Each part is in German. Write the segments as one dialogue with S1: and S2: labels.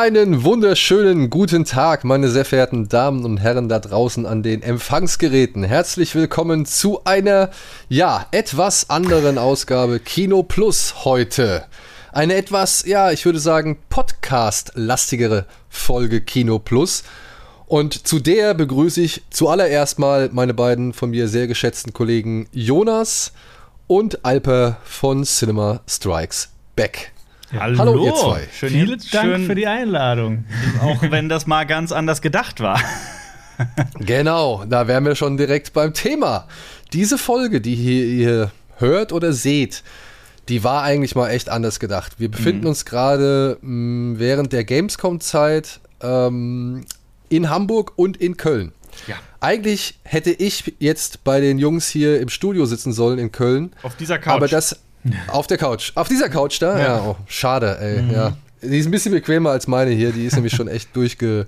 S1: Einen wunderschönen guten Tag, meine sehr verehrten Damen und Herren da draußen an den Empfangsgeräten. Herzlich willkommen zu einer, ja, etwas anderen Ausgabe Kino Plus heute. Eine etwas, ja, ich würde sagen, Podcast-lastigere Folge Kino Plus. Und zu der begrüße ich zuallererst mal meine beiden von mir sehr geschätzten Kollegen Jonas und Alper von Cinema Strikes Back.
S2: Hallo, Hallo ihr zwei.
S3: Schön, Vielen Dank schön, für die Einladung.
S2: Auch wenn das mal ganz anders gedacht war.
S1: genau, da wären wir schon direkt beim Thema. Diese Folge, die hier ihr hört oder seht, die war eigentlich mal echt anders gedacht. Wir befinden mhm. uns gerade mm, während der Gamescom-Zeit ähm, in Hamburg und in Köln. Ja. Eigentlich hätte ich jetzt bei den Jungs hier im Studio sitzen sollen in Köln.
S2: Auf dieser Couch.
S1: Aber das, auf der Couch. Auf dieser Couch da? Ja, ja oh, schade, ey. Mhm. Ja. Die ist ein bisschen bequemer als meine hier. Die ist nämlich schon echt durchge.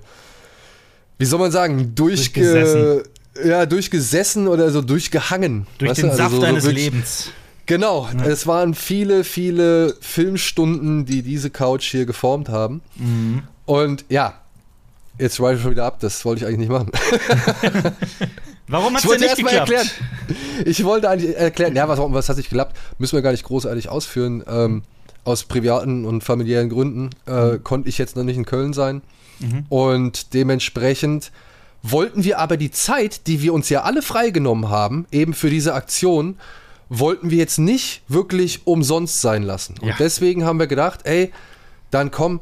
S1: Wie soll man sagen? Durchge. Durchgesessen. Ja, durchgesessen oder so durchgehangen.
S2: Durch weißt den also Saft so, deines so Lebens.
S1: Genau, ja. es waren viele, viele Filmstunden, die diese Couch hier geformt haben. Mhm. Und ja, jetzt schweife ich schon wieder ab, das wollte ich eigentlich nicht machen.
S2: Warum hat es denn nicht geklappt?
S1: Erklären. Ich wollte eigentlich erklären, ja, was, was hat nicht geklappt? Müssen wir gar nicht großartig ausführen. Ähm, aus privaten und familiären Gründen äh, mhm. konnte ich jetzt noch nicht in Köln sein. Mhm. Und dementsprechend wollten wir aber die Zeit, die wir uns ja alle freigenommen haben, eben für diese Aktion, wollten wir jetzt nicht wirklich umsonst sein lassen. Und ja. deswegen haben wir gedacht, ey, dann komm,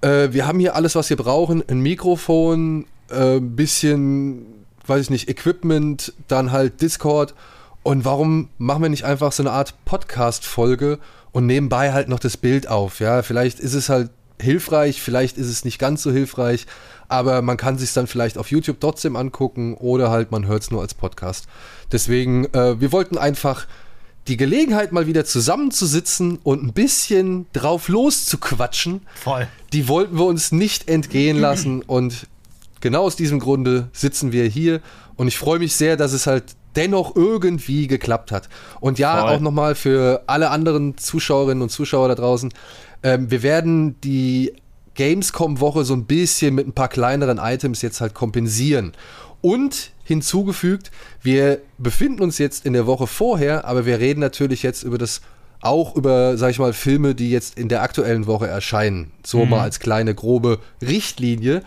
S1: äh, wir haben hier alles, was wir brauchen, ein Mikrofon, ein äh, bisschen weiß ich nicht, Equipment, dann halt Discord. Und warum machen wir nicht einfach so eine Art Podcast-Folge und nebenbei halt noch das Bild auf? Ja, vielleicht ist es halt hilfreich, vielleicht ist es nicht ganz so hilfreich, aber man kann sich dann vielleicht auf YouTube trotzdem angucken oder halt man hört es nur als Podcast. Deswegen, äh, wir wollten einfach die Gelegenheit mal wieder zusammenzusitzen und ein bisschen drauf loszuquatschen.
S2: Voll.
S1: Die wollten wir uns nicht entgehen lassen und genau aus diesem Grunde sitzen wir hier und ich freue mich sehr, dass es halt dennoch irgendwie geklappt hat. Und ja, Voll. auch nochmal für alle anderen Zuschauerinnen und Zuschauer da draußen, ähm, wir werden die Gamescom-Woche so ein bisschen mit ein paar kleineren Items jetzt halt kompensieren. Und hinzugefügt, wir befinden uns jetzt in der Woche vorher, aber wir reden natürlich jetzt über das auch über, sag ich mal, Filme, die jetzt in der aktuellen Woche erscheinen. So mhm. mal als kleine grobe Richtlinie.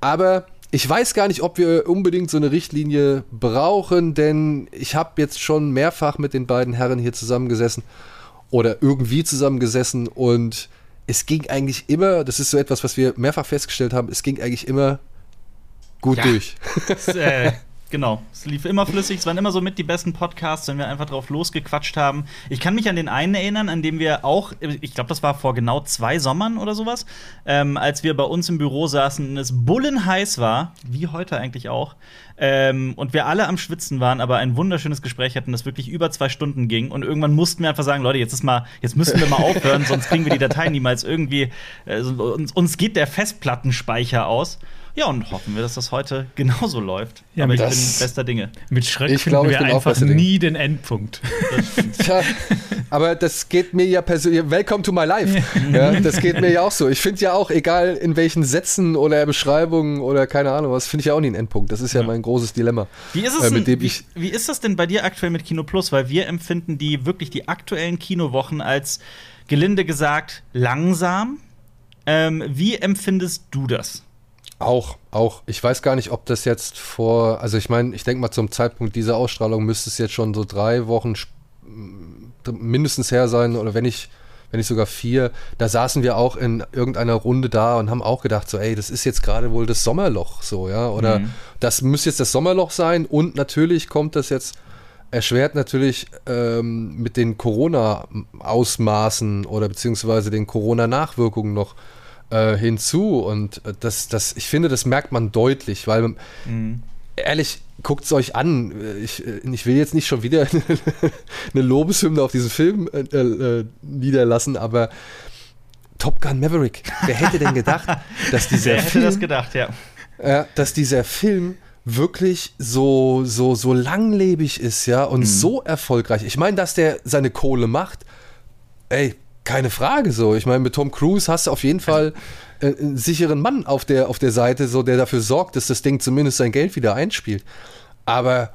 S1: Aber ich weiß gar nicht, ob wir unbedingt so eine Richtlinie brauchen, denn ich habe jetzt schon mehrfach mit den beiden Herren hier zusammengesessen oder irgendwie zusammengesessen und es ging eigentlich immer, das ist so etwas, was wir mehrfach festgestellt haben, es ging eigentlich immer gut ja. durch.
S2: Das, äh, Genau, es lief immer flüssig, es waren immer so mit die besten Podcasts, wenn wir einfach drauf losgequatscht haben. Ich kann mich an den einen erinnern, an dem wir auch, ich glaube, das war vor genau zwei Sommern oder sowas, ähm, als wir bei uns im Büro saßen und es bullenheiß war, wie heute eigentlich auch, ähm, und wir alle am Schwitzen waren, aber ein wunderschönes Gespräch hatten, das wirklich über zwei Stunden ging. Und irgendwann mussten wir einfach sagen, Leute, jetzt ist mal, jetzt müssen wir mal aufhören, sonst kriegen wir die Datei niemals irgendwie. Äh, uns, uns geht der Festplattenspeicher aus. Ja, und hoffen wir, dass das heute genauso läuft. Ja, Aber ich bin bester Dinge.
S3: Mit Schreck ich finden wir einfach nie den Endpunkt.
S1: Tja, aber das geht mir ja persönlich. Welcome to my life. Ja, das geht mir ja auch so. Ich finde ja auch, egal in welchen Sätzen oder Beschreibungen oder keine Ahnung was, finde ich ja auch nie einen Endpunkt. Das ist ja, ja. mein großes Dilemma.
S2: Wie ist, es äh, mit dem wie, wie ist das denn bei dir aktuell mit Kino Plus? Weil wir empfinden die wirklich die aktuellen Kinowochen als gelinde gesagt langsam. Ähm, wie empfindest du das?
S1: Auch, auch. Ich weiß gar nicht, ob das jetzt vor, also ich meine, ich denke mal zum Zeitpunkt dieser Ausstrahlung müsste es jetzt schon so drei Wochen mindestens her sein oder wenn ich, wenn nicht sogar vier. Da saßen wir auch in irgendeiner Runde da und haben auch gedacht, so, ey, das ist jetzt gerade wohl das Sommerloch, so, ja, oder mhm. das müsste jetzt das Sommerloch sein und natürlich kommt das jetzt erschwert natürlich ähm, mit den Corona-Ausmaßen oder beziehungsweise den Corona-Nachwirkungen noch äh, hinzu. Und äh, das, das, ich finde, das merkt man deutlich, weil mhm. ehrlich, guckt es euch an. Ich, äh, ich will jetzt nicht schon wieder eine Lobeshymne auf diesen Film äh, äh, niederlassen, aber Top Gun Maverick, wer hätte denn gedacht, dass dieser wer
S2: Film, hätte das gedacht, ja.
S1: Äh, dass dieser Film wirklich so, so, so langlebig ist, ja, und mhm. so erfolgreich. Ich meine, dass der seine Kohle macht, ey, keine Frage so. Ich meine, mit Tom Cruise hast du auf jeden Fall äh, einen sicheren Mann auf der, auf der Seite, so der dafür sorgt, dass das Ding zumindest sein Geld wieder einspielt. Aber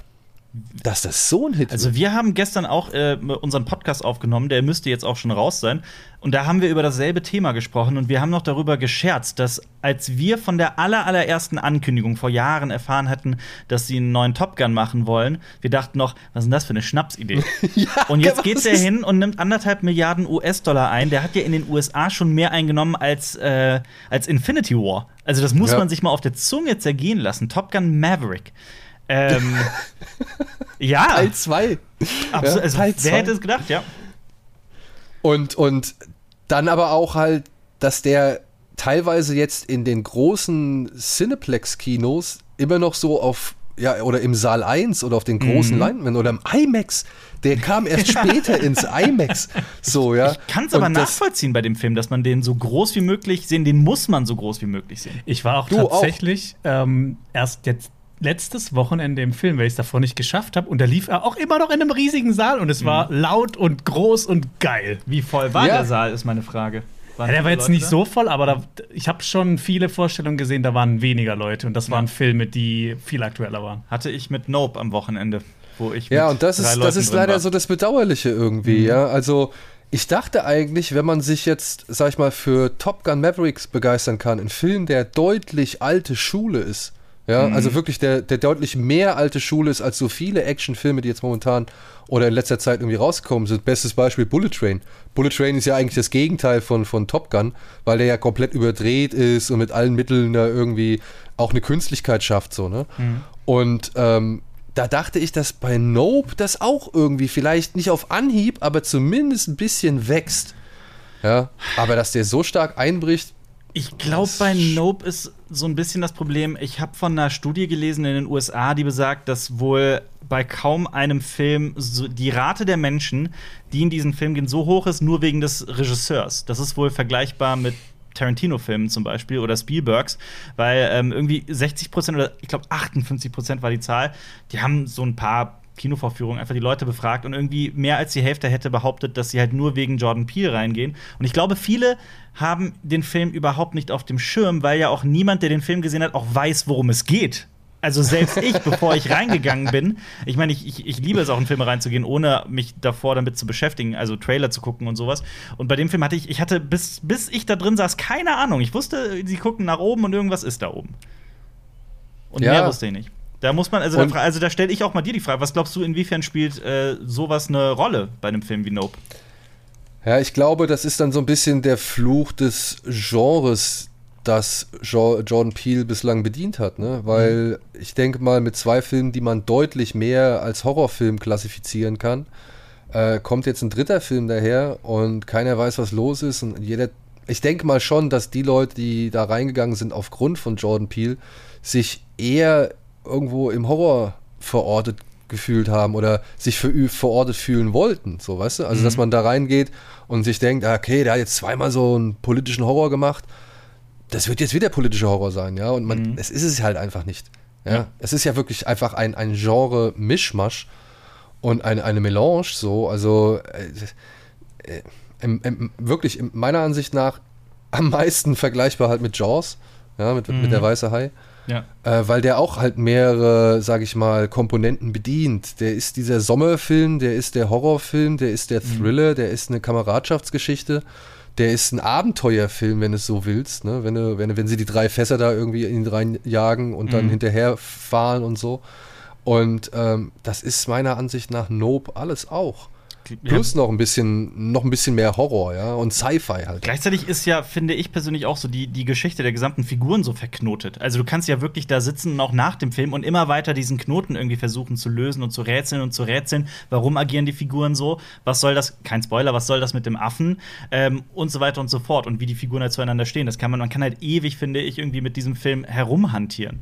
S1: dass das so ein Hit
S2: Also wir haben gestern auch äh, unseren Podcast aufgenommen, der müsste jetzt auch schon raus sein. Und da haben wir über dasselbe Thema gesprochen und wir haben noch darüber gescherzt, dass als wir von der aller, allerersten Ankündigung vor Jahren erfahren hatten, dass sie einen neuen Top Gun machen wollen, wir dachten noch, was ist denn das für eine Schnapsidee? ja, und jetzt geht der hin und nimmt anderthalb Milliarden US-Dollar ein. Der hat ja in den USA schon mehr eingenommen als, äh, als Infinity War. Also das muss ja. man sich mal auf der Zunge zergehen lassen. Top Gun Maverick. Ähm, ja.
S1: Teil 2.
S2: Absolut. Ja, also, Teil wer hätte es gedacht, ja.
S1: Und, und dann aber auch halt, dass der teilweise jetzt in den großen Cineplex-Kinos immer noch so auf, ja, oder im Saal 1 oder auf den großen mhm. Leinwänden oder im IMAX. Der kam erst später ins IMAX. So, ja.
S2: Ich kann es aber nachvollziehen bei dem Film, dass man den so groß wie möglich sehen, den muss man so groß wie möglich sehen.
S3: Ich war auch du tatsächlich auch. Ähm, erst jetzt letztes Wochenende im Film, weil ich es davor nicht geschafft habe. Und da lief er auch immer noch in einem riesigen Saal und es mhm. war laut und groß und geil.
S2: Wie voll war ja. der Saal, ist meine Frage.
S3: Ja, der war jetzt Leute nicht so voll, aber da, ich habe schon viele Vorstellungen gesehen, da waren weniger Leute und das waren Filme, die viel aktueller waren.
S2: Hatte ich mit Nope am Wochenende, wo ich
S1: Ja, und das ist, das ist leider war. so das Bedauerliche irgendwie, mhm. ja. Also ich dachte eigentlich, wenn man sich jetzt, sag ich mal, für Top Gun Mavericks begeistern kann, ein Film, der deutlich alte Schule ist, ja, mhm. also wirklich der, der deutlich mehr alte Schule ist als so viele Actionfilme, die jetzt momentan oder in letzter Zeit irgendwie rausgekommen sind. Bestes Beispiel Bullet Train. Bullet Train ist ja eigentlich das Gegenteil von, von Top Gun, weil der ja komplett überdreht ist und mit allen Mitteln da irgendwie auch eine Künstlichkeit schafft, so, ne? Mhm. Und ähm, da dachte ich, dass bei Nope das auch irgendwie vielleicht nicht auf Anhieb, aber zumindest ein bisschen wächst. Ja, aber dass der so stark einbricht,
S2: ich glaube, bei Nope ist so ein bisschen das Problem. Ich habe von einer Studie gelesen in den USA, die besagt, dass wohl bei kaum einem Film so die Rate der Menschen, die in diesen Film gehen, so hoch ist, nur wegen des Regisseurs. Das ist wohl vergleichbar mit Tarantino-Filmen zum Beispiel oder Spielbergs, weil ähm, irgendwie 60 Prozent oder ich glaube 58 Prozent war die Zahl, die haben so ein paar Kinovorführung einfach die Leute befragt und irgendwie mehr als die Hälfte hätte behauptet, dass sie halt nur wegen Jordan Peele reingehen. Und ich glaube, viele haben den Film überhaupt nicht auf dem Schirm, weil ja auch niemand, der den Film gesehen hat, auch weiß, worum es geht. Also selbst ich, bevor ich reingegangen bin, ich meine, ich, ich, ich, liebe es auch in Filme reinzugehen, ohne mich davor damit zu beschäftigen, also Trailer zu gucken und sowas. Und bei dem Film hatte ich, ich hatte bis, bis ich da drin saß, keine Ahnung. Ich wusste, sie gucken nach oben und irgendwas ist da oben. Und ja. mehr wusste ich nicht. Da muss man, also, da, also da stelle ich auch mal dir die Frage, was glaubst du, inwiefern spielt äh, sowas eine Rolle bei einem Film wie Nope?
S1: Ja, ich glaube, das ist dann so ein bisschen der Fluch des Genres, das Jordan Peele bislang bedient hat, ne? Weil mhm. ich denke mal, mit zwei Filmen, die man deutlich mehr als Horrorfilm klassifizieren kann, äh, kommt jetzt ein dritter Film daher und keiner weiß, was los ist und jeder. Ich denke mal schon, dass die Leute, die da reingegangen sind aufgrund von Jordan Peele, sich eher irgendwo im Horror verortet gefühlt haben oder sich für, verortet fühlen wollten, so weißt du? Also, mhm. dass man da reingeht und sich denkt, ah, okay, der hat jetzt zweimal so einen politischen Horror gemacht, das wird jetzt wieder politischer Horror sein, ja? Und man, mhm. es ist es halt einfach nicht. Ja? ja. Es ist ja wirklich einfach ein, ein Genre-Mischmasch und ein, eine Melange, so, also äh, äh, im, im, wirklich meiner Ansicht nach am meisten vergleichbar halt mit Jaws, ja, mit, mhm. mit der mhm. weiße Hai. Ja. Äh, weil der auch halt mehrere, sag ich mal, Komponenten bedient. Der ist dieser Sommerfilm, der ist der Horrorfilm, der ist der mhm. Thriller, mhm. der ist eine Kameradschaftsgeschichte, der ist ein Abenteuerfilm, wenn du es so willst. Ne? Wenn, du, wenn, wenn sie die drei Fässer da irgendwie in ihn reinjagen und mhm. dann hinterher fahren und so. Und ähm, das ist meiner Ansicht nach Nope alles auch. Plus noch ein bisschen, noch ein bisschen mehr Horror, ja, und Sci-Fi halt.
S2: Gleichzeitig ist ja, finde ich persönlich auch so, die, die Geschichte der gesamten Figuren so verknotet. Also du kannst ja wirklich da sitzen und auch nach dem Film und immer weiter diesen Knoten irgendwie versuchen zu lösen und zu rätseln und zu rätseln. Warum agieren die Figuren so? Was soll das, kein Spoiler, was soll das mit dem Affen? Ähm, und so weiter und so fort. Und wie die Figuren halt zueinander stehen. Das kann man, man kann halt ewig, finde ich, irgendwie mit diesem Film herumhantieren.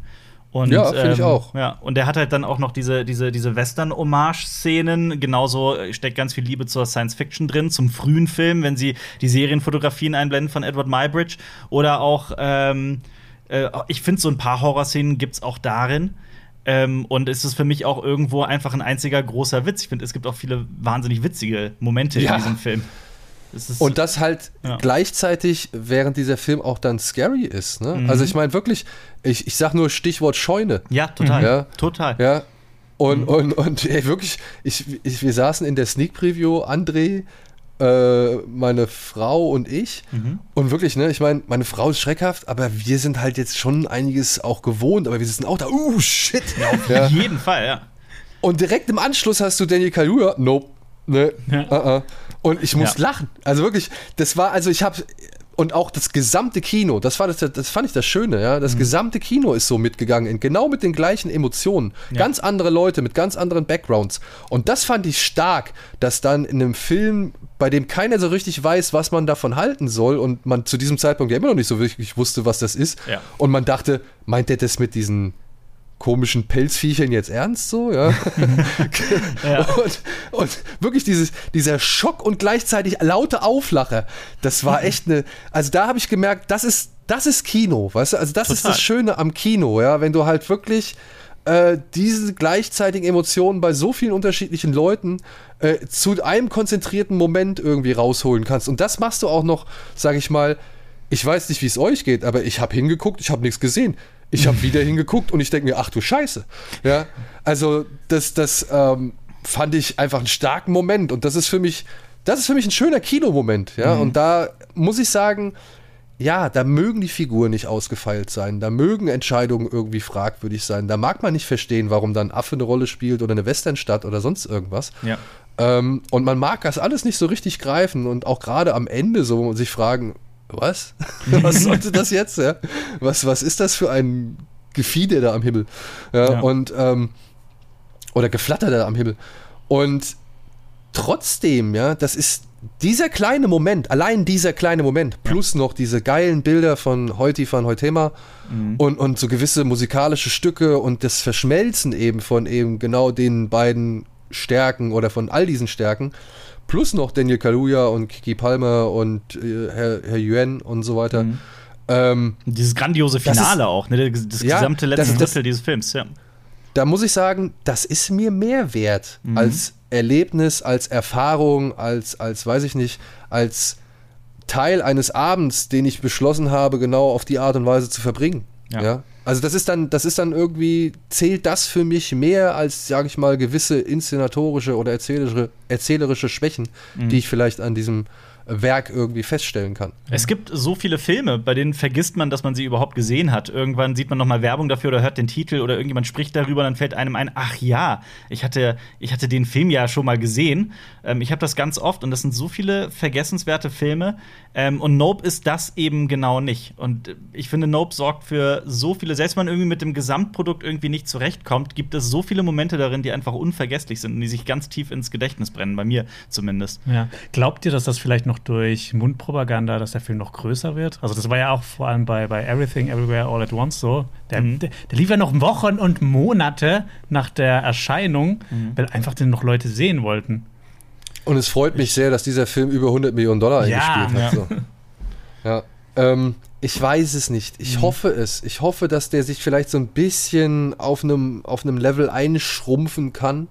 S2: Und,
S1: ja, finde ähm, ich auch.
S2: Ja, und der hat halt dann auch noch diese, diese, diese Western-Hommage-Szenen. Genauso steckt ganz viel Liebe zur Science-Fiction drin, zum frühen Film, wenn sie die Serienfotografien einblenden von Edward Mybridge. Oder auch, ähm, äh, ich finde, so ein paar Horrorszenen gibt es auch darin. Ähm, und es ist für mich auch irgendwo einfach ein einziger großer Witz. Ich finde, es gibt auch viele wahnsinnig witzige Momente ja. in diesem Film.
S1: Und das halt ja. gleichzeitig, während dieser Film auch dann scary ist. Ne? Mhm. Also ich meine wirklich, ich, ich sag nur Stichwort Scheune.
S2: Ja, total.
S1: Ja?
S2: Total.
S1: Ja. Und, mhm. und, und ey, wirklich, ich, ich, wir saßen in der Sneak Preview, André, äh, meine Frau und ich. Mhm. Und wirklich, ne, ich meine, meine Frau ist schreckhaft, aber wir sind halt jetzt schon einiges auch gewohnt, aber wir sitzen auch da, uh, shit.
S2: Ja, auf ja. jeden Fall, ja.
S1: Und direkt im Anschluss hast du Daniel Kaluuya, nope, ne, ja. uh -uh. Und ich muss ja. lachen. Also wirklich, das war, also ich habe und auch das gesamte Kino, das, war das, das fand ich das Schöne, ja. Das mhm. gesamte Kino ist so mitgegangen, genau mit den gleichen Emotionen. Ja. Ganz andere Leute mit ganz anderen Backgrounds. Und das fand ich stark, dass dann in einem Film, bei dem keiner so richtig weiß, was man davon halten soll und man zu diesem Zeitpunkt ja immer noch nicht so wirklich wusste, was das ist. Ja. Und man dachte, meint der das mit diesen komischen Pelzviechern jetzt ernst so, ja. ja. Und, und, wirklich dieses, dieser Schock und gleichzeitig laute Auflache, das war echt eine, also da habe ich gemerkt, das ist, das ist Kino, weißt du, also das Total. ist das Schöne am Kino, ja, wenn du halt wirklich äh, diese gleichzeitigen Emotionen bei so vielen unterschiedlichen Leuten äh, zu einem konzentrierten Moment irgendwie rausholen kannst. Und das machst du auch noch, sag ich mal, ich weiß nicht, wie es euch geht, aber ich habe hingeguckt, ich habe nichts gesehen. Ich habe wieder hingeguckt und ich denke mir, ach du Scheiße. Ja, also das, das ähm, fand ich einfach einen starken Moment und das ist für mich, das ist für mich ein schöner Kinomoment. Ja, mhm. und da muss ich sagen, ja, da mögen die Figuren nicht ausgefeilt sein, da mögen Entscheidungen irgendwie fragwürdig sein, da mag man nicht verstehen, warum dann Affe eine Rolle spielt oder eine Westernstadt oder sonst irgendwas. Ja. Ähm, und man mag das alles nicht so richtig greifen und auch gerade am Ende so sich fragen, was? was sollte das jetzt? Ja? Was, was ist das für ein Gefieder da am Himmel? Ja, ja. und ähm, oder Geflatter da am Himmel. Und trotzdem, ja, das ist dieser kleine Moment, allein dieser kleine Moment, plus noch diese geilen Bilder von Heuti van Heutema mhm. und, und so gewisse musikalische Stücke und das Verschmelzen eben von eben genau den beiden Stärken oder von all diesen Stärken, plus noch Daniel Kaluuya und Kiki Palmer und äh, Herr, Herr Yuan und so weiter. Mhm.
S2: Ähm, dieses grandiose Finale ist, auch, ne? das, das ja, gesamte letzte das, Drittel dieses Films, ja.
S1: Da muss ich sagen, das ist mir mehr wert mhm. als Erlebnis, als Erfahrung, als, als, weiß ich nicht, als Teil eines Abends, den ich beschlossen habe, genau auf die Art und Weise zu verbringen. Ja. ja? Also das ist dann, das ist dann irgendwie, zählt das für mich mehr als, sage ich mal, gewisse inszenatorische oder erzählerische, erzählerische Schwächen, mhm. die ich vielleicht an diesem Werk irgendwie feststellen kann.
S2: Es gibt so viele Filme, bei denen vergisst man, dass man sie überhaupt gesehen hat. Irgendwann sieht man noch mal Werbung dafür oder hört den Titel oder irgendjemand spricht darüber, dann fällt einem ein, ach ja, ich hatte, ich hatte den Film ja schon mal gesehen. Ähm, ich habe das ganz oft und das sind so viele vergessenswerte Filme. Ähm, und Nope ist das eben genau nicht. Und ich finde, Nope sorgt für so viele, selbst wenn man irgendwie mit dem Gesamtprodukt irgendwie nicht zurechtkommt, gibt es so viele Momente darin, die einfach unvergesslich sind und die sich ganz tief ins Gedächtnis brennen, bei mir zumindest.
S3: Ja. Glaubt ihr, dass das vielleicht noch durch Mundpropaganda, dass der Film noch größer wird? Also, das war ja auch vor allem bei, bei Everything, Everywhere, All at Once so. Der, mhm. der, der lief ja noch Wochen und Monate nach der Erscheinung, mhm. weil einfach den noch Leute sehen wollten.
S1: Und es freut mich sehr, dass dieser Film über 100 Millionen Dollar ja, eingespielt hat. Ja. So. ja. Ähm, ich weiß es nicht. Ich mhm. hoffe es. Ich hoffe, dass der sich vielleicht so ein bisschen auf einem, auf einem Level einschrumpfen kann,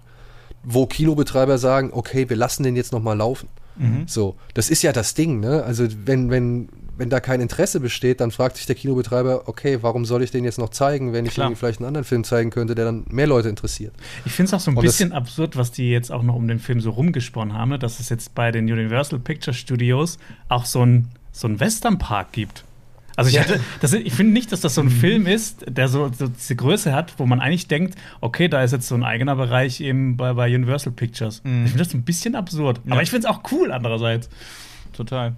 S1: wo Kinobetreiber sagen, okay, wir lassen den jetzt noch mal laufen. Mhm. So, das ist ja das Ding, ne? Also wenn, wenn, wenn da kein Interesse besteht, dann fragt sich der Kinobetreiber, okay, warum soll ich den jetzt noch zeigen, wenn ich irgendwie vielleicht einen anderen Film zeigen könnte, der dann mehr Leute interessiert.
S3: Ich finde es auch so ein Und bisschen absurd, was die jetzt auch noch um den Film so rumgesponnen haben, ne? dass es jetzt bei den Universal Picture Studios auch so ein so einen Westernpark gibt. Also ich, hatte, das, ich finde nicht, dass das so ein mhm. Film ist, der so, so, diese Größe hat, wo man eigentlich denkt, okay, da ist jetzt so ein eigener Bereich eben bei, bei Universal Pictures. Mhm. Ich finde das ein bisschen absurd. Ja. Aber ich finde es auch cool andererseits.
S2: Total.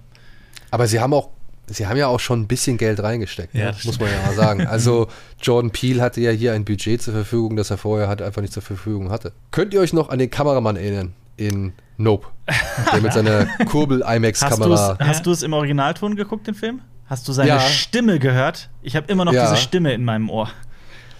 S1: Aber sie haben auch Sie haben ja auch schon ein bisschen Geld reingesteckt, ja, ne? muss man ja mal sagen. Also Jordan Peele hatte ja hier ein Budget zur Verfügung, das er vorher halt einfach nicht zur Verfügung hatte. Könnt ihr euch noch an den Kameramann erinnern in Nope? Der mit seiner Kurbel-IMAX-Kamera.
S2: Hast du es im Originalton geguckt, den Film? Hast du seine ja. Stimme gehört? Ich habe immer noch ja. diese Stimme in meinem Ohr.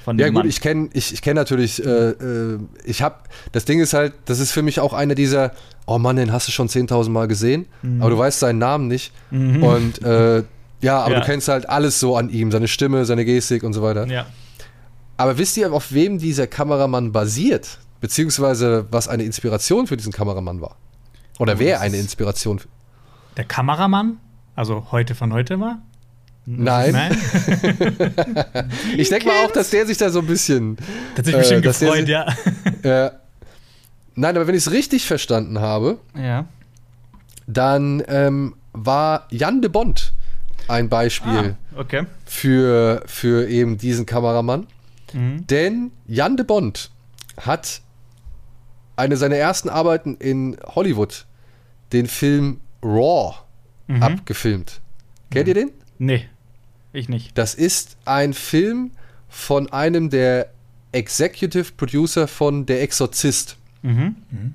S1: ja gut, Mann. ich kenne ich, ich kenn natürlich, äh, äh, ich habe, das Ding ist halt, das ist für mich auch einer dieser, oh Mann, den hast du schon 10.000 Mal gesehen, mhm. aber du weißt seinen Namen nicht. Mhm. Und äh, ja, aber ja. du kennst halt alles so an ihm, seine Stimme, seine Gestik und so weiter. Ja. Aber wisst ihr, auf wem dieser Kameramann basiert? Beziehungsweise was eine Inspiration für diesen Kameramann war? Oder oh, wer eine Inspiration für
S3: der Kameramann, also heute von heute war?
S1: Nein. Nein? ich denke mal auch, dass der sich da so ein bisschen.
S3: Hat sich bestimmt äh, gefreut, ja.
S1: Äh, nein, aber wenn ich es richtig verstanden habe,
S2: ja.
S1: dann ähm, war Jan de Bond ein Beispiel
S2: ah, okay.
S1: für, für eben diesen Kameramann. Mhm. Denn Jan de Bond hat eine seiner ersten Arbeiten in Hollywood den Film Raw mhm. abgefilmt. Kennt ihr den?
S2: Nee, ich nicht.
S1: Das ist ein Film von einem der Executive Producer von Der Exorzist. Mhm. Mhm.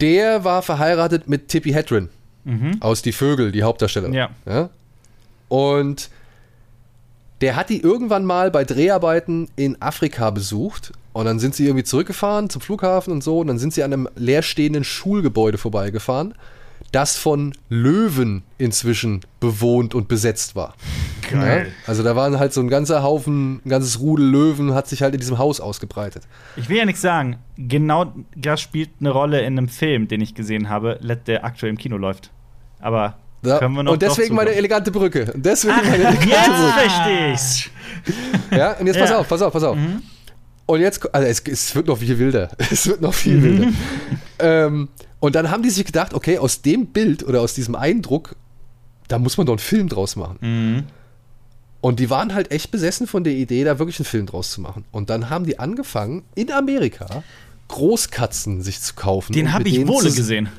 S1: Der war verheiratet mit Tippi Hedren mhm. aus Die Vögel, die Hauptdarstellerin.
S2: Ja.
S1: ja. Und der hat die irgendwann mal bei Dreharbeiten in Afrika besucht und dann sind sie irgendwie zurückgefahren zum Flughafen und so und dann sind sie an einem leerstehenden Schulgebäude vorbeigefahren, das von Löwen inzwischen bewohnt und besetzt war.
S2: Geil. Ja?
S1: Also da waren halt so ein ganzer Haufen, ein ganzes Rudel Löwen hat sich halt in diesem Haus ausgebreitet.
S2: Ich will ja nichts sagen, genau das spielt eine Rolle in einem Film, den ich gesehen habe, der aktuell im Kino läuft. Aber
S1: ja. und deswegen meine elegante Brücke. Deswegen Ach, meine elegante
S2: jetzt Brücke. verstehe ich's.
S1: Ja, und jetzt pass auf, pass auf, pass auf. Mhm. Und jetzt, also es, es, wird noch viel wilder. Es wird noch viel mhm. wilder. ähm, und dann haben die sich gedacht, okay, aus dem Bild oder aus diesem Eindruck, da muss man doch einen Film draus machen.
S2: Mhm.
S1: Und die waren halt echt besessen von der Idee, da wirklich einen Film draus zu machen. Und dann haben die angefangen, in Amerika Großkatzen sich zu kaufen.
S2: Den habe ich wohl gesehen.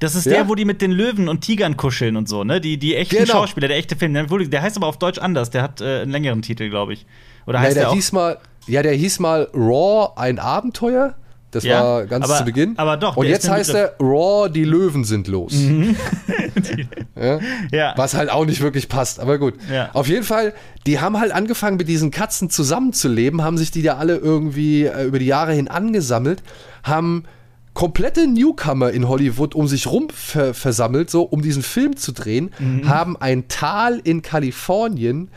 S2: Das ist ja? der, wo die mit den Löwen und Tigern kuscheln und so, ne? Die, die echten genau. Schauspieler, der echte Film. Der heißt aber auf Deutsch anders. Der hat äh, einen längeren Titel, glaube ich. Oder heißt
S1: ja,
S2: der, der
S1: hieß mal, ja, der hieß mal Raw, ein Abenteuer. Das ja, war ganz
S2: aber,
S1: zu Beginn.
S2: Aber doch.
S1: Und jetzt heißt er Raw, die Löwen sind los.
S2: Mhm.
S1: ja? ja? Was halt auch nicht wirklich passt, aber gut. Auf jeden Fall, die haben halt angefangen, mit diesen Katzen zusammenzuleben, haben sich die da alle irgendwie äh, über die Jahre hin angesammelt, haben komplette Newcomer in Hollywood um sich rum ver versammelt, so um diesen Film zu drehen, mhm. haben ein Tal in Kalifornien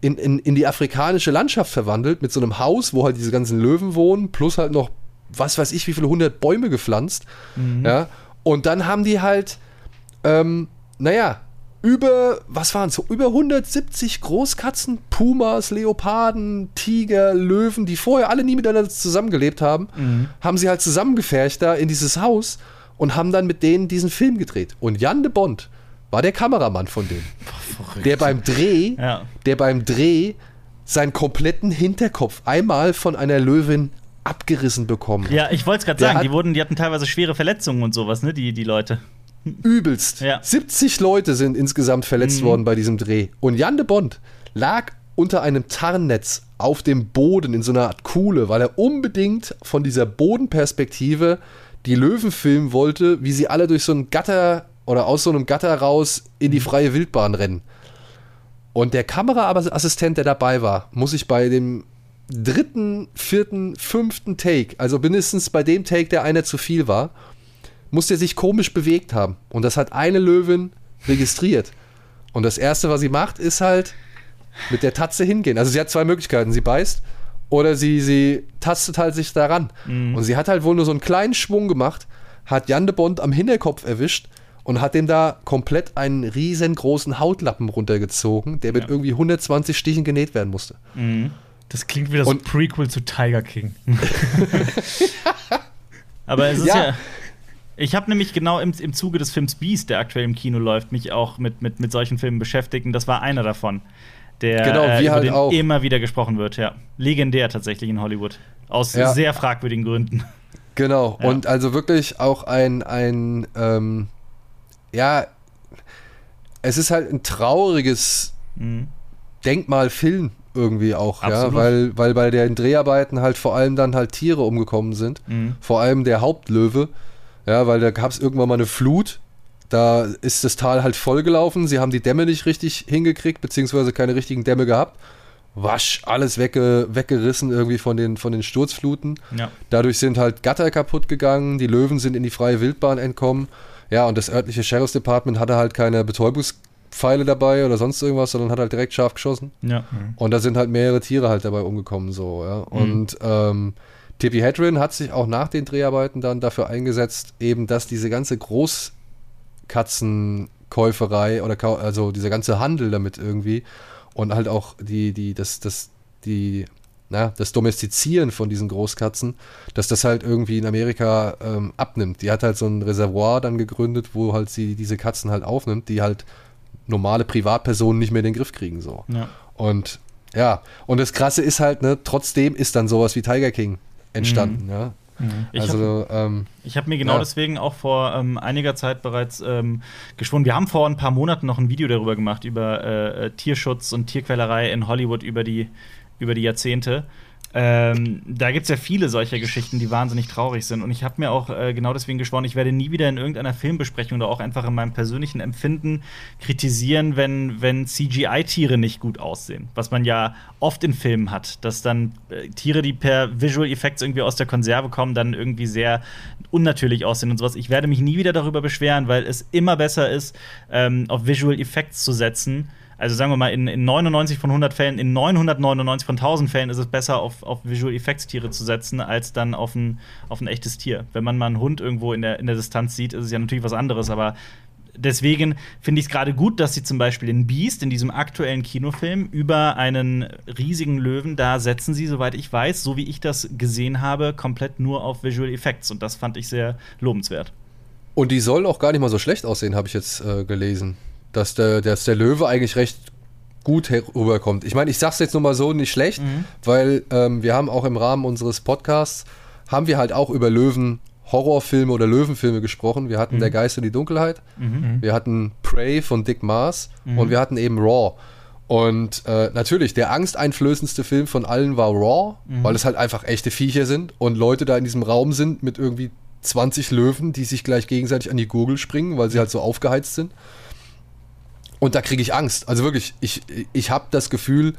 S1: in, in, in die afrikanische Landschaft verwandelt mit so einem Haus, wo halt diese ganzen Löwen wohnen, plus halt noch, was weiß ich, wie viele hundert Bäume gepflanzt. Mhm. Ja, und dann haben die halt, ähm, naja, über, was waren es, so über 170 Großkatzen, Pumas, Leoparden, Tiger, Löwen, die vorher alle nie miteinander zusammengelebt haben, mhm. haben sie halt zusammengefercht da in dieses Haus und haben dann mit denen diesen Film gedreht. Und Jan de Bond war der Kameramann von. Boah, der beim Dreh,
S2: ja.
S1: der beim Dreh seinen kompletten Hinterkopf einmal von einer Löwin abgerissen bekommen.
S2: Ja, ich wollte es gerade sagen, die wurden, die hatten teilweise schwere Verletzungen und sowas, ne, die, die Leute.
S1: Übelst.
S2: Ja.
S1: 70 Leute sind insgesamt verletzt mhm. worden bei diesem Dreh. Und Jan de Bond lag unter einem Tarnnetz auf dem Boden in so einer Art Kuhle, weil er unbedingt von dieser Bodenperspektive die Löwen filmen wollte, wie sie alle durch so ein Gatter oder aus so einem Gatter raus in die mhm. freie Wildbahn rennen. Und der Kameraassistent, der dabei war, muss ich bei dem dritten, vierten, fünften Take, also mindestens bei dem Take, der einer zu viel war, muss der sich komisch bewegt haben. Und das hat eine Löwin registriert. Und das Erste, was sie macht, ist halt mit der Tatze hingehen. Also sie hat zwei Möglichkeiten. Sie beißt oder sie, sie tastet halt sich daran. Mhm. Und sie hat halt wohl nur so einen kleinen Schwung gemacht, hat Jan de Bond am Hinterkopf erwischt und hat dem da komplett einen riesengroßen Hautlappen runtergezogen, der mit ja. irgendwie 120 Stichen genäht werden musste.
S2: Mhm.
S3: Das klingt wie das und Prequel zu Tiger King.
S2: Aber es ist ja, ja ich habe nämlich genau im, im Zuge des Films Beast, der aktuell im Kino läuft, mich auch mit, mit, mit solchen Filmen beschäftigt. Und das war einer davon, der
S1: genau, äh, über
S2: halt
S1: den auch.
S2: immer wieder gesprochen wird. Ja. Legendär tatsächlich in Hollywood. Aus ja. sehr fragwürdigen Gründen.
S1: Genau. Ja. Und also wirklich auch ein, ein ähm, ja, es ist halt ein trauriges mhm. Denkmalfilm irgendwie auch, Absolut. ja, weil, weil bei den Dreharbeiten halt vor allem dann halt Tiere umgekommen sind. Mhm. Vor allem der Hauptlöwe. Ja, weil da gab es irgendwann mal eine Flut. Da ist das Tal halt vollgelaufen. Sie haben die Dämme nicht richtig hingekriegt, beziehungsweise keine richtigen Dämme gehabt. Wasch, alles wegge weggerissen irgendwie von den, von den Sturzfluten.
S2: Ja.
S1: Dadurch sind halt Gatter kaputt gegangen, die Löwen sind in die freie Wildbahn entkommen. Ja, und das örtliche Sheriff's Department hatte halt keine Betäubungspfeile dabei oder sonst irgendwas, sondern hat halt direkt scharf geschossen.
S2: Ja.
S1: Und da sind halt mehrere Tiere halt dabei umgekommen, so, ja. Mhm. Und ähm, Tippi Hedren hat sich auch nach den Dreharbeiten dann dafür eingesetzt, eben, dass diese ganze Großkatzenfamilie Katzenkäuferei oder also dieser ganze Handel damit irgendwie und halt auch die, die, das, das, die, na, das Domestizieren von diesen Großkatzen, dass das halt irgendwie in Amerika ähm, abnimmt. Die hat halt so ein Reservoir dann gegründet, wo halt sie diese Katzen halt aufnimmt, die halt normale Privatpersonen nicht mehr in den Griff kriegen so. Ja. Und ja, und das Krasse ist halt, ne, trotzdem ist dann sowas wie Tiger King entstanden, mhm. ja.
S2: Mhm. Ich also, habe ähm, hab mir genau ja. deswegen auch vor ähm, einiger Zeit bereits ähm, geschworen. Wir haben vor ein paar Monaten noch ein Video darüber gemacht, über äh, äh Tierschutz und Tierquälerei in Hollywood über die, über die Jahrzehnte. Ähm, da gibt es ja viele solcher Geschichten, die wahnsinnig traurig sind. Und ich habe mir auch äh, genau deswegen geschworen, ich werde nie wieder in irgendeiner Filmbesprechung oder auch einfach in meinem persönlichen Empfinden kritisieren, wenn, wenn CGI-Tiere nicht gut aussehen. Was man ja oft in Filmen hat, dass dann äh, Tiere, die per Visual Effects irgendwie aus der Konserve kommen, dann irgendwie sehr unnatürlich aussehen und sowas. Ich werde mich nie wieder darüber beschweren, weil es immer besser ist, ähm, auf Visual Effects zu setzen also sagen wir mal, in, in 99 von 100 Fällen, in 999 von 1000 Fällen ist es besser, auf, auf Visual Effects Tiere zu setzen, als dann auf ein, auf ein echtes Tier. Wenn man mal einen Hund irgendwo in der, in der Distanz sieht, ist es ja natürlich was anderes, aber deswegen finde ich es gerade gut, dass sie zum Beispiel in Beast, in diesem aktuellen Kinofilm, über einen riesigen Löwen, da setzen sie, soweit ich weiß, so wie ich das gesehen habe, komplett nur auf Visual Effects. Und das fand ich sehr lobenswert.
S1: Und die sollen auch gar nicht mal so schlecht aussehen, habe ich jetzt äh, gelesen dass der, dass der Löwe eigentlich recht gut rüberkommt. Ich meine, ich sag's jetzt nur mal so nicht schlecht, mhm. weil ähm, wir haben auch im Rahmen unseres Podcasts haben wir halt auch über Löwen Horrorfilme oder Löwenfilme gesprochen. Wir hatten mhm. Der Geist und die Dunkelheit, mhm. wir hatten Prey von Dick Mars mhm. und wir hatten eben Raw. Und äh, natürlich, der angsteinflößendste Film von allen war Raw, mhm. weil es halt einfach echte Viecher sind und Leute da in diesem Raum sind mit irgendwie 20 Löwen, die sich gleich gegenseitig an die Gurgel springen, weil sie halt so aufgeheizt sind. Und da kriege ich Angst. Also wirklich, ich, ich habe das Gefühl,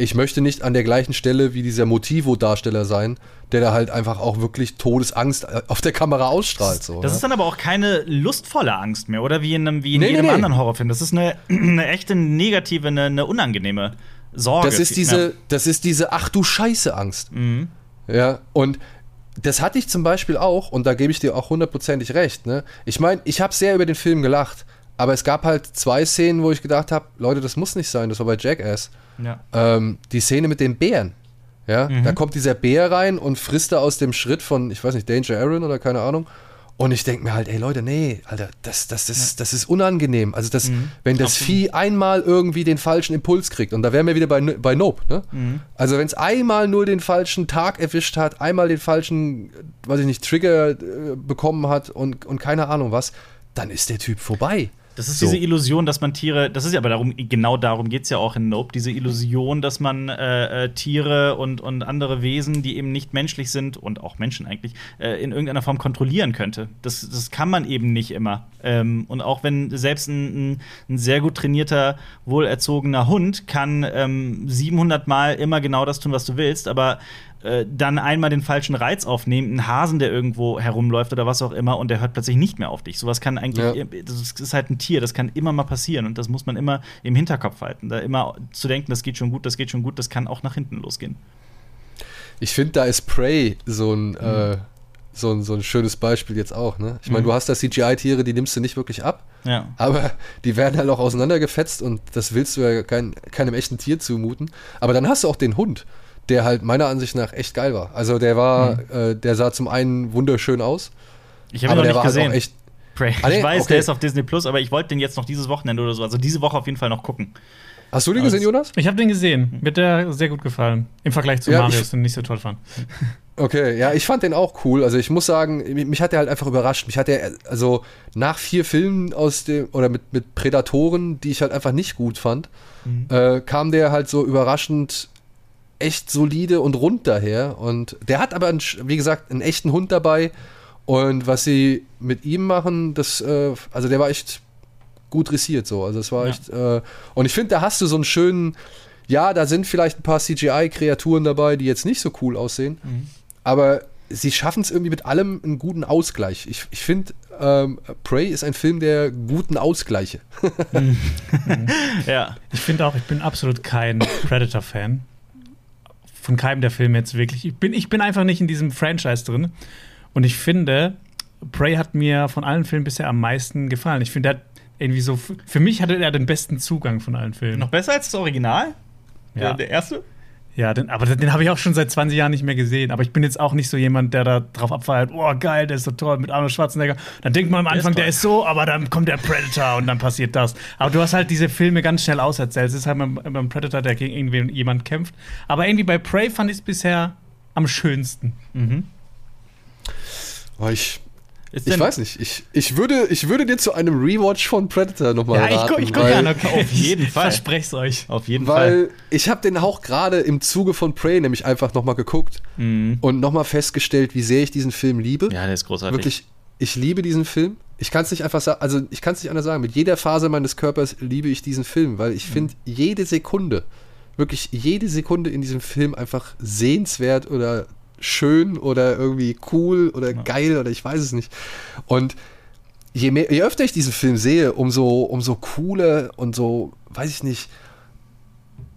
S1: ich möchte nicht an der gleichen Stelle wie dieser Motivo-Darsteller sein, der da halt einfach auch wirklich Todesangst äh, auf der Kamera ausstrahlt. So,
S2: das
S1: ja?
S2: ist dann aber auch keine lustvolle Angst mehr, oder? Wie in, einem, wie in nee, jedem nee, anderen Horrorfilm. Das ist eine, eine echte negative, eine, eine, unangenehme Sorge.
S1: Das ist diese, ja. das ist diese Ach du Scheiße Angst. Mhm. Ja, und das hatte ich zum Beispiel auch, und da gebe ich dir auch hundertprozentig recht. Ne? Ich meine, ich habe sehr über den Film gelacht. Aber es gab halt zwei Szenen, wo ich gedacht habe, Leute, das muss nicht sein. Das war bei Jackass. Ja. Ähm, die Szene mit den Bären. Ja, mhm. da kommt dieser Bär rein und frisst da aus dem Schritt von, ich weiß nicht, Danger Aaron oder keine Ahnung. Und ich denke mir halt, ey Leute, nee, Alter, das, das, das, ja. das ist unangenehm. Also, das, mhm. wenn das Absolut. Vieh einmal irgendwie den falschen Impuls kriegt, und da wären wir wieder bei, bei Nope, ne? Mhm. Also, wenn es einmal nur den falschen Tag erwischt hat, einmal den falschen, weiß ich nicht, Trigger äh, bekommen hat und, und keine Ahnung was, dann ist der Typ vorbei.
S2: Das ist so. diese Illusion, dass man Tiere, das ist ja aber darum, genau darum geht es ja auch in Nope, diese Illusion, dass man äh, äh, Tiere und, und andere Wesen, die eben nicht menschlich sind und auch Menschen eigentlich, äh, in irgendeiner Form kontrollieren könnte. Das, das kann man eben nicht immer. Ähm, und auch wenn selbst ein, ein, ein, sehr gut trainierter, wohlerzogener Hund kann ähm, 700 Mal immer genau das tun, was du willst, aber äh, dann einmal den falschen Reiz aufnehmen, einen Hasen, der irgendwo herumläuft oder was auch immer, und der hört plötzlich nicht mehr auf dich. Sowas kann eigentlich, ja. das ist halt ein Tier, das kann immer mal passieren und das muss man immer im Hinterkopf halten. Da immer zu denken, das geht schon gut, das geht schon gut, das kann auch nach hinten losgehen.
S1: Ich finde, da ist Prey so ein, mhm. äh, so ein, so ein schönes Beispiel jetzt auch. Ne? Ich meine, mhm. du hast da CGI-Tiere, die nimmst du nicht wirklich ab. Ja. Aber die werden halt auch auseinandergefetzt und das willst du ja kein, keinem echten Tier zumuten. Aber dann hast du auch den Hund der halt meiner Ansicht nach echt geil war. Also der war, mhm. äh, der sah zum einen wunderschön aus.
S2: Ich habe ihn noch nicht gesehen. Echt Prey. Ah, nee? Ich weiß, okay. der ist auf Disney Plus, aber ich wollte den jetzt noch dieses Wochenende oder so, also diese Woche auf jeden Fall noch gucken.
S1: Hast du den gesehen, Jonas?
S3: Ich habe den gesehen. Mir der sehr gut gefallen. Im Vergleich zu ja, Mario, den nicht so toll fand.
S1: Okay, ja, ich fand den auch cool. Also ich muss sagen, mich hat der halt einfach überrascht. Mich hat der, also nach vier Filmen aus dem, oder mit, mit Prädatoren, die ich halt einfach nicht gut fand, mhm. äh, kam der halt so überraschend echt solide und rund daher. Und der hat aber, einen, wie gesagt, einen echten Hund dabei. Und was sie mit ihm machen, das, äh, also der war echt gut dressiert so. Also es war ja. echt. Äh, und ich finde, da hast du so einen schönen, ja, da sind vielleicht ein paar CGI-Kreaturen dabei, die jetzt nicht so cool aussehen. Mhm. Aber sie schaffen es irgendwie mit allem einen guten Ausgleich. Ich, ich finde, ähm, Prey ist ein Film der guten Ausgleiche.
S3: ja. Ich finde auch, ich bin absolut kein Predator-Fan von keinem der Filme jetzt wirklich. Ich bin, ich bin einfach nicht in diesem Franchise drin. Und ich finde, Prey hat mir von allen Filmen bisher am meisten gefallen. Ich finde, der hat irgendwie so, für mich hatte er den besten Zugang von allen Filmen.
S2: Noch besser als das Original?
S3: Ja.
S2: Der, der erste?
S3: Ja, den, aber den habe ich auch schon seit 20 Jahren nicht mehr gesehen. Aber ich bin jetzt auch nicht so jemand, der da drauf abfeiert, oh geil, der ist so toll mit Arnold Schwarzenegger. Dann denkt man am Anfang, der ist, der ist so, aber dann kommt der Predator und dann passiert das. Aber du hast halt diese Filme ganz schnell auserzählt. Es ist halt beim, beim Predator, der gegen irgendjemand kämpft. Aber irgendwie bei Prey fand ich es bisher am schönsten.
S2: Mhm.
S1: Oh, ich ich weiß nicht. Ich, ich, würde, ich würde dir zu einem Rewatch von Predator nochmal
S3: ja,
S1: raten.
S3: Ich, ich gucke ja noch
S2: auf jeden Fall.
S3: Ich verspreche es euch.
S2: Auf jeden
S1: weil
S2: Fall.
S1: Weil ich habe den auch gerade im Zuge von Prey nämlich einfach nochmal geguckt
S2: Mhm.
S1: und nochmal festgestellt, wie sehr ich diesen Film liebe.
S2: Ja, der ist großartig.
S1: Wirklich, ich liebe diesen Film. Ich kann es nicht einfach sagen, also ich kann es nicht anders sagen. Mit jeder Phase meines Körpers liebe ich diesen Film, weil ich finde jede Sekunde, wirklich jede Sekunde in diesem Film einfach sehenswert oder schön oder irgendwie cool oder geil oder ich weiß es nicht. Und je, mehr, je öfter ich diesen Film sehe, umso, umso cooler und so, weiß ich nicht,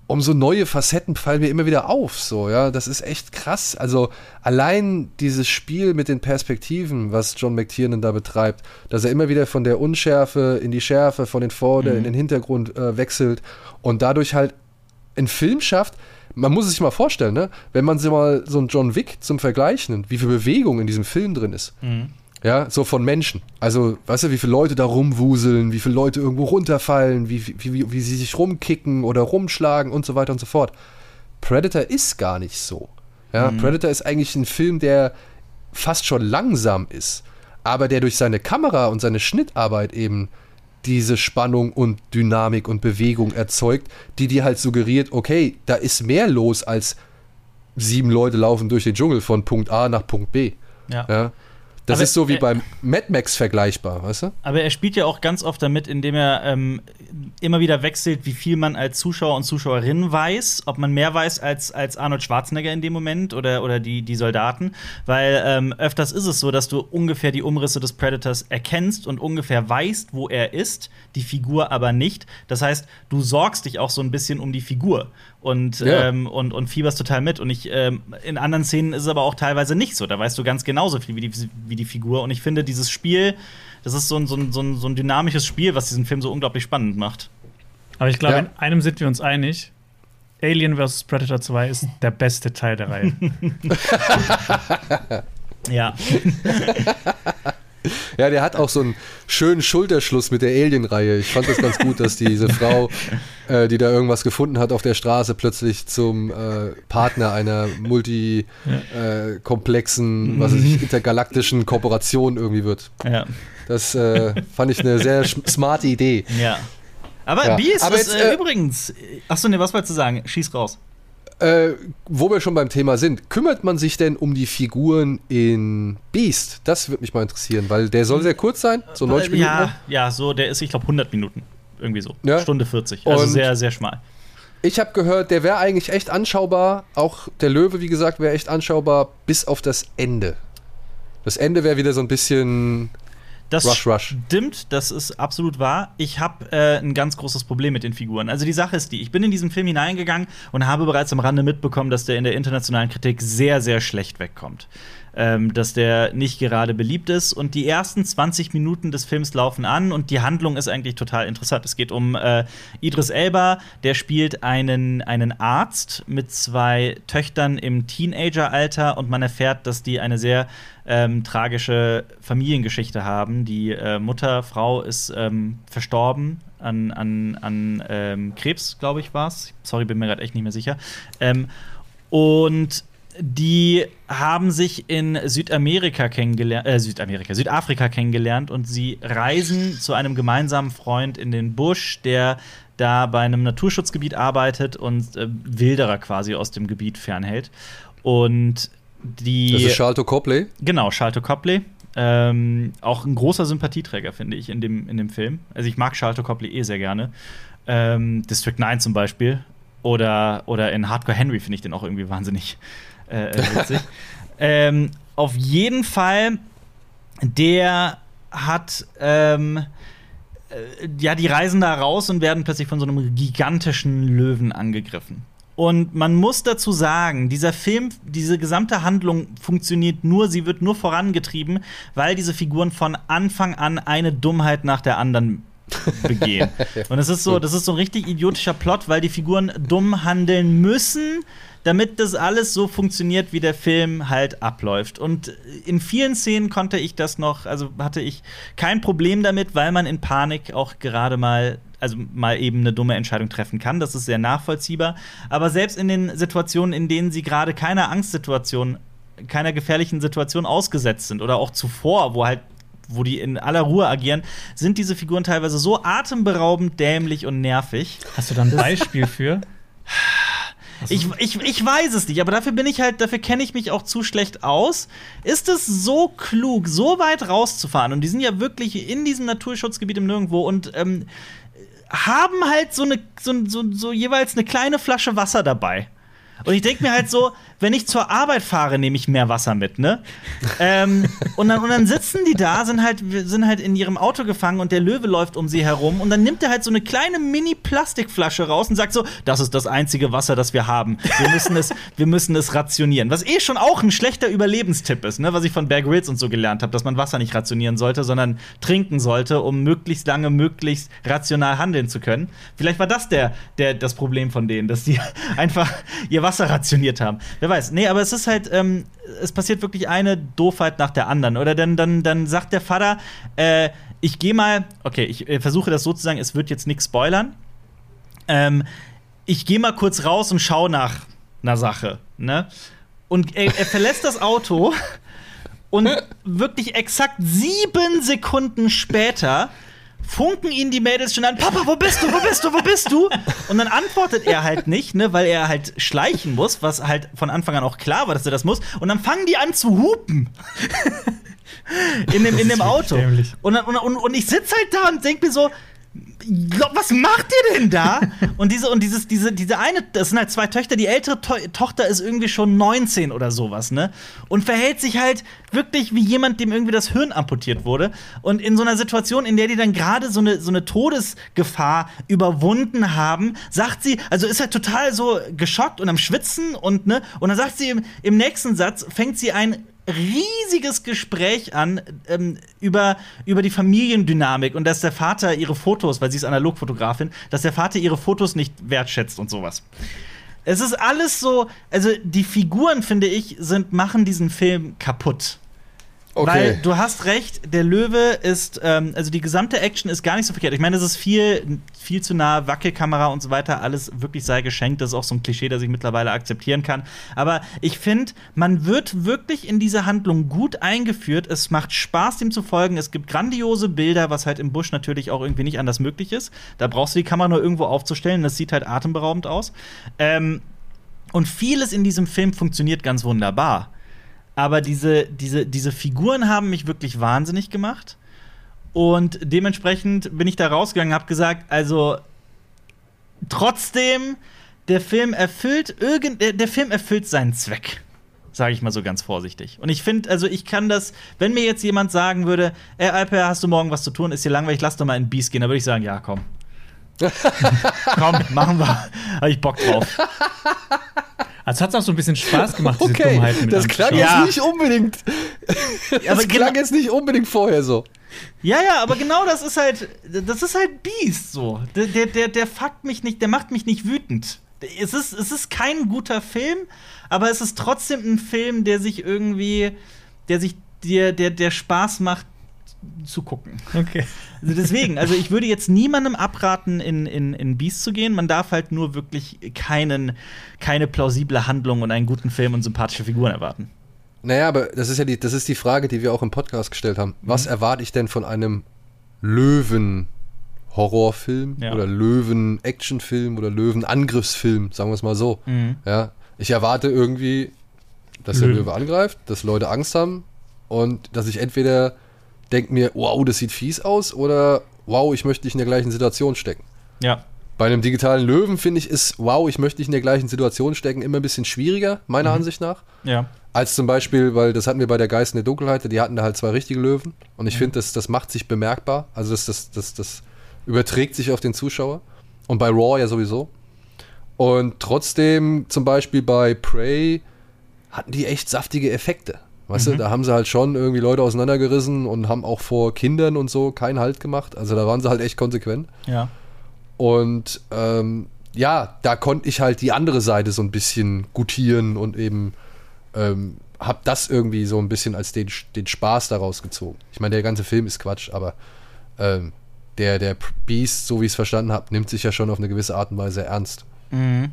S1: umso neue Facetten fallen mir immer wieder auf. So, ja, das ist echt krass. Also allein dieses Spiel mit den Perspektiven, was John McTiernan da betreibt, dass er immer wieder von der Unschärfe in die Schärfe, von den Vorder-
S2: Mhm.
S1: in den Hintergrund äh, wechselt und dadurch halt einen Film schafft. Man muss es sich mal vorstellen, ne? wenn man sich mal so einen John Wick zum Vergleich nimmt, wie viel Bewegung in diesem Film drin ist.
S2: Mhm.
S1: Ja, so von Menschen. Also, weißt du, wie viele Leute da rumwuseln, wie viele Leute irgendwo runterfallen, wie, wie, wie, wie sie sich rumkicken oder rumschlagen und so weiter und so fort. Predator ist gar nicht so. Ja,
S2: Mhm.
S1: Predator ist eigentlich ein Film, der fast schon langsam ist, aber der durch seine Kamera und seine Schnittarbeit eben diese Spannung und Dynamik und Bewegung erzeugt, die dir halt suggeriert, okay, da ist mehr los als sieben Leute laufen durch den Dschungel von Punkt A nach Punkt B.
S2: Ja.
S1: Ja. Das
S2: Aber
S1: ist so wie
S2: er-
S1: beim Mad Max vergleichbar, weißt du?
S2: Aber er spielt ja auch ganz oft damit, indem er ähm, immer wieder wechselt, wie viel man als Zuschauer und Zuschauerin weiß, ob man mehr weiß als, als Arnold Schwarzenegger in dem Moment oder, oder die, die Soldaten. Weil ähm, öfters ist es so, dass du ungefähr die Umrisse des Predators erkennst und ungefähr weißt, wo er ist, die Figur aber nicht. Das heißt, du sorgst dich auch so ein bisschen um die Figur und,
S1: Ja.
S2: ähm, und, und fieberst total mit. Und ich, ähm, in anderen Szenen ist es aber auch teilweise nicht so. Da weißt du ganz genauso viel wie die, wie die Figur. Und ich finde, dieses Spiel, das ist so ein, so, ein, so, ein, so ein dynamisches Spiel, was diesen Film so unglaublich spannend macht.
S3: Aber ich glaube,
S1: Ja.
S3: in einem sind wir uns einig. Alien vs. Predator 2 ist der beste Teil der Reihe.
S2: Ja.
S1: Ja, der hat auch so einen schönen Schulterschluss mit der Alien-Reihe. Ich fand das ganz gut, dass diese Frau, äh, die da irgendwas gefunden hat auf der Straße, plötzlich zum äh, Partner einer multikomplexen, was weiß ich, intergalaktischen Kooperation irgendwie wird.
S2: ja.
S1: Das äh, fand ich eine sehr smarte Idee.
S2: Ja. Aber
S1: Ja.
S2: Bies,
S1: Aber
S2: was,
S1: jetzt,
S2: äh,
S1: äh,
S2: übrigens, achso, ne, was wolltest du sagen? Schieß raus.
S1: Äh, wo wir schon beim Thema sind, kümmert man sich denn um die Figuren in Beast? Das würde mich mal interessieren, weil der soll sehr kurz sein, so 90 Minuten.
S2: ja,
S1: noch.
S2: ja, so, der ist, ich glaube, 100 Minuten. Irgendwie so.
S1: Ja.
S2: Stunde 40. Also
S1: Und-
S2: sehr, sehr schmal.
S1: Ich habe gehört, der wäre eigentlich echt anschaubar. Auch der Löwe, wie gesagt, wäre echt anschaubar, bis auf das Ende. Das Ende wäre wieder so ein bisschen.
S2: Das
S1: Rush, Rush.
S2: stimmt, das ist absolut wahr. Ich habe äh, ein ganz großes Problem mit den Figuren. Also die Sache ist die, ich bin in diesen Film hineingegangen und habe bereits am Rande mitbekommen, dass der in der internationalen Kritik sehr, sehr schlecht wegkommt. Ähm, dass der nicht gerade beliebt ist. Und die ersten 20 Minuten des Films laufen an und die Handlung ist eigentlich total interessant. Es geht um äh, Idris Elba, der spielt einen, einen Arzt mit zwei Töchtern im Teenageralter und man erfährt, dass die eine sehr ähm, tragische Familiengeschichte haben. Die äh, Mutter, Frau ist ähm, verstorben an, an, an ähm, Krebs, glaube ich, war es. Sorry, bin mir gerade echt nicht mehr sicher. Ähm, und die haben sich in Südamerika kennengelernt, äh, Südamerika, Südafrika kennengelernt und sie reisen zu einem gemeinsamen Freund in den Busch, der da bei einem Naturschutzgebiet arbeitet und äh, Wilderer quasi aus dem Gebiet fernhält. Und die.
S1: Das ist Charlton Copley.
S2: Genau, Charlton Copley. Ähm, auch ein großer Sympathieträger, finde ich, in dem, in dem Film. Also ich mag Charlton Copley eh sehr gerne. Ähm, District 9 zum Beispiel. Oder, oder in Hardcore Henry finde ich den auch irgendwie wahnsinnig äh, äh, witzig. ähm, auf jeden Fall, der hat ähm, äh, ja, die reisen da raus und werden plötzlich von so einem gigantischen Löwen angegriffen. Und man muss dazu sagen, dieser Film, diese gesamte Handlung funktioniert nur, sie wird nur vorangetrieben, weil diese Figuren von Anfang an eine Dummheit nach der anderen begehen. Und es ist so, das ist so ein richtig idiotischer Plot, weil die Figuren dumm handeln müssen, damit das alles so funktioniert, wie der Film halt abläuft. Und in vielen Szenen konnte ich das noch, also hatte ich kein Problem damit, weil man in Panik auch gerade mal also mal eben eine dumme Entscheidung treffen kann. Das ist sehr nachvollziehbar. Aber selbst in den Situationen, in denen sie gerade keiner Angstsituation, keiner gefährlichen Situation ausgesetzt sind oder auch zuvor, wo halt wo die in aller Ruhe agieren, sind diese Figuren teilweise so atemberaubend, dämlich und nervig.
S3: Hast du da ein Beispiel für?
S2: Ich, ich, ich weiß es nicht, aber dafür bin ich halt, dafür kenne ich mich auch zu schlecht aus. Ist es so klug, so weit rauszufahren? Und die sind ja wirklich in diesem Naturschutzgebiet im Nirgendwo und ähm, haben halt so eine, so, so, so jeweils eine kleine Flasche Wasser dabei. Und ich denke mir halt so, wenn ich zur Arbeit fahre, nehme ich mehr Wasser mit, ne? ähm, und, dann, und dann sitzen die da, sind halt, sind halt in ihrem Auto gefangen und der Löwe läuft um sie herum und dann nimmt er halt so eine kleine Mini-Plastikflasche raus und sagt so, das ist das einzige Wasser, das wir haben. Wir müssen es, wir müssen es rationieren. Was eh schon auch ein schlechter Überlebenstipp ist, ne? Was ich von Bear Grylls und so gelernt habe, dass man Wasser nicht rationieren sollte, sondern trinken sollte, um möglichst lange, möglichst rational handeln zu können. Vielleicht war das der, der, das Problem von denen, dass die einfach ihr Wasser rationiert haben. Wer weiß. Nee, aber es ist halt, ähm, es passiert wirklich eine Doofheit nach der anderen. Oder dann, dann, dann sagt der Vater, äh, ich gehe mal, okay, ich äh, versuche das so zu sagen, es wird jetzt nichts spoilern. Ähm, ich gehe mal kurz raus und schaue nach einer Sache. Ne? Und er, er verlässt das Auto und wirklich exakt sieben Sekunden später funken ihn die Mädels schon an, Papa, wo bist du, wo bist du, wo bist du? Und dann antwortet er halt nicht, ne, weil er halt schleichen muss, was halt von Anfang an auch klar war, dass er das muss. Und dann fangen die an zu hupen. in dem, in dem Auto. Und, und, und, und ich sitze halt da und denke mir so, was macht ihr denn da? und diese und dieses diese diese eine, das sind halt zwei Töchter. Die ältere to Tochter ist irgendwie schon 19 oder sowas, ne? Und verhält sich halt wirklich wie jemand, dem irgendwie das Hirn amputiert wurde. Und in so einer Situation, in der die dann gerade so eine so eine Todesgefahr überwunden haben, sagt sie, also ist halt total so geschockt und am Schwitzen und ne? Und dann sagt sie im, im nächsten Satz fängt sie ein riesiges Gespräch an ähm, über, über die Familiendynamik und dass der Vater ihre Fotos, weil sie ist Analogfotografin, dass der Vater ihre Fotos nicht wertschätzt und sowas. Es ist alles so, also die Figuren, finde ich, sind, machen diesen Film kaputt. Okay. Weil du hast recht, der Löwe ist, ähm, also die gesamte Action ist gar nicht so verkehrt. Ich meine, es ist viel, viel zu nah, Wackelkamera und so weiter, alles wirklich sei geschenkt. Das ist auch so ein Klischee, das ich mittlerweile akzeptieren kann. Aber ich finde, man wird wirklich in diese Handlung gut eingeführt. Es macht Spaß, dem zu folgen. Es gibt grandiose Bilder, was halt im Busch natürlich auch irgendwie nicht anders möglich ist. Da brauchst du die Kamera nur irgendwo aufzustellen. Das sieht halt atemberaubend aus. Ähm, und vieles in diesem Film funktioniert ganz wunderbar. Aber diese, diese, diese Figuren haben mich wirklich wahnsinnig gemacht. Und dementsprechend bin ich da rausgegangen, habe gesagt, also trotzdem, der Film erfüllt irgend, der, der Film erfüllt seinen Zweck. Sage ich mal so ganz vorsichtig. Und ich finde, also ich kann das, wenn mir jetzt jemand sagen würde, ey Alper, hast du morgen was zu tun, ist dir langweilig, lass doch mal in Beast gehen, dann würde ich sagen, ja, komm. komm, machen wir. Habe ich Bock drauf.
S3: Also hat es auch so ein bisschen Spaß gemacht, diese
S1: okay, Dummheiten mit Das klang jetzt ja. nicht unbedingt. das aber klang jetzt nicht unbedingt vorher so.
S2: Ja, ja, aber genau das ist halt, das ist halt Beast so. Der, der, der, der fuckt mich nicht, der macht mich nicht wütend. Es ist, es ist kein guter Film, aber es ist trotzdem ein Film, der sich irgendwie, der sich, der, der, der Spaß macht, zu gucken.
S3: Okay.
S2: Also deswegen, also ich würde jetzt niemandem abraten, in, in, in Beast zu gehen. Man darf halt nur wirklich keinen, keine plausible Handlung und einen guten Film und sympathische Figuren erwarten.
S1: Naja, aber das ist ja die, das ist die Frage, die wir auch im Podcast gestellt haben. Was mhm. erwarte ich denn von einem Löwen-Horrorfilm ja. oder Löwen-Actionfilm oder Löwen-Angriffsfilm, sagen wir es mal so. Mhm. Ja, ich erwarte irgendwie, dass der Löwe angreift, dass Leute Angst haben und dass ich entweder denke mir, wow, das sieht fies aus oder wow, ich möchte dich in der gleichen Situation stecken.
S2: Ja.
S1: Bei einem digitalen Löwen finde ich, ist wow, ich möchte dich in der gleichen Situation stecken, immer ein bisschen schwieriger, meiner mhm. Ansicht nach.
S2: Ja.
S1: Als zum Beispiel, weil das hatten wir bei der Geist in der Dunkelheit, die hatten da halt zwei richtige Löwen. Und ich mhm. finde, das, das macht sich bemerkbar. Also das, das, das, das überträgt sich auf den Zuschauer. Und bei Raw ja sowieso. Und trotzdem, zum Beispiel bei Prey, hatten die echt saftige Effekte. Weißt mhm. du, da haben sie halt schon irgendwie Leute auseinandergerissen und haben auch vor Kindern und so keinen Halt gemacht. Also da waren sie halt echt konsequent.
S2: Ja.
S1: Und ähm, ja, da konnte ich halt die andere Seite so ein bisschen gutieren und eben ähm, hab das irgendwie so ein bisschen als den, den Spaß daraus gezogen. Ich meine, der ganze Film ist Quatsch, aber ähm, der, der Beast, so wie ich es verstanden habe, nimmt sich ja schon auf eine gewisse Art und Weise ernst.
S2: Mhm.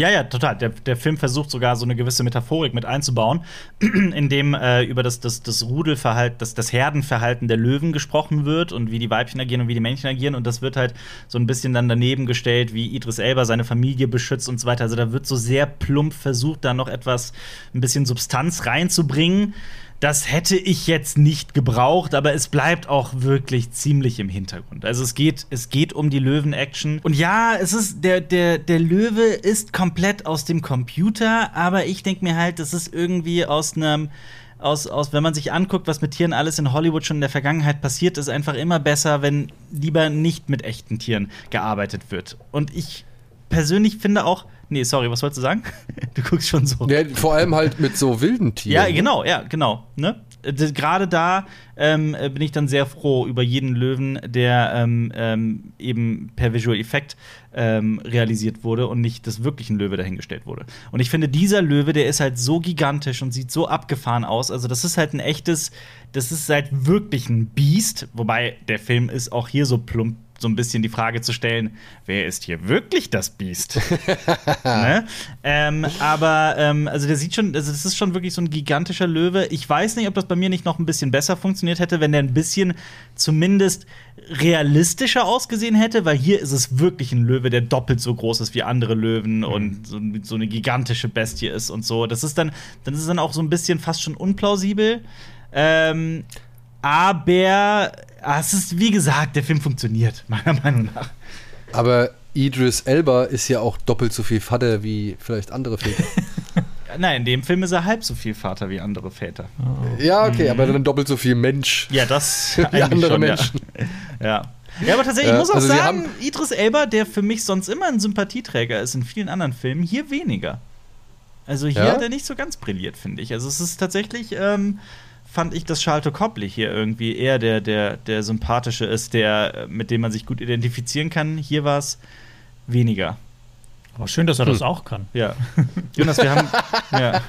S2: Ja, ja, total. Der, der Film versucht sogar so eine gewisse Metaphorik mit einzubauen, indem äh, über das, das, das Rudelverhalten, das, das Herdenverhalten der Löwen gesprochen wird und wie die Weibchen agieren und wie die Männchen agieren. Und das wird halt so ein bisschen dann daneben gestellt, wie Idris Elba seine Familie beschützt und so weiter. Also da wird so sehr plump versucht, da noch etwas, ein bisschen Substanz reinzubringen das hätte ich jetzt nicht gebraucht, aber es bleibt auch wirklich ziemlich im Hintergrund. Also es geht, es geht um die Löwen-Action. Und ja, es ist, der, der, der Löwe ist komplett aus dem Computer, aber ich denke mir halt, das ist irgendwie aus einem aus, aus, wenn man sich anguckt, was mit Tieren alles in Hollywood schon in der Vergangenheit passiert, ist einfach immer besser, wenn lieber nicht mit echten Tieren gearbeitet wird. Und ich persönlich finde auch, Nee, sorry, was wolltest du sagen? Du guckst schon so.
S1: Ja, vor allem halt mit so wilden Tieren.
S2: Ja, genau, ja, genau. Ne? Gerade da ähm, bin ich dann sehr froh über jeden Löwen, der ähm, ähm, eben per Visual Effekt ähm, realisiert wurde und nicht des wirklichen Löwe dahingestellt wurde. Und ich finde, dieser Löwe, der ist halt so gigantisch und sieht so abgefahren aus. Also, das ist halt ein echtes, das ist halt wirklich ein Biest. Wobei der Film ist auch hier so plump so ein bisschen die Frage zu stellen, wer ist hier wirklich das Biest? ne? ähm, aber ähm, also der sieht schon, also das ist schon wirklich so ein gigantischer Löwe. Ich weiß nicht, ob das bei mir nicht noch ein bisschen besser funktioniert hätte, wenn der ein bisschen zumindest realistischer ausgesehen hätte, weil hier ist es wirklich ein Löwe, der doppelt so groß ist wie andere Löwen mhm. und so, so, eine gigantische Bestie ist und so. Das ist dann, dann ist es dann auch so ein bisschen fast schon unplausibel. Ähm, aber es ist, wie gesagt, der Film funktioniert, meiner Meinung nach.
S1: Aber Idris Elba ist ja auch doppelt so viel Vater wie vielleicht andere Väter.
S2: Nein, in dem Film ist er halb so viel Vater wie andere Väter.
S1: Oh. Ja, okay, mhm. aber dann doppelt so viel Mensch.
S2: Ja, das
S1: wie andere schon, Menschen.
S2: Ja. ja. ja. aber tatsächlich, ich muss auch also sagen, Idris Elba, der für mich sonst immer ein Sympathieträger ist in vielen anderen Filmen, hier weniger. Also hier ja? hat er nicht so ganz brilliert, finde ich. Also es ist tatsächlich ähm, fand ich, dass Charlton Copley hier irgendwie eher der, der, der sympathische ist, der, mit dem man sich gut identifizieren kann. Hier war es weniger.
S3: Aber schön, dass er hm. das auch kann.
S2: Ja. Jonas, wir haben. ja.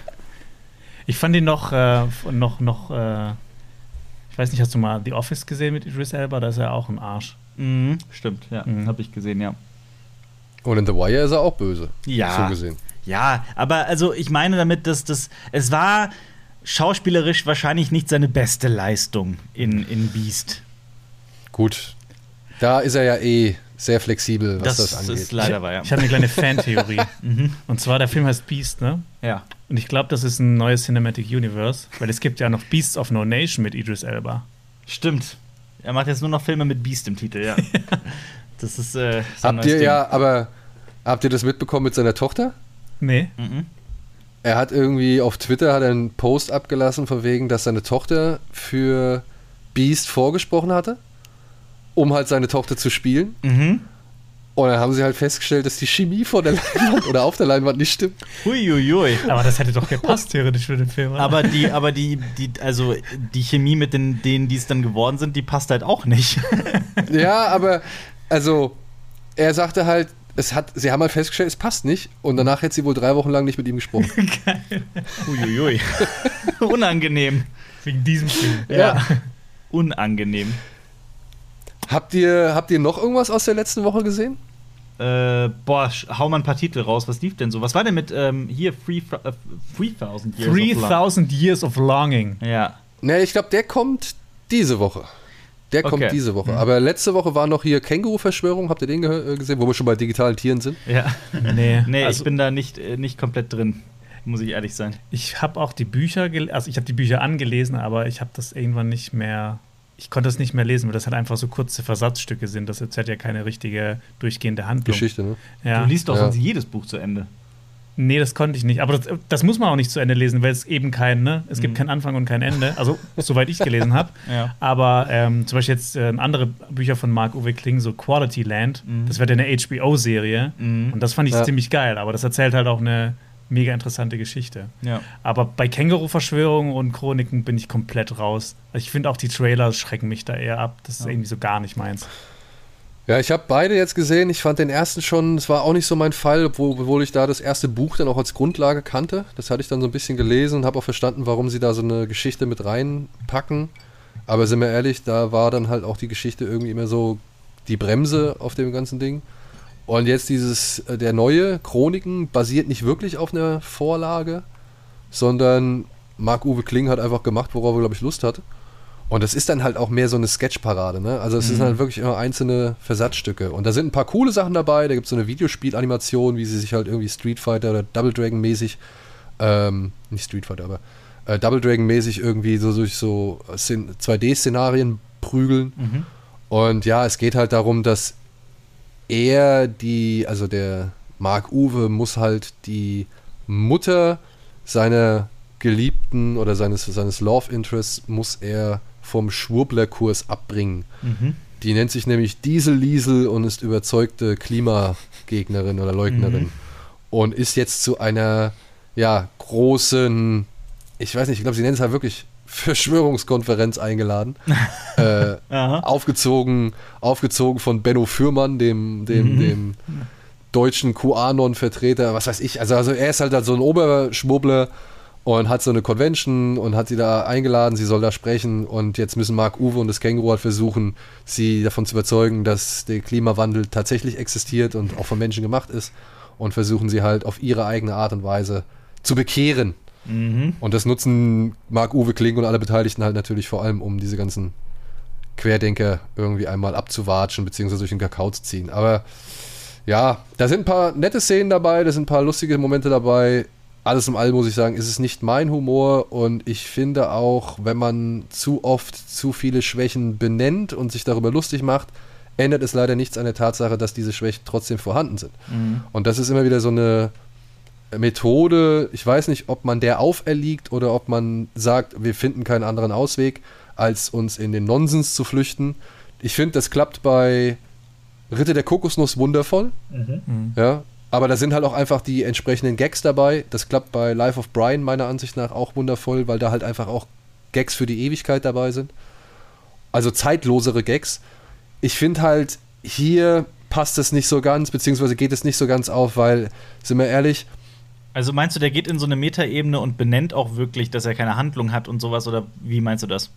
S3: Ich fand ihn noch, äh, noch, noch, äh, ich weiß nicht, hast du mal The Office gesehen mit Idris Elba? Da ist er auch ein Arsch.
S2: Mhm, stimmt, ja. Mhm. Hab ich gesehen, ja.
S1: Und in The Wire ist er auch böse.
S2: Ja.
S1: So gesehen.
S2: Ja, aber also ich meine damit, dass das, es war schauspielerisch wahrscheinlich nicht seine beste Leistung in, in Beast.
S1: Gut. Da ist er ja eh sehr flexibel, was das, das angeht. Ist
S3: leider wahr, ja. Ich habe eine kleine Fantheorie. mhm. Und zwar, der Film heißt Beast, ne?
S2: Ja.
S3: Und ich glaube, das ist ein neues Cinematic Universe, weil es gibt ja noch Beasts of No Nation mit Idris Elba.
S2: Stimmt. Er macht jetzt nur noch Filme mit Beast im Titel, ja. das ist. Äh,
S1: habt ihr Ding. ja, aber habt ihr das mitbekommen mit seiner Tochter?
S3: Nee. Mhm.
S1: Er hat irgendwie auf Twitter hat einen Post abgelassen, von wegen, dass seine Tochter für Beast vorgesprochen hatte, um halt seine Tochter zu spielen.
S2: Mhm.
S1: Und dann haben sie halt festgestellt, dass die Chemie vor der Leinwand oder auf der Leinwand nicht stimmt.
S2: Huiuiui.
S3: Aber das hätte doch gepasst, theoretisch für den Film.
S2: Oder? Aber die, aber die, die, also die Chemie mit den, denen, die es dann geworden sind, die passt halt auch nicht.
S1: ja, aber also er sagte halt, es hat, sie haben halt festgestellt, es passt nicht. Und danach hätte sie wohl drei Wochen lang nicht mit ihm gesprochen.
S2: Geil. Uiuiui. Unangenehm.
S3: Wegen diesem Film.
S2: Ja. ja. Unangenehm.
S1: Habt ihr, habt ihr noch irgendwas aus der letzten Woche gesehen?
S2: Äh, boah, hau mal ein paar Titel raus. Was lief denn so? Was war denn mit ähm, hier 3000
S3: äh, Years 3000 Years of Longing.
S2: Ja.
S1: Ne, ich glaube, der kommt diese Woche. Der kommt okay. diese Woche. Mhm. Aber letzte Woche war noch hier Känguru-Verschwörung. Habt ihr den äh, gesehen, wo wir schon bei digitalen Tieren sind?
S2: Ja. nee, nee also, ich bin da nicht, äh, nicht komplett drin. Muss ich ehrlich sein.
S3: Ich habe auch die Bücher, also ich habe die Bücher angelesen, aber ich habe das irgendwann nicht mehr. Ich konnte es nicht mehr lesen, weil das halt einfach so kurze Versatzstücke sind. Das erzählt ja keine richtige durchgehende Handlung.
S1: Geschichte, ne?
S2: Ja. Du liest doch ja. sonst jedes Buch zu Ende.
S3: Nee, das konnte ich nicht. Aber das, das, muss man auch nicht zu Ende lesen, weil es eben kein, ne? Es gibt mhm. keinen Anfang und kein Ende. Also, soweit ich gelesen habe. ja. Aber ähm, zum Beispiel jetzt äh, andere Bücher von Marc-Uwe Kling, so Quality Land, mhm. das wird eine HBO-Serie. Mhm. Und das fand ich ja. ziemlich geil. Aber das erzählt halt auch eine mega interessante Geschichte. Ja. Aber bei Känguru-Verschwörungen und Chroniken bin ich komplett raus. Ich finde auch die Trailer schrecken mich da eher ab. Das ist ja. irgendwie so gar nicht meins.
S1: Ja, ich habe beide jetzt gesehen. Ich fand den ersten schon, es war auch nicht so mein Fall, obwohl, ich da das erste Buch dann auch als Grundlage kannte. Das hatte ich dann so ein bisschen gelesen und habe auch verstanden, warum sie da so eine Geschichte mit reinpacken. Aber sind wir ehrlich, da war dann halt auch die Geschichte irgendwie immer so die Bremse auf dem ganzen Ding. Und jetzt dieses, äh, der neue Chroniken basiert nicht wirklich auf einer Vorlage, sondern Marc-Uwe Kling hat einfach gemacht, worauf er, glaube ich, Lust hat. Und das ist dann halt auch mehr so eine Sketchparade, ne? Also es mhm. sind halt wirklich immer einzelne Versatzstücke. Und da sind ein paar coole Sachen dabei. Da gibt es so eine Videospielanimation, wie sie sich halt irgendwie Street Fighter oder Double Dragon mäßig, ähm, nicht Street Fighter, aber äh, Double Dragon mäßig irgendwie so durch so 2D-Szenarien prügeln. Mhm. Und ja, es geht halt darum, dass er die, also der Mark Uwe muss halt die Mutter seiner Geliebten oder seines, seines Love Interests muss er vom Schwurblerkurs abbringen. Mhm. Die nennt sich nämlich Diesel Liesel und ist überzeugte Klimagegnerin oder Leugnerin. Mhm. Und ist jetzt zu einer, ja, großen, ich weiß nicht, ich glaube, sie nennt es halt wirklich Verschwörungskonferenz eingeladen. äh, aufgezogen, aufgezogen von Benno Fürmann, dem, dem, mhm. dem deutschen QAnon-Vertreter, was weiß ich. Also, also er ist halt, halt so ein Oberschwurbler und hat so eine Convention und hat sie da eingeladen, sie soll da sprechen und jetzt müssen Mark Uwe und das Känguru halt versuchen, sie davon zu überzeugen, dass der Klimawandel tatsächlich existiert und auch von Menschen gemacht ist und versuchen sie halt auf ihre eigene Art und Weise zu bekehren. Mhm. Und das nutzen Mark Uwe Kling und alle Beteiligten halt natürlich vor allem, um diese ganzen Querdenker irgendwie einmal abzuwatschen bzw. durch den Kakao zu ziehen. Aber ja, da sind ein paar nette Szenen dabei, da sind ein paar lustige Momente dabei alles im All muss ich sagen, ist es nicht mein Humor und ich finde auch, wenn man zu oft zu viele Schwächen benennt und sich darüber lustig macht, ändert es leider nichts an der Tatsache, dass diese Schwächen trotzdem vorhanden sind. Mhm. Und das ist immer wieder so eine Methode, ich weiß nicht, ob man der auferliegt oder ob man sagt, wir finden keinen anderen Ausweg, als uns in den Nonsens zu flüchten. Ich finde, das klappt bei Ritter der Kokosnuss wundervoll. Mhm. Ja, aber da sind halt auch einfach die entsprechenden Gags dabei. Das klappt bei Life of Brian meiner Ansicht nach auch wundervoll, weil da halt einfach auch Gags für die Ewigkeit dabei sind. Also zeitlosere Gags. Ich finde halt, hier passt es nicht so ganz, beziehungsweise geht es nicht so ganz auf, weil, sind wir ehrlich,
S2: also meinst du, der geht in so eine Metaebene und benennt auch wirklich, dass er keine Handlung hat und sowas, oder wie meinst du das?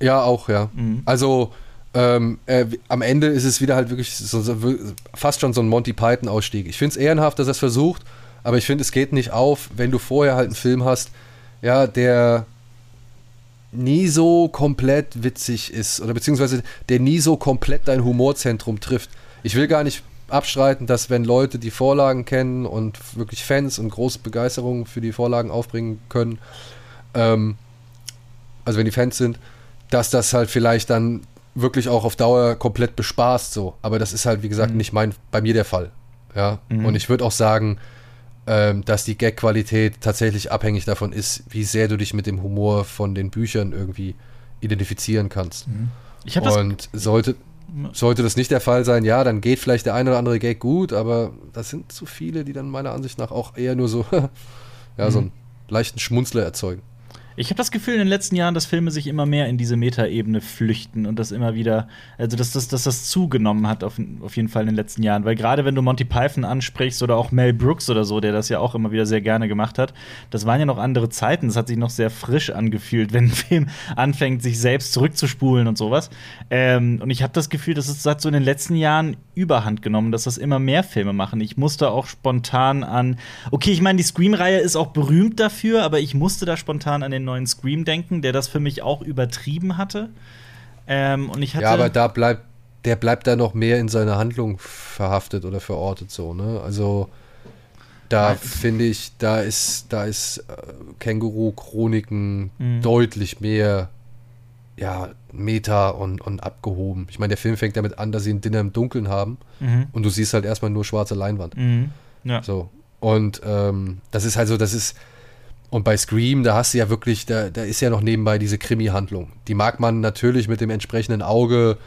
S1: Ja, auch, ja. Mhm. Also ähm, äh, am Ende ist es wieder halt wirklich so, so, fast schon so ein Monty Python-Ausstieg. Ich finde es ehrenhaft, dass er es versucht, aber ich finde, es geht nicht auf, wenn du vorher halt einen Film hast, ja, der nie so komplett witzig ist oder beziehungsweise der nie so komplett dein Humorzentrum trifft. Ich will gar nicht abstreiten, dass wenn Leute die Vorlagen kennen und wirklich Fans und große Begeisterung für die Vorlagen aufbringen können, ähm, also wenn die Fans sind, dass das halt vielleicht dann wirklich auch auf Dauer komplett bespaßt so. Aber das ist halt, wie gesagt, mhm. nicht mein, bei mir der Fall. Ja. Mhm. Und ich würde auch sagen, ähm, dass die Gag-Qualität tatsächlich abhängig davon ist, wie sehr du dich mit dem Humor von den Büchern irgendwie identifizieren kannst. Mhm. Und sollte, sollte das nicht der Fall sein, ja, dann geht vielleicht der ein oder andere Gag gut, aber das sind zu viele, die dann meiner Ansicht nach auch eher nur so, ja, so mhm. einen leichten Schmunzler erzeugen.
S2: Ich habe das Gefühl in den letzten Jahren, dass Filme sich immer mehr in diese Metaebene flüchten und das immer wieder, also dass das, dass das zugenommen hat auf, auf jeden Fall in den letzten Jahren. Weil gerade wenn du Monty Python ansprichst oder auch Mel Brooks oder so, der das ja auch immer wieder sehr gerne gemacht hat, das waren ja noch andere Zeiten. Es hat sich noch sehr frisch angefühlt, wenn ein Film anfängt, sich selbst zurückzuspulen und sowas. Ähm, und ich habe das Gefühl, dass es hat so in den letzten Jahren überhand genommen, dass das immer mehr Filme machen. Ich musste auch spontan an, okay, ich meine, die Scream-Reihe ist auch berühmt dafür, aber ich musste da spontan an den neuen Scream denken, der das für mich auch übertrieben hatte. Ähm, und ich hatte
S1: ja, aber da bleibt, der bleibt da noch mehr in seiner Handlung verhaftet oder verortet so, ne? Also da finde ich, da ist, da ist äh, Känguru-Chroniken mhm. deutlich mehr ja, Meta und, und abgehoben. Ich meine, der Film fängt damit an, dass sie ein Dinner im Dunkeln haben mhm. und du siehst halt erstmal nur schwarze Leinwand. Mhm. Ja. So. Und ähm, das ist halt so, das ist. Und bei Scream, da hast du ja wirklich, da, da ist ja noch nebenbei diese Krimi-Handlung. Die mag man natürlich mit dem entsprechenden Auge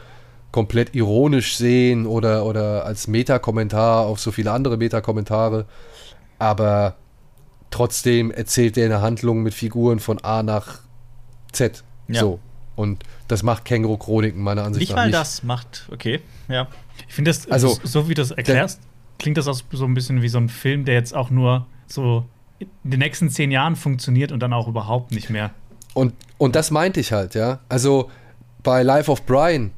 S1: komplett ironisch sehen oder, oder als Meta-Kommentar auf so viele andere Meta-Kommentare. Aber trotzdem erzählt er eine Handlung mit Figuren von A nach Z. Ja. So. Und das macht Känguru Chroniken meiner Ansicht
S2: nicht
S1: nach
S2: nicht. Nicht mal das macht, okay, ja.
S3: Ich finde das, also, so wie du das erklärst, klingt das auch so ein bisschen wie so ein Film, der jetzt auch nur so in den nächsten zehn Jahren funktioniert und dann auch überhaupt nicht mehr.
S1: Und, und das meinte ich halt, ja. Also bei Life of Brian,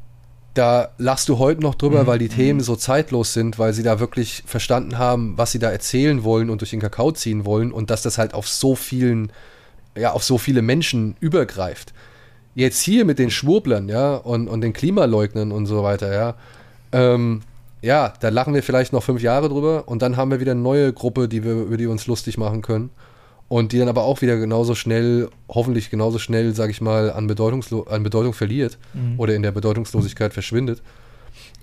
S1: da lachst du heute noch drüber, mhm. weil die Themen so zeitlos sind, weil sie da wirklich verstanden haben, was sie da erzählen wollen und durch den Kakao ziehen wollen und dass das halt auf so vielen, ja, auf so viele Menschen übergreift. Jetzt hier mit den Schwurblern, ja, und, und den Klimaleugnern und so weiter, ja, ähm, ja, da lachen wir vielleicht noch fünf Jahre drüber und dann haben wir wieder eine neue Gruppe, die wir, über die wir uns lustig machen können und die dann aber auch wieder genauso schnell, hoffentlich genauso schnell, sage ich mal, an, Bedeutungslo an Bedeutung verliert mhm. oder in der Bedeutungslosigkeit verschwindet.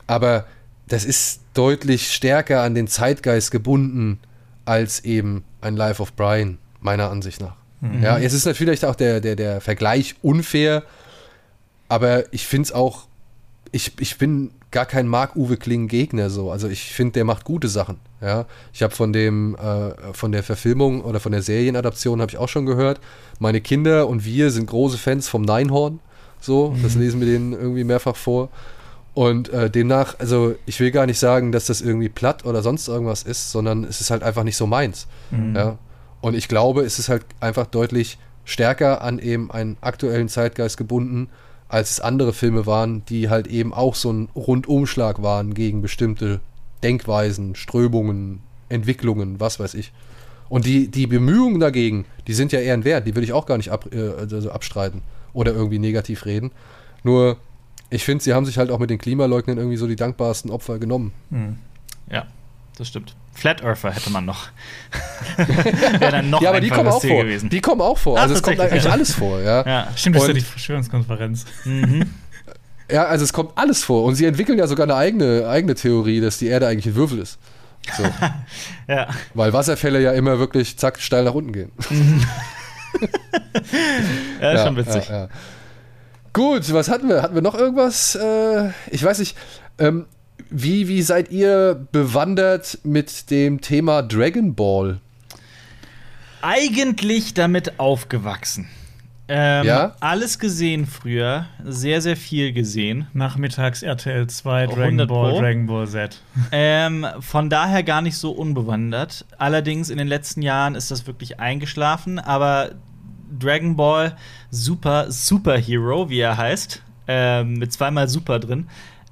S1: Aber das ist deutlich stärker an den Zeitgeist gebunden als eben ein Life of Brian, meiner Ansicht nach. Mhm. Ja, jetzt ist natürlich auch der, der, der Vergleich unfair, aber ich finde es auch, ich, ich bin gar kein Mark-Uwe Kling-Gegner so. Also ich finde, der macht gute Sachen. Ja, ich habe von dem, äh, von der Verfilmung oder von der Serienadaption habe ich auch schon gehört. Meine Kinder und wir sind große Fans vom Neinhorn. So, mhm. das lesen wir denen irgendwie mehrfach vor. Und äh, demnach, also ich will gar nicht sagen, dass das irgendwie platt oder sonst irgendwas ist, sondern es ist halt einfach nicht so meins. Mhm. Ja. Und ich glaube, es ist halt einfach deutlich stärker an eben einen aktuellen Zeitgeist gebunden als es andere Filme waren, die halt eben auch so ein Rundumschlag waren gegen bestimmte Denkweisen, Strömungen, Entwicklungen, was weiß ich. Und die, die Bemühungen dagegen, die sind ja eher ein Wert, die will ich auch gar nicht ab, äh, also abstreiten oder irgendwie negativ reden. Nur, ich finde, sie haben sich halt auch mit den Klimaleugnern irgendwie so die dankbarsten Opfer genommen.
S2: Hm. Ja, das stimmt. Flat Earther hätte man noch.
S1: Wäre dann noch ja, aber die kommen auch vor. Gewesen. Die kommen auch vor. Ach, also es kommt eigentlich ja. alles vor. Ja,
S3: ja. stimmt, das ist ja die Verschwörungskonferenz. Mhm.
S1: Ja, also es kommt alles vor. Und sie entwickeln ja sogar eine eigene, eigene Theorie, dass die Erde eigentlich ein Würfel ist. So. ja. Weil Wasserfälle ja immer wirklich zack steil nach unten gehen. Mhm.
S2: ja, ist schon witzig.
S1: Gut, was hatten wir? Hatten wir noch irgendwas? Äh, ich weiß nicht. Ähm, wie, wie seid ihr bewandert mit dem Thema Dragon Ball?
S2: Eigentlich damit aufgewachsen. Ähm, ja? Alles gesehen früher, sehr, sehr viel gesehen.
S3: Nachmittags RTL 2, Dragon Ball, Pro. Dragon Ball Z.
S2: Ähm, von daher gar nicht so unbewandert. Allerdings in den letzten Jahren ist das wirklich eingeschlafen, aber Dragon Ball Super Superhero, wie er heißt, ähm, mit zweimal Super drin,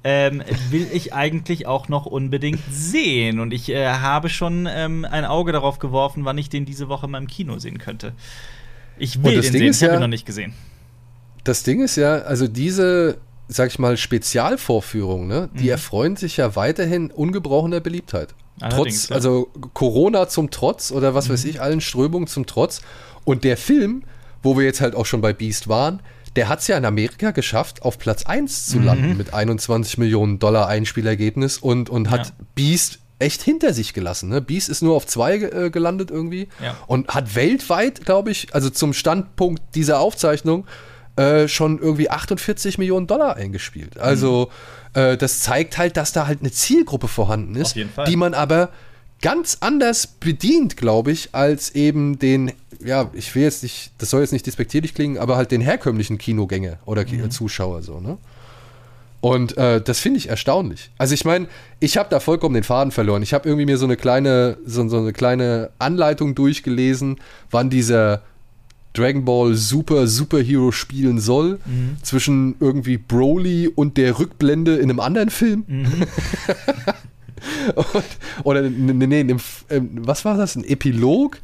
S2: ähm, will ich eigentlich auch noch unbedingt sehen. Und ich äh, habe schon ähm, ein Auge darauf geworfen, wann ich den diese Woche mal im Kino sehen könnte. Ich will den Ding sehen, ich habe ja, ihn noch nicht gesehen.
S1: Das Ding ist ja, also diese, sag ich mal, Spezialvorführungen, ne, die mhm. erfreuen sich ja weiterhin ungebrochener Beliebtheit. Allerdings, Trotz, ja. also Corona zum Trotz oder was mhm. weiß ich, allen Strömungen zum Trotz. Und der Film, wo wir jetzt halt auch schon bei Beast waren, der hat es ja in Amerika geschafft, auf Platz 1 zu mhm. landen mit 21 Millionen Dollar Einspielergebnis und, und hat ja. Beast echt hinter sich gelassen. Ne? Beast ist nur auf 2 äh, gelandet irgendwie ja. und hat weltweit, glaube ich, also zum Standpunkt dieser Aufzeichnung, äh, schon irgendwie 48 Millionen Dollar eingespielt. Also mhm. äh, das zeigt halt, dass da halt eine Zielgruppe vorhanden ist, die man aber ganz anders bedient, glaube ich, als eben den, ja, ich will jetzt nicht, das soll jetzt nicht despektierlich klingen, aber halt den herkömmlichen Kinogänger oder mhm. Zuschauer so, ne? Und äh, das finde ich erstaunlich. Also ich meine, ich habe da vollkommen den Faden verloren. Ich habe irgendwie mir so eine kleine, so, so, eine kleine Anleitung durchgelesen, wann dieser Dragon Ball Super Superhero spielen soll. Mhm. Zwischen irgendwie Broly und der Rückblende in einem anderen Film. Mhm. Und, oder nee, nee, nee, was war das? Ein Epilog,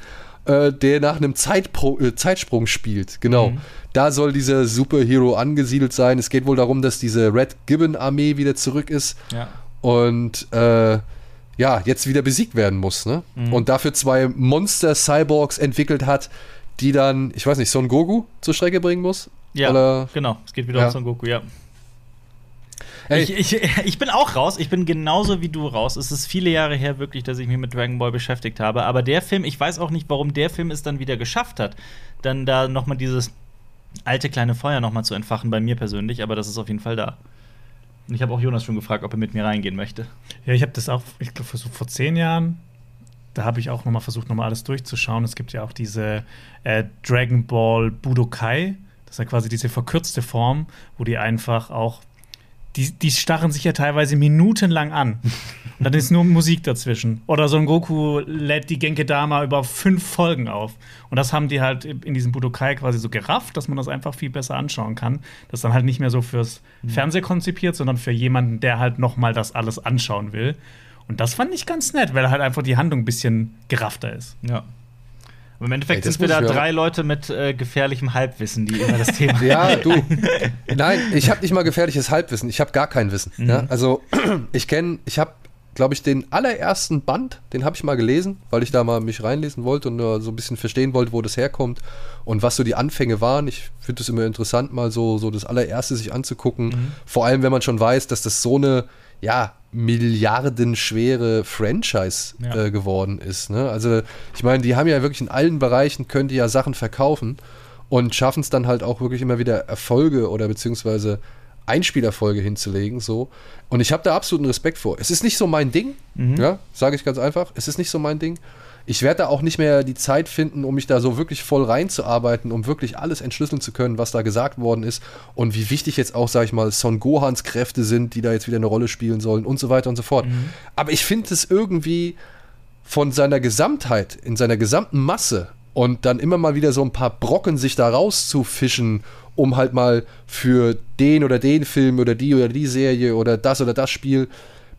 S1: äh, der nach einem Zeitpro äh, Zeitsprung spielt. Genau. Mhm. Da soll dieser Superhero angesiedelt sein. Es geht wohl darum, dass diese Red Gibbon Armee wieder zurück ist. Ja. Und äh, ja, jetzt wieder besiegt werden muss. Ne? Mhm. Und dafür zwei Monster-Cyborgs entwickelt hat, die dann, ich weiß nicht, Son Goku zur Strecke bringen muss.
S2: Ja, Oder? genau. Es geht wieder ja. um Son Goku, ja. Ich, ich, ich bin auch raus. Ich bin genauso wie du raus. Es ist viele Jahre her wirklich, dass ich mich mit Dragon Ball beschäftigt habe. Aber der Film, ich weiß auch nicht, warum der Film es dann wieder geschafft hat, dann da noch mal dieses alte kleine Feuer noch mal zu entfachen bei mir persönlich. Aber das ist auf jeden Fall da. Und ich habe auch Jonas schon gefragt, ob er mit mir reingehen möchte.
S3: Ja, ich habe das auch, ich glaube, versucht vor zehn Jahren. Da habe ich auch noch mal versucht, noch mal alles durchzuschauen. Es gibt ja auch diese äh, Dragon Ball Budokai. Das ist ja quasi diese verkürzte Form, wo die einfach auch die, die starren sich ja teilweise minutenlang an. Und dann ist nur Musik dazwischen. Oder so ein Goku lädt die Genke Dama über fünf Folgen auf. Und das haben die halt in diesem Budokai quasi so gerafft, dass man das einfach viel besser anschauen kann. Das ist dann halt nicht mehr so fürs mhm. Fernsehen konzipiert, sondern für jemanden, der halt noch mal das alles anschauen will. Und das fand ich ganz nett, weil halt einfach die Handlung ein bisschen geraffter ist.
S2: Ja. Und Im Endeffekt Ey, sind wir da drei Leute mit äh, gefährlichem Halbwissen, die über das Thema.
S1: ja, du. Nein, ich habe nicht mal gefährliches Halbwissen. Ich habe gar kein Wissen. Mhm. Ja? Also ich kenne, ich habe, glaube ich, den allerersten Band, den habe ich mal gelesen, weil ich da mal mich reinlesen wollte und uh, so ein bisschen verstehen wollte, wo das herkommt und was so die Anfänge waren. Ich finde es immer interessant, mal so, so das allererste sich anzugucken. Mhm. Vor allem, wenn man schon weiß, dass das so eine, ja, milliardenschwere Franchise ja. äh, geworden ist. Ne? Also ich meine, die haben ja wirklich in allen Bereichen, können die ja Sachen verkaufen und schaffen es dann halt auch wirklich immer wieder Erfolge oder beziehungsweise Einspielerfolge hinzulegen. So. Und ich habe da absoluten Respekt vor. Es ist nicht so mein Ding, mhm. ja, sage ich ganz einfach. Es ist nicht so mein Ding ich werde da auch nicht mehr die Zeit finden, um mich da so wirklich voll reinzuarbeiten, um wirklich alles entschlüsseln zu können, was da gesagt worden ist und wie wichtig jetzt auch, sag ich mal, Son Gohans Kräfte sind, die da jetzt wieder eine Rolle spielen sollen und so weiter und so fort. Mhm. Aber ich finde es irgendwie von seiner Gesamtheit, in seiner gesamten Masse und dann immer mal wieder so ein paar Brocken sich da rauszufischen, um halt mal für den oder den Film oder die oder die Serie oder das oder das Spiel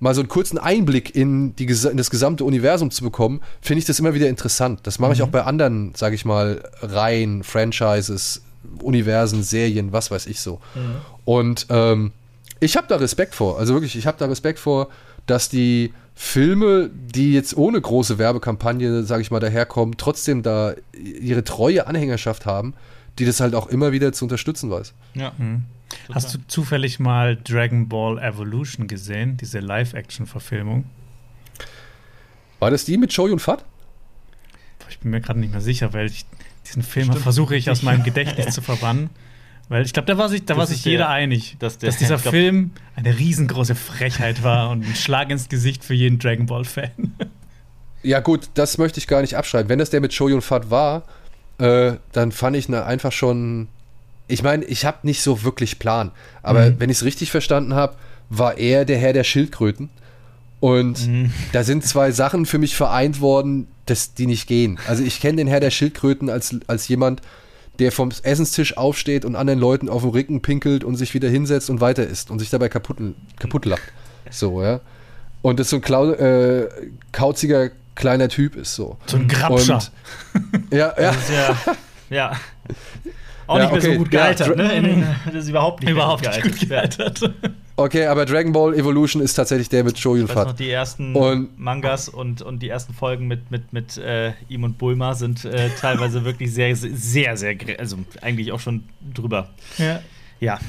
S1: mal so einen kurzen Einblick in, die, in das gesamte Universum zu bekommen, finde ich das immer wieder interessant. Das mache ich mhm. auch bei anderen, sage ich mal, Reihen, Franchises, Universen, Serien, was weiß ich so. Mhm. Und ähm, ich habe da Respekt vor. Also wirklich, ich habe da Respekt vor, dass die Filme, die jetzt ohne große Werbekampagne, sage ich mal, daherkommen, trotzdem da ihre treue Anhängerschaft haben, die das halt auch immer wieder zu unterstützen weiß.
S3: Ja. Mhm. Hast du zufällig mal Dragon Ball Evolution gesehen, diese Live-Action-Verfilmung?
S1: War das die mit Shoyun Fat?
S3: Ich bin mir gerade nicht mehr sicher, weil ich diesen Film versuche ich aus meinem Gedächtnis zu verbannen. Weil ich glaube, da war sich, da war sich jeder der, einig, dass, der, dass dieser glaub, Film eine riesengroße Frechheit war und ein Schlag ins Gesicht für jeden Dragon Ball-Fan.
S1: Ja, gut, das möchte ich gar nicht abschreiben. Wenn das der mit Shoyun Fat war, äh, dann fand ich ne, einfach schon ich meine, ich habe nicht so wirklich Plan, aber mhm. wenn ich es richtig verstanden habe, war er der Herr der Schildkröten. Und mhm. da sind zwei Sachen für mich vereint worden, dass die nicht gehen. Also ich kenne den Herr der Schildkröten als, als jemand, der vom Essenstisch aufsteht und anderen Leuten auf den Rücken pinkelt und sich wieder hinsetzt und weiter isst und sich dabei kaputt, kaputt lacht. So, ja. Und das so ein Klau äh, kauziger kleiner Typ ist so.
S3: So ein Grabscher.
S1: Und, ja, ja.
S2: ja. ja. Auch ja, nicht mehr okay. so gut gealtert, ja, ne? Das ist überhaupt nicht,
S3: überhaupt nicht gut gealtert.
S1: Okay, aber Dragon Ball Evolution ist tatsächlich der mit Shoyun Fat.
S2: Noch die ersten und Mangas und, und die ersten Folgen mit, mit, mit äh, ihm und Bulma sind äh, teilweise wirklich sehr, sehr, sehr, also eigentlich auch schon drüber.
S3: Ja.
S2: Ja.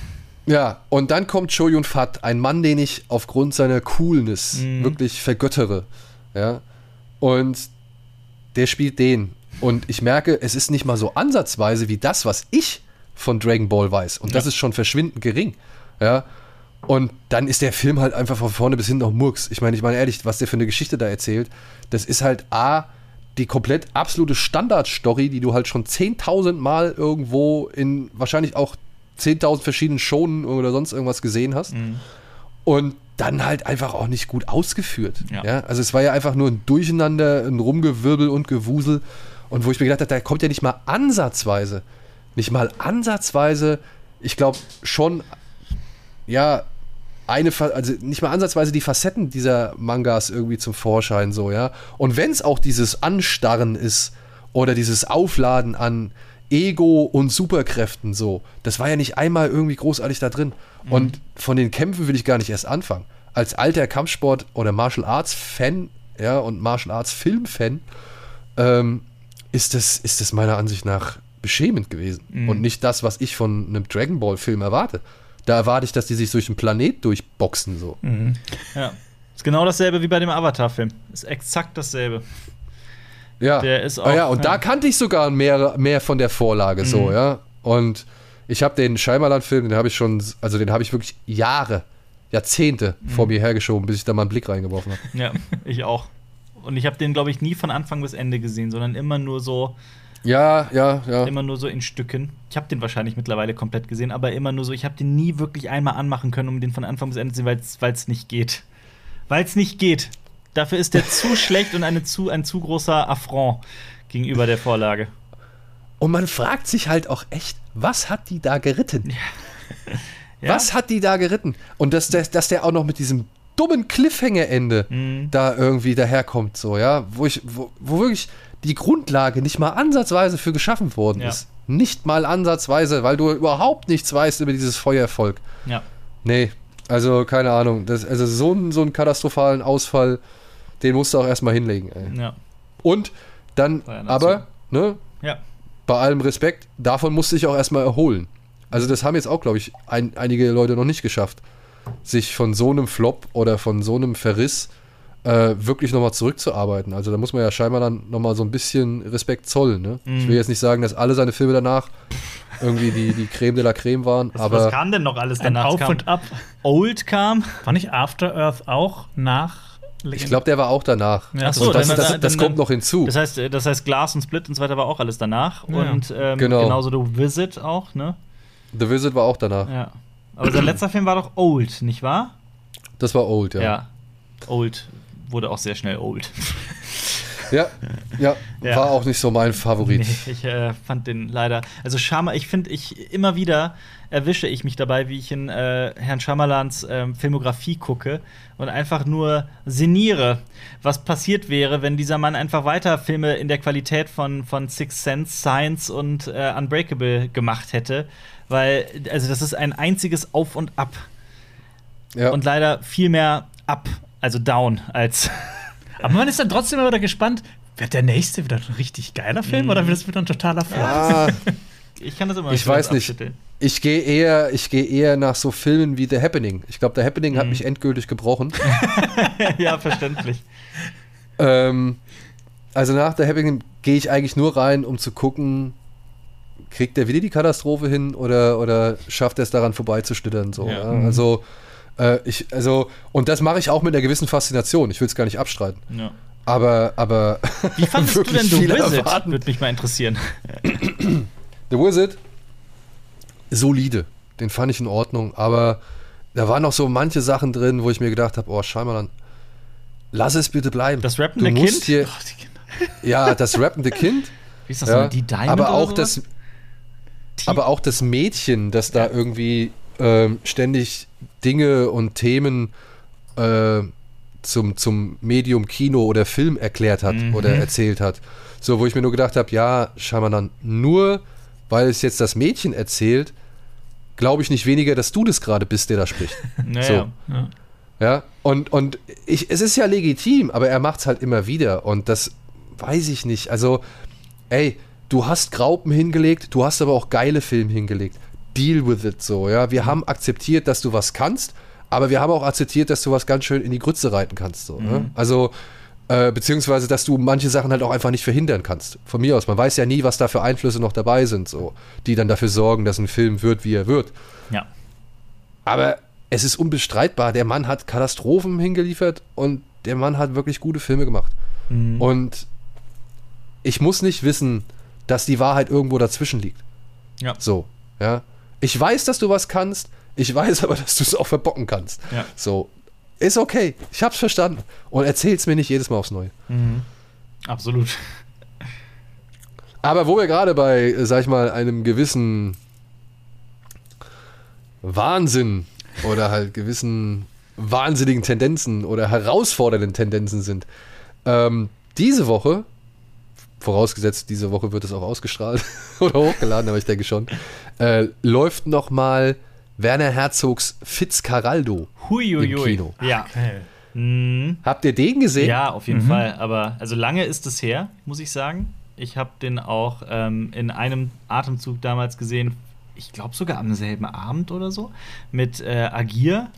S1: Ja, und dann kommt Shoyun Fat, ein Mann, den ich aufgrund seiner Coolness mhm. wirklich vergöttere. Ja. Und der spielt den. Und ich merke, es ist nicht mal so ansatzweise wie das, was ich von Dragon Ball weiß. Und ja. das ist schon verschwindend gering. Ja. Und dann ist der Film halt einfach von vorne bis hinten noch Murks. Ich meine, ich meine ehrlich, was der für eine Geschichte da erzählt, das ist halt A, die komplett absolute Standardstory, die du halt schon 10.000 Mal irgendwo in wahrscheinlich auch 10.000 verschiedenen Shonen oder sonst irgendwas gesehen hast. Mhm. Und dann halt einfach auch nicht gut ausgeführt. Ja. ja. Also es war ja einfach nur ein Durcheinander, ein Rumgewirbel und Gewusel. Und wo ich mir gedacht habe, da kommt ja nicht mal ansatzweise, nicht mal ansatzweise, ich glaube schon, ja, eine, also nicht mal ansatzweise die Facetten dieser Mangas irgendwie zum Vorschein, so, ja. Und wenn es auch dieses Anstarren ist oder dieses Aufladen an Ego und Superkräften, so, das war ja nicht einmal irgendwie großartig da drin. Mhm. Und von den Kämpfen will ich gar nicht erst anfangen. Als alter Kampfsport- oder Martial Arts-Fan, ja, und Martial Arts-Film-Fan, ähm, ist das, ist das meiner Ansicht nach beschämend gewesen. Mhm. Und nicht das, was ich von einem Dragon Ball-Film erwarte. Da erwarte ich, dass die sich durch den Planet durchboxen. So.
S2: Mhm. Ja. Ist genau dasselbe wie bei dem Avatar-Film. Ist exakt dasselbe.
S1: Ja.
S2: Der ist auch,
S1: ah, ja, und
S2: ja.
S1: da kannte ich sogar mehr, mehr von der Vorlage so,
S2: Mhm.
S1: ja. Und ich habe den Scheimerland-Film, den habe ich schon, also den habe ich wirklich Jahre, Jahrzehnte
S2: Mhm.
S1: vor mir hergeschoben, bis ich da mal einen Blick reingeworfen habe.
S2: Ja, ich auch. Und ich habe den, glaube ich, nie von Anfang bis Ende gesehen, sondern immer nur so,
S1: Ja, ja, ja.
S2: immer nur so in Stücken. Ich habe den wahrscheinlich mittlerweile komplett gesehen, aber immer nur so. Ich habe den nie wirklich einmal anmachen können, um den von Anfang bis Ende zu sehen, weil es nicht geht. Weil es nicht geht. Dafür ist der zu schlecht und eine zu, ein zu großer Affront gegenüber der Vorlage.
S1: Und man fragt sich halt auch echt, was hat die da geritten?
S2: Ja?
S1: Was hat die da geritten? Und dass, dass, dass der auch noch mit diesem dummen Cliffhanger-Ende
S2: Mhm.
S1: da irgendwie daherkommt, so, ja, wo ich, wo, wo wirklich die Grundlage nicht mal ansatzweise für geschaffen worden
S2: Ja.
S1: ist. Nicht mal ansatzweise, weil du überhaupt nichts weißt über dieses Feuervolk.
S2: Ja.
S1: Nee, also keine Ahnung. Das, also so, einen- so einen katastrophalen Ausfall, den musst du auch erstmal hinlegen, ey.
S2: Ja.
S1: Und dann,
S2: ja
S1: aber, ne,
S2: Ja.
S1: bei allem Respekt, davon musste ich auch erstmal erholen. Also das haben jetzt auch, glaube ich, ein, einige Leute noch nicht geschafft, sich von so einem Flop oder von so einem Verriss äh, wirklich nochmal zurückzuarbeiten. Also da muss man ja scheinbar dann nochmal so ein bisschen Respekt zollen. Ne? Ich
S2: Mhm.
S1: will jetzt nicht sagen, dass alle seine Filme danach irgendwie die, die Creme de la Creme waren,
S2: Was,
S1: aber
S2: was kam denn noch alles danach?
S3: Auf
S2: kam
S3: und Ab.
S2: Old kam.
S3: War nicht After Earth auch nach
S1: ich glaube, der war auch danach.
S3: Ja,
S2: Ach so,
S1: das,
S2: dann-
S1: das,
S2: dann-
S1: das
S2: dann-
S1: kommt noch hinzu.
S2: Das heißt, äh, das heißt, Glass und Split und so weiter war auch alles danach.
S3: Ja.
S2: Und ähm,
S1: Genau.
S2: genauso The Visit auch, ne?
S1: The Visit war auch danach.
S2: Ja. Aber sein letzter Film war doch Old, nicht wahr?
S1: Das war Old, ja.
S2: Ja. Old wurde auch sehr schnell old.
S1: Ja, ja,
S2: Ja.
S1: war auch nicht so mein Favorit.
S2: Nee, ich äh, fand den leider. Also Schama, ich finde, ich immer wieder erwische ich mich dabei, wie ich in äh, Herrn Schamalans ähm, Filmografie gucke und einfach nur sinniere, was passiert wäre, wenn dieser Mann einfach weiter Filme in der Qualität von, von Six Sense, Science und äh, Unbreakable gemacht hätte. Weil, also das ist ein einziges Auf und Ab.
S1: Ja.
S2: Und leider viel mehr up, also down, als.
S3: Aber man ist dann trotzdem immer wieder gespannt, wird der nächste wieder ein richtig geiler Film
S2: Mhm.
S3: oder wird es wieder ein totaler Flop?
S1: ah,
S2: Ich kann das immer
S1: Ich
S2: so
S1: weiß nicht.
S2: abschütteln.
S1: Ich gehe eher, ich gehe eher nach so Filmen wie The Happening. Ich glaube, The Happening hat
S2: Mhm.
S1: mich endgültig gebrochen.
S2: ja, verständlich.
S1: ähm, also nach The Happening gehe ich eigentlich nur rein, um zu gucken, kriegt der wieder die Katastrophe hin oder, oder schafft er es daran vorbeizuschlittern. So,
S2: Ja.
S1: ja. Also, äh, ich, also, und das mache ich auch mit einer gewissen Faszination. Ich will es gar nicht abstreiten.
S2: Ja.
S1: Aber, aber
S2: Wie fandest du denn The Wizard?
S1: erwarten.
S2: Würde mich mal interessieren.
S1: The Wizard, solide. Den fand ich in Ordnung, aber da waren noch so manche Sachen drin, wo ich mir gedacht habe, oh, scheinbar dann, lass es bitte bleiben.
S2: Das rappende Kind?
S1: Hier,
S3: Kinder.
S1: ja, das rappende Kind.
S2: Wie ist das
S1: ja,
S2: so? Die Diamond
S1: aber auch das, aber auch das Mädchen, das da irgendwie ähm, ständig Dinge und Themen äh, zum, zum Medium Kino oder Film erklärt hat
S2: Mhm.
S1: oder erzählt hat. So, wo ich mir nur gedacht habe, ja, scheinbar dann nur, weil es jetzt das Mädchen erzählt, glaube ich nicht weniger, dass du das gerade bist, der da spricht.
S2: Naja.
S1: so.
S3: Ja.
S1: Ja, und, und ich, es ist ja legitim, aber er macht es halt immer wieder und das weiß ich nicht. Also, ey, du hast Graupen hingelegt, du hast aber auch geile Filme hingelegt. Deal with it so, ja. Wir haben akzeptiert, dass du was kannst, aber wir haben auch akzeptiert, dass du was ganz schön in die Grütze reiten kannst. So, ne? Also, äh, beziehungsweise, dass du manche Sachen halt auch einfach nicht verhindern kannst. Von mir aus. Man weiß ja nie, was da für Einflüsse noch dabei sind, so, die dann dafür sorgen, dass ein Film wird, wie er wird.
S2: Ja.
S1: Aber es ist unbestreitbar, der Mann hat Katastrophen hingeliefert und der Mann hat wirklich gute Filme gemacht.
S2: Mhm.
S1: Und ich muss nicht wissen, dass die Wahrheit irgendwo dazwischen liegt.
S2: Ja.
S1: So, ja. Ich weiß, dass du was kannst, ich weiß aber, dass du es auch verbocken kannst.
S2: Ja.
S1: So, ist okay, ich hab's verstanden. Und erzähl's mir nicht jedes Mal aufs Neue.
S2: Mhm. Absolut.
S1: Aber wo wir gerade bei, sag ich mal, einem gewissen Wahnsinn oder halt gewissen wahnsinnigen Tendenzen oder herausfordernden Tendenzen sind, ähm, diese Woche, vorausgesetzt, diese Woche wird es auch ausgestrahlt oder hochgeladen, aber ich denke schon, äh, läuft noch mal Werner Herzogs Fitzcarraldo
S2: Huiuiui.
S1: im Kino.
S2: Ja.
S3: Okay.
S2: Mhm.
S1: Habt ihr den gesehen?
S2: Ja, auf jeden
S3: Mhm.
S2: Fall. Aber also lange ist es her, muss ich sagen. Ich habe den auch ähm, in einem Atemzug damals gesehen, ich glaube sogar am selben Abend oder so, mit äh, Agir.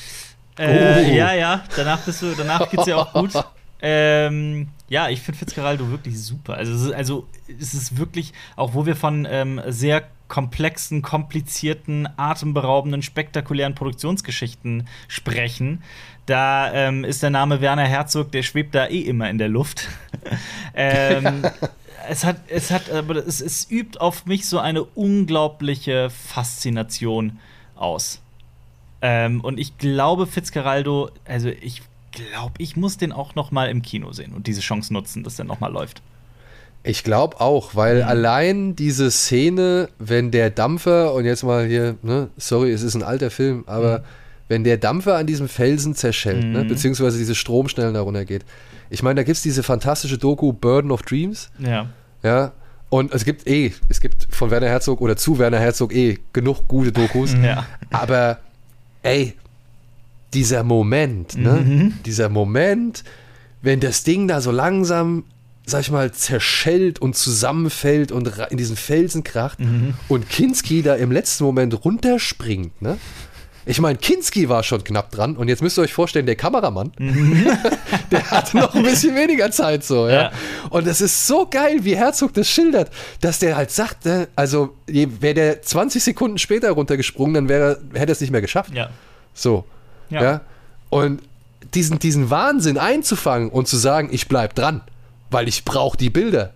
S2: äh, oh. Ja, ja, danach bist du, danach geht's dir auch gut. Ähm, ja, ich finde Fitzgeraldo wirklich super. Also es, ist, also, es ist wirklich, auch wo wir von ähm, sehr komplexen, komplizierten, atemberaubenden, spektakulären Produktionsgeschichten sprechen, da ähm, ist der Name Werner Herzog, der schwebt da eh immer in der Luft. ähm, es hat, es hat, aber es, es übt auf mich so eine unglaubliche Faszination aus. Ähm, und ich glaube, Fitzgeraldo, also ich glaube, ich muss den auch noch mal im Kino sehen und diese Chance nutzen, dass der noch mal läuft.
S1: Ich glaube auch, weil mhm. allein diese Szene, wenn der Dampfer, und jetzt mal hier, ne, sorry, es ist ein alter Film, aber mhm. wenn der Dampfer an diesem Felsen zerschellt, ne, mhm. ne, beziehungsweise diese Stromschnellen darunter geht. Ich meine, da gibt es diese fantastische Doku Burden of Dreams.
S2: Ja.
S1: Ja. Und es gibt eh, es gibt von Werner Herzog oder zu Werner Herzog eh genug gute Dokus.
S2: Ja.
S1: Aber ey, dieser Moment, ne? Mhm. Dieser Moment, wenn das Ding da so langsam, sag ich mal, zerschellt und zusammenfällt und in diesen Felsen kracht mhm. und Kinski da im letzten Moment runterspringt, ne? Ich meine, Kinski war schon knapp dran und jetzt müsst ihr euch vorstellen, der Kameramann, mhm. der hatte noch ein bisschen weniger Zeit so, ja? ja. Und das ist so geil, wie Herzog das schildert, dass der halt sagt, ne, also wäre der 20 Sekunden später runtergesprungen, dann wäre, hätte er es nicht mehr geschafft.
S2: Ja.
S1: So. Ja. ja? Und diesen, diesen Wahnsinn einzufangen und zu sagen, ich bleib dran, weil ich brauche die Bilder.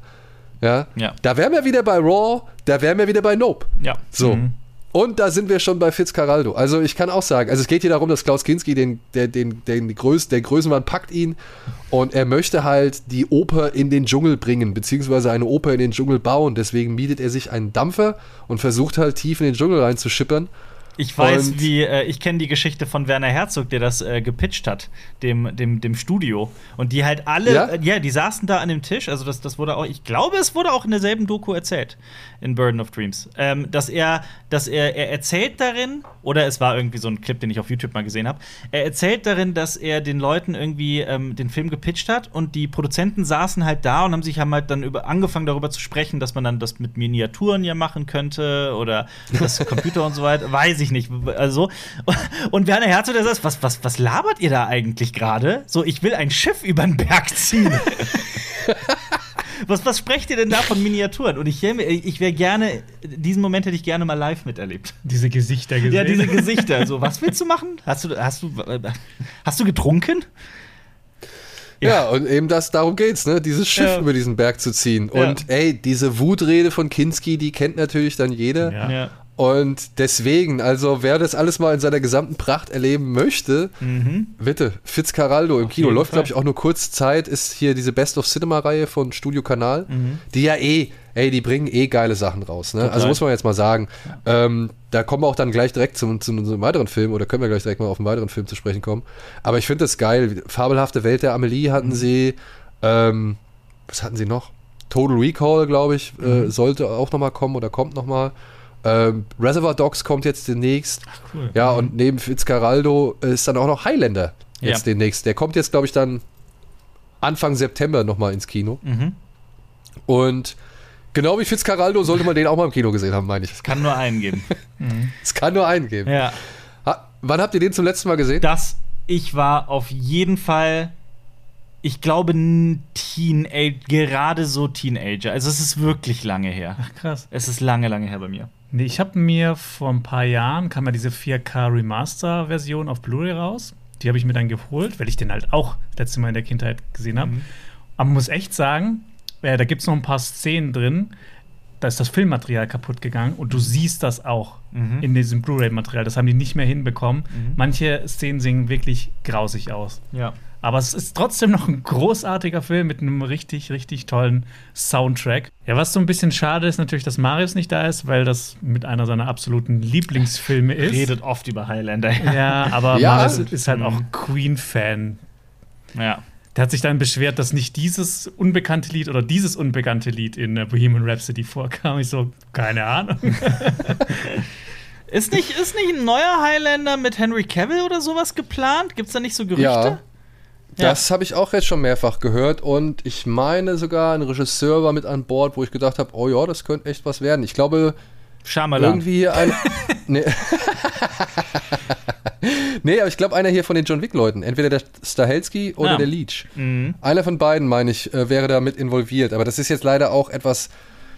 S1: Ja?
S2: ja.
S1: Da wären wir wieder bei Raw, da wären wir wieder bei Nope.
S2: Ja.
S1: So. Mhm. Und da sind wir schon bei Fitzcarraldo. Also ich kann auch sagen, also es geht hier darum, dass Klaus Kinski den, der, den, den Größ, der Größenwahn packt ihn und er möchte halt die Oper in den Dschungel bringen, beziehungsweise eine Oper in den Dschungel bauen. Deswegen mietet er sich einen Dampfer und versucht halt tief in den Dschungel reinzuschippern.
S2: Ich weiß, und wie, äh, ich kenne die Geschichte von Werner Herzog, der das äh, gepitcht hat, dem, dem, dem Studio. Und die halt alle, ja? Äh, ja? die saßen da an dem Tisch, also das, das wurde auch, ich glaube, es wurde auch in derselben Doku erzählt, in Burden of Dreams, ähm, dass er, dass er, er erzählt darin, oder es war irgendwie so ein Clip, den ich auf YouTube mal gesehen habe, er erzählt darin, dass er den Leuten irgendwie ähm, den Film gepitcht hat und die Produzenten saßen halt da und haben sich haben halt dann über, angefangen darüber zu sprechen, dass man dann das mit Miniaturen ja machen könnte oder das Computer und so weiter, weiß ich ich nicht. Also, und Werner Herzog, der sagt, was, was, was labert ihr da eigentlich gerade? So, ich will ein Schiff über den Berg ziehen. was, was sprecht ihr denn da von Miniaturen? Und ich, ich wäre gerne, diesen Moment hätte ich gerne mal live miterlebt.
S3: Diese Gesichter gesehen.
S2: Ja, diese Gesichter. So, was willst du machen? Hast du, hast du, hast du getrunken?
S1: Ja. ja, und eben das, darum geht's, ne? Dieses Schiff ja. über diesen Berg zu ziehen. Und ja. ey, diese Wutrede von Kinski, die kennt natürlich dann jeder.
S2: Ja.
S1: Und deswegen, also wer das alles mal in seiner gesamten Pracht erleben möchte, mhm. bitte, Fitzcarraldo im Auf Kino. Läuft, glaube ich, auch nur kurz Zeit, ist hier diese Best of Cinema-Reihe von Studio Kanal, mhm. die ja eh, ey, die bringen eh geile Sachen raus. Ne? Also muss man jetzt mal sagen. Ähm, da kommen wir auch dann gleich direkt zum, zu einem weiteren Film oder können wir gleich direkt mal auf einen weiteren Film zu sprechen kommen. Aber ich finde das geil. Fabelhafte Welt der Amelie hatten mhm. sie. Ähm, was hatten sie noch? Total Recall, glaube ich, äh, mhm. sollte auch noch mal kommen oder kommt noch mal. Ähm, Reservoir Dogs kommt jetzt demnächst. Ach, cool. Ja, mhm. und neben Fitzcarraldo ist dann auch noch Highlander jetzt ja. demnächst. Der kommt jetzt, glaube ich, dann Anfang September nochmal ins Kino. Mhm. Und genau wie Fitzcarraldo sollte man den auch mal im Kino gesehen haben, meine ich.
S2: Es kann nur einen geben.
S1: es kann nur einen geben.
S2: Ja.
S1: Ha, wann habt ihr den zum letzten Mal gesehen?
S2: Das, ich war auf jeden Fall ich glaube, Teenager, gerade so Teenager. Also es ist wirklich lange her.
S3: Ach krass.
S2: Es ist lange, lange her bei mir.
S3: Nee, ich habe mir vor ein paar Jahren kam ja diese 4K Remaster Version auf Blu-ray raus. Die habe ich mir dann geholt, weil ich den halt auch letzte Mal in der Kindheit gesehen habe. Mhm. Aber man muss echt sagen, äh, da gibt es noch ein paar Szenen drin. Da ist das Filmmaterial kaputt gegangen und du siehst das auch mhm. in diesem Blu-ray-Material. Das haben die nicht mehr hinbekommen. Mhm. Manche Szenen sehen wirklich grausig aus.
S2: Ja.
S3: Aber es ist trotzdem noch ein großartiger Film mit einem richtig, richtig tollen Soundtrack. Ja, was so ein bisschen schade ist natürlich, dass Marius nicht da ist, weil das mit einer seiner absoluten Lieblingsfilme ist.
S2: Redet oft über Highlander.
S3: Ja, aber ja. Marius ist halt auch mhm. Queen-Fan.
S2: Ja.
S3: Der hat sich dann beschwert, dass nicht dieses unbekannte Lied oder dieses unbekannte Lied in äh, Bohemian Rhapsody vorkam. Ich so, keine Ahnung.
S2: ist, nicht, ist nicht ein neuer Highlander mit Henry Cavill oder sowas geplant? Gibt es da nicht so Gerüchte?
S1: Ja. Das habe ich auch jetzt schon mehrfach gehört und ich meine sogar, ein Regisseur war mit an Bord, wo ich gedacht habe, oh ja, das könnte echt was werden. Ich glaube,
S2: Shyamalan.
S1: Irgendwie hier ein. nee. nee, aber ich glaube, einer hier von den John Wick-Leuten. Entweder der Stahelski oder
S2: Ja.
S1: der Leech.
S2: Mhm.
S1: Einer von beiden, meine ich, äh, wäre da mit involviert. Aber das ist jetzt leider auch etwas.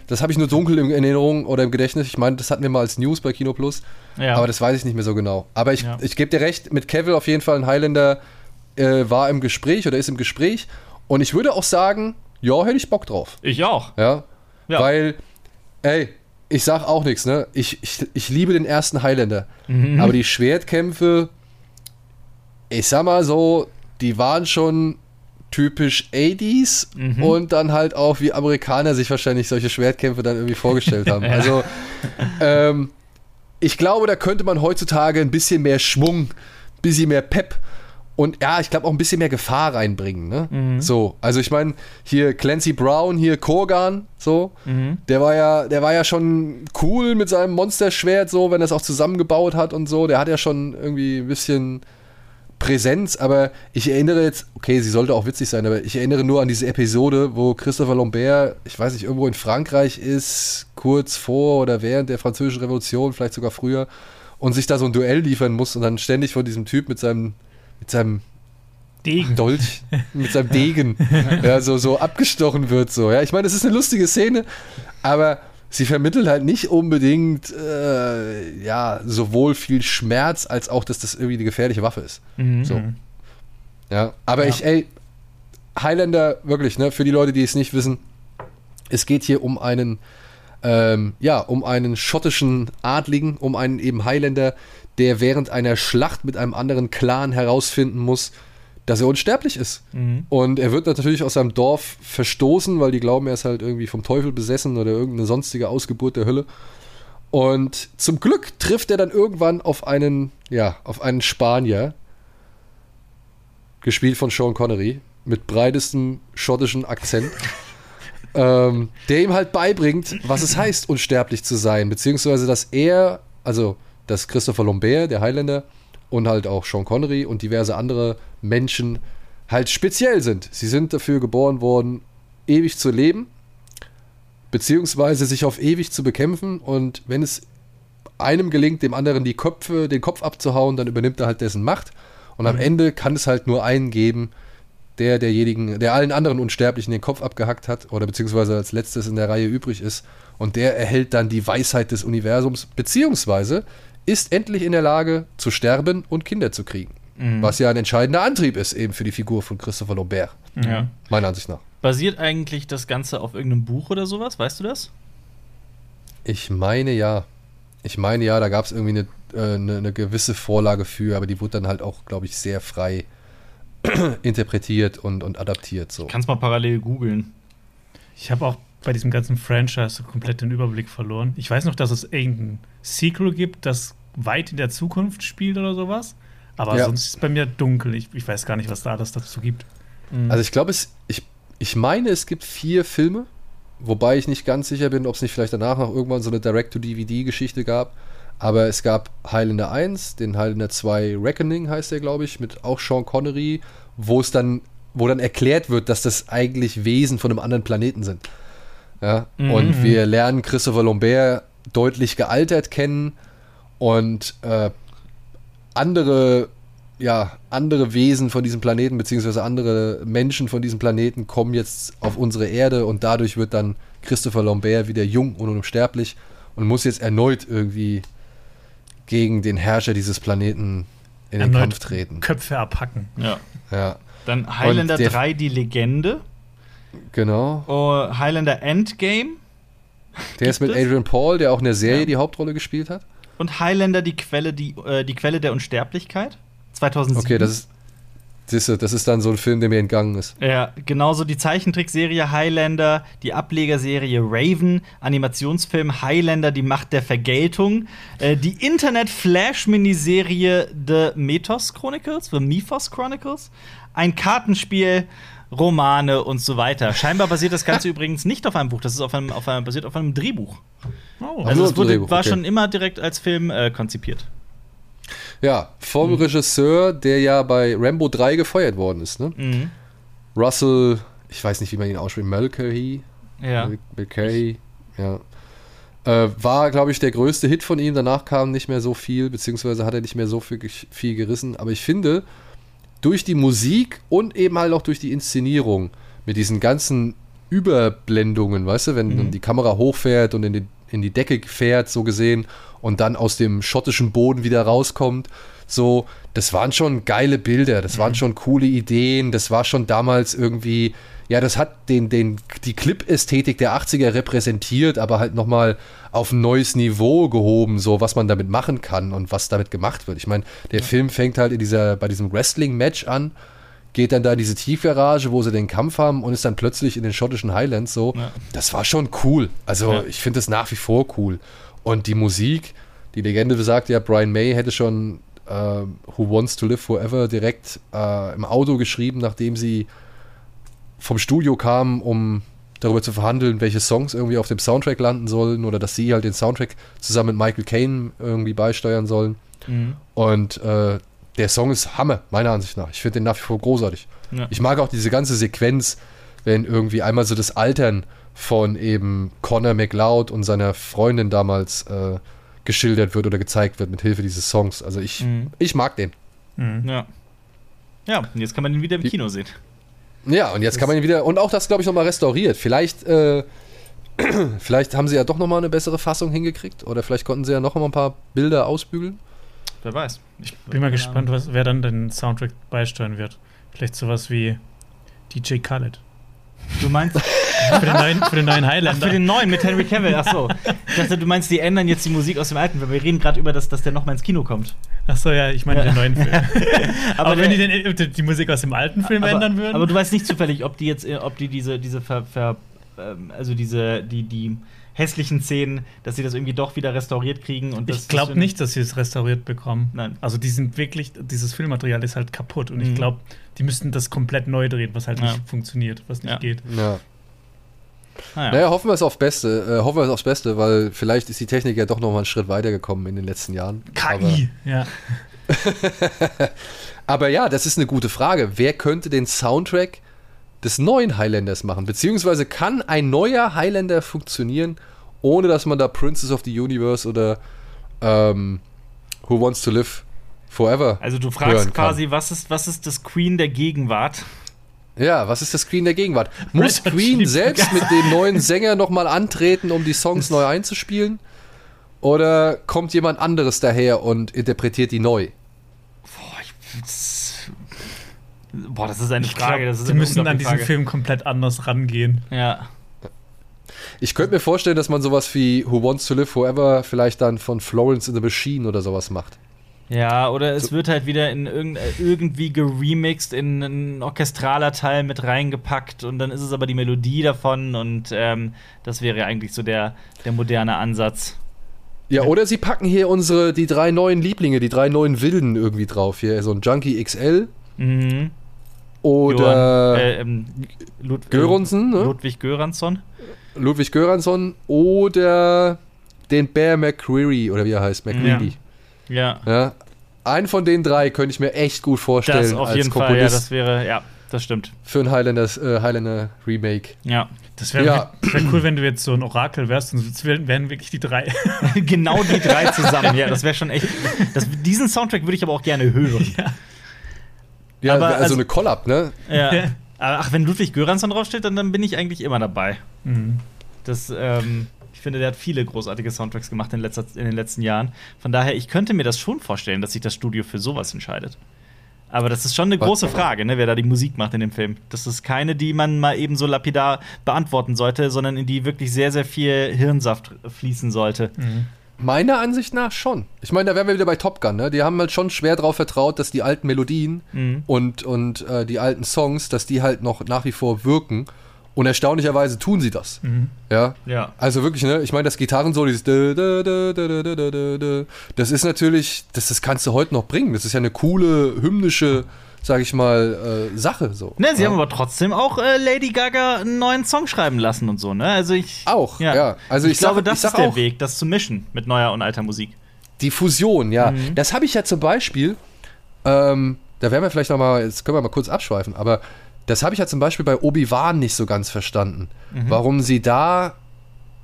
S1: Das habe ich nur dunkel in Erinnerung oder im Gedächtnis. Ich meine, das hatten wir mal als News bei Kino Plus.
S2: Ja.
S1: Aber das weiß ich nicht mehr so genau. Aber ich,
S2: Ja.
S1: ich gebe dir recht, mit Cavill auf jeden Fall ein Highlander äh, war im Gespräch oder ist im Gespräch. Und ich würde auch sagen, ja, hätte ich Bock drauf.
S2: ich auch.
S1: Ja.
S2: Ja.
S1: Weil, ey, ich sag auch nichts, ne? Ich, ich, ich liebe den ersten Highlander.
S2: Mhm.
S1: Aber die Schwertkämpfe, ich sag mal so, die waren schon typisch 80s
S2: Mhm.
S1: und dann halt auch, wie Amerikaner sich wahrscheinlich solche Schwertkämpfe dann irgendwie vorgestellt haben.
S2: Ja.
S1: Also, ähm, ich glaube, da könnte man heutzutage ein bisschen mehr Schwung, ein bisschen mehr Pep und ja, ich glaube auch ein bisschen mehr Gefahr reinbringen. Ne?
S2: Mhm.
S1: So, also ich meine, hier Clancy Brown, hier Korgan, so,
S2: Mhm.
S1: der war ja, der war ja schon cool mit seinem Monsterschwert, so, wenn er es auch zusammengebaut hat und so. Der hat ja schon irgendwie ein bisschen Präsenz, aber ich erinnere jetzt, okay, sie sollte auch witzig sein, aber ich erinnere nur an diese Episode, wo Christopher Lambert, ich weiß nicht, irgendwo in Frankreich ist, kurz vor oder während der Französischen Revolution, vielleicht sogar früher, und sich da so ein Duell liefern muss und dann ständig von diesem Typ mit seinem, mit seinem
S3: Degen.
S1: Dolch mit seinem Degen ja, so, so abgestochen wird. So. Ja, ich meine, es ist eine lustige Szene, aber sie vermittelt halt nicht unbedingt äh, ja, sowohl viel Schmerz als auch, dass das irgendwie eine gefährliche Waffe ist.
S2: Mhm.
S1: So. Ja, aber
S3: Ja.
S1: ich, ey, Highlander, wirklich, ne, für die Leute, die es nicht wissen, es geht hier um einen, ähm, ja, um einen schottischen Adligen, um einen eben Highlander, der während einer Schlacht mit einem anderen Clan herausfinden muss, dass er unsterblich ist.
S2: Mhm.
S1: Und er wird natürlich aus seinem Dorf verstoßen, weil die glauben, er ist halt irgendwie vom Teufel besessen oder irgendeine sonstige Ausgeburt der Hölle. Und zum Glück trifft er dann irgendwann auf einen, ja, auf einen Spanier, gespielt von Sean Connery, mit breitestem schottischen Akzent, ähm, der ihm halt beibringt, was es heißt, unsterblich zu sein, beziehungsweise dass er, also dass Christopher Lambert, der Highlander, und halt auch Sean Connery und diverse andere Menschen halt speziell sind. Sie sind dafür geboren worden, ewig zu leben, beziehungsweise sich auf ewig zu bekämpfen. Und wenn es einem gelingt, dem anderen die Köpfe, den Kopf abzuhauen, dann übernimmt er halt dessen Macht. Und am Ende kann es halt nur einen geben, der derjenigen, der allen anderen Unsterblichen den Kopf abgehackt hat oder beziehungsweise als letztes in der Reihe übrig ist. Und der erhält dann die Weisheit des Universums, beziehungsweise ist endlich in der Lage zu sterben und Kinder zu kriegen. Was ja ein entscheidender Antrieb ist eben für die Figur von Christopher Lambert,
S2: Ja.
S1: meiner Ansicht nach.
S2: Basiert eigentlich das Ganze auf irgendeinem Buch oder sowas? Weißt du das?
S1: Ich meine ja. Ich meine ja, da gab es irgendwie eine, äh, eine, eine gewisse Vorlage für, aber die wurde dann halt auch, glaube ich, sehr frei interpretiert und, und adaptiert. So.
S2: Kannst mal parallel googeln.
S3: Ich habe auch bei diesem ganzen Franchise so komplett den Überblick verloren. Ich weiß noch, dass es irgendein Sequel gibt, das weit in der Zukunft spielt oder sowas. Aber
S1: Ja.
S3: sonst ist es bei mir dunkel. Ich, ich weiß gar nicht, was da alles dazu gibt.
S1: Also ich glaube, es, ich, ich meine, es gibt vier Filme, wobei ich nicht ganz sicher bin, ob es nicht vielleicht danach noch irgendwann so eine Direct-to-DVD-Geschichte gab. Aber es gab Highlander 1, den Highlander 2 Reckoning heißt der, glaube ich, mit auch Sean Connery, wo es dann, wo dann erklärt wird, dass das eigentlich Wesen von einem anderen Planeten sind. Ja? Und wir lernen Christopher Lambert deutlich gealtert kennen und äh, andere, ja, andere Wesen von diesem Planeten, beziehungsweise andere Menschen von diesem Planeten kommen jetzt auf unsere Erde und dadurch wird dann Christopher Lambert wieder jung und unsterblich und muss jetzt erneut irgendwie gegen den Herrscher dieses Planeten in den
S3: Erneut
S1: Kampf treten.
S3: Köpfe abhacken.
S2: Ja.
S1: Ja,
S2: Dann Highlander
S1: Und der-
S2: 3, die Legende.
S1: Genau.
S2: Oh, Highlander Endgame.
S1: Der ist mit
S2: es?
S1: Adrian Paul, der auch in der Serie
S2: Ja.
S1: die Hauptrolle gespielt hat.
S2: Und Highlander, die Quelle, die, äh, die Quelle der Unsterblichkeit. 2007.
S1: Okay, das ist, siehste, das ist dann so ein Film, der mir entgangen ist.
S2: Ja, genauso die Zeichentrickserie Highlander, die Ablegerserie Raven, Animationsfilm Highlander, die Macht der Vergeltung, äh, die Internet-Flash-Miniserie The Mythos Chronicles, The Mythos Chronicles, ein Kartenspiel, Romane und so weiter. Scheinbar basiert das Ganze übrigens nicht auf einem Buch, das ist auf einem, auf einem, basiert auf einem Drehbuch.
S3: Oh,
S2: Also es wurde,
S1: Drehbuch,
S2: war
S1: okay.
S2: schon immer direkt als Film äh, konzipiert.
S1: Ja, vom
S2: Mhm.
S1: Regisseur, der ja bei Rambo 3 gefeuert worden ist, ne?
S2: Mhm.
S1: Russell, ich weiß nicht, wie man ihn ausspricht, Mulcahy?
S2: Ja.
S1: Mulcahy, ja. Äh, war, glaube ich, der größte Hit von ihm. Danach kam nicht mehr so viel, beziehungsweise hat er nicht mehr so viel, viel gerissen. Aber ich finde, durch die Musik und eben halt auch durch die Inszenierung mit diesen ganzen Überblendungen, weißt du, wenn mhm. die Kamera hochfährt und in die, in die Decke fährt, so gesehen, und dann aus dem schottischen Boden wieder rauskommt, so, das waren schon geile Bilder, das mhm. waren schon coole Ideen, das war schon damals irgendwie ja, das hat den, den, die Clip-Ästhetik der 80er repräsentiert, aber halt nochmal auf ein neues Niveau gehoben, so was man damit machen kann und was damit gemacht wird. Ich meine, der ja. Film fängt halt in dieser, bei diesem Wrestling-Match an, geht dann da in diese Tiefgarage, wo sie den Kampf haben und ist dann plötzlich in den schottischen Highlands so. Ja. Das war schon cool. Also ja. ich finde das nach wie vor cool. Und die Musik, die Legende besagt ja, Brian May hätte schon äh, Who Wants to Live Forever direkt äh, im Auto geschrieben, nachdem sie vom Studio kamen, um darüber zu verhandeln, welche Songs irgendwie auf dem Soundtrack landen sollen oder dass sie halt den Soundtrack zusammen mit Michael Caine irgendwie beisteuern sollen. Mhm. Und äh, der Song ist Hammer, meiner Ansicht nach. Ich finde den nach wie vor großartig. Ja. Ich mag auch diese ganze Sequenz, wenn irgendwie einmal so das Altern von eben Connor McLeod und seiner Freundin damals äh, geschildert wird oder gezeigt wird mit Hilfe dieses Songs. Also ich, mhm. ich mag den.
S2: Mhm. Ja. Ja, und jetzt kann man ihn wieder im Kino sehen.
S1: Ja, und jetzt das kann man ihn wieder, und auch das, glaube ich, nochmal restauriert. Vielleicht, äh, vielleicht haben sie ja doch nochmal eine bessere Fassung hingekriegt oder vielleicht konnten sie ja noch mal ein paar Bilder ausbügeln.
S2: Wer weiß.
S3: Ich bin mal gespannt, was, wer dann den Soundtrack beisteuern wird. Vielleicht sowas wie DJ Khaled.
S2: Du meinst
S3: für, den neuen, für den neuen Highlander?
S2: Ach, für den neuen mit Henry Cavill, achso. Ich dachte, du meinst, die ändern jetzt die Musik aus dem alten, weil wir reden gerade über das, dass der nochmal ins Kino kommt.
S3: Achso, ja, ich meine ja. den neuen Film. aber, aber wenn die den, die Musik aus dem alten Film
S2: aber,
S3: ändern würden.
S2: Aber du weißt nicht zufällig, ob die jetzt, ob die diese, diese ver, ver, ähm, also diese, die, die hässlichen Szenen, dass sie das irgendwie doch wieder restauriert kriegen. Und
S3: ich glaube nicht, dass sie es restauriert bekommen. Nein. Also die sind wirklich, dieses Filmmaterial ist halt kaputt und mhm. ich glaube, die müssten das komplett neu drehen, was halt ja. nicht funktioniert, was nicht ja. geht.
S1: Ja. Naja. naja, hoffen wir es auf Beste, äh, hoffen wir es aufs Beste, weil vielleicht ist die Technik ja doch noch mal einen Schritt weitergekommen in den letzten Jahren.
S3: KI, Aber, ja.
S1: Aber ja, das ist eine gute Frage. Wer könnte den Soundtrack des neuen Highlanders machen? Beziehungsweise kann ein neuer Highlander funktionieren, ohne dass man da Princess of the Universe oder ähm, Who Wants to Live Forever.
S2: Also du fragst quasi, was ist, was ist das Queen der Gegenwart?
S1: Ja, was ist das Queen der Gegenwart? Muss Queen selbst mit dem neuen Sänger nochmal antreten, um die Songs neu einzuspielen? Oder kommt jemand anderes daher und interpretiert die neu?
S2: Boah, ich, Boah, das ist eine Frage.
S3: Glaub, sie müssen an diesen Film komplett anders rangehen.
S2: Ja.
S1: Ich könnte mir vorstellen, dass man sowas wie Who Wants to Live Forever vielleicht dann von Florence in the Machine oder sowas macht.
S2: Ja, oder es so. wird halt wieder in irg irgendwie geremixed, in ein orchestraler Teil mit reingepackt und dann ist es aber die Melodie davon und ähm, das wäre eigentlich so der, der moderne Ansatz.
S1: Ja, oder sie packen hier unsere, die drei neuen Lieblinge, die drei neuen Wilden irgendwie drauf. Hier so ein Junkie XL. Mhm. Oder äh, ähm,
S2: Lud Göransson, ne? Ludwig Göransson.
S1: Ludwig Göransson oder den Bear McCreary oder wie er heißt, McCreary.
S2: Ja.
S1: ja. ja. Einen von den drei könnte ich mir echt gut vorstellen. Das
S2: auf jeden Fall, ja, das wäre, ja, das stimmt.
S1: Für ein Highlander, äh, Highlander Remake.
S2: Ja.
S3: Das wäre ja. wär cool, wenn du jetzt so ein Orakel wärst und es wären wirklich die drei.
S2: genau die drei zusammen, ja, das wäre schon echt. Das, diesen Soundtrack würde ich aber auch gerne hören.
S1: Ja. Ja, aber, also, also eine Collab, ne?
S2: Ja. Ach, wenn Ludwig Göransson draufsteht, dann, dann bin ich eigentlich immer dabei. Mhm. Das, ähm, finde, der hat viele großartige Soundtracks gemacht in, letzter, in den letzten Jahren. Von daher, ich könnte mir das schon vorstellen, dass sich das Studio für sowas entscheidet. Aber das ist schon eine große Frage, ne, wer da die Musik macht in dem Film. Das ist keine, die man mal eben so lapidar beantworten sollte, sondern in die wirklich sehr, sehr viel Hirnsaft fließen sollte. Mhm.
S1: Meiner Ansicht nach schon. Ich meine, da wären wir wieder bei Top Gun, ne? Die haben halt schon schwer darauf vertraut, dass die alten Melodien mhm. und, und äh, die alten Songs, dass die halt noch nach wie vor wirken. Und erstaunlicherweise tun sie das. Mhm. Ja?
S2: ja.
S1: Also wirklich, ne? Ich meine, das Gitarrensolo, dieses das ist natürlich, das, das kannst du heute noch bringen. Das ist ja eine coole, hymnische sag ich mal, äh, Sache. So.
S2: Ne, sie ja. haben aber trotzdem auch äh, Lady Gaga einen neuen Song schreiben lassen und so, ne? Also ich.
S1: Auch, ja. ja. Also ich, ich glaube,
S2: das ist der Weg, das zu mischen mit neuer und alter Musik.
S1: Die Fusion, ja. Mhm. Das habe ich ja zum Beispiel, ähm, da werden wir vielleicht noch mal, jetzt können wir mal kurz abschweifen, aber das habe ich ja zum Beispiel bei Obi-Wan nicht so ganz verstanden. Mhm. Warum sie da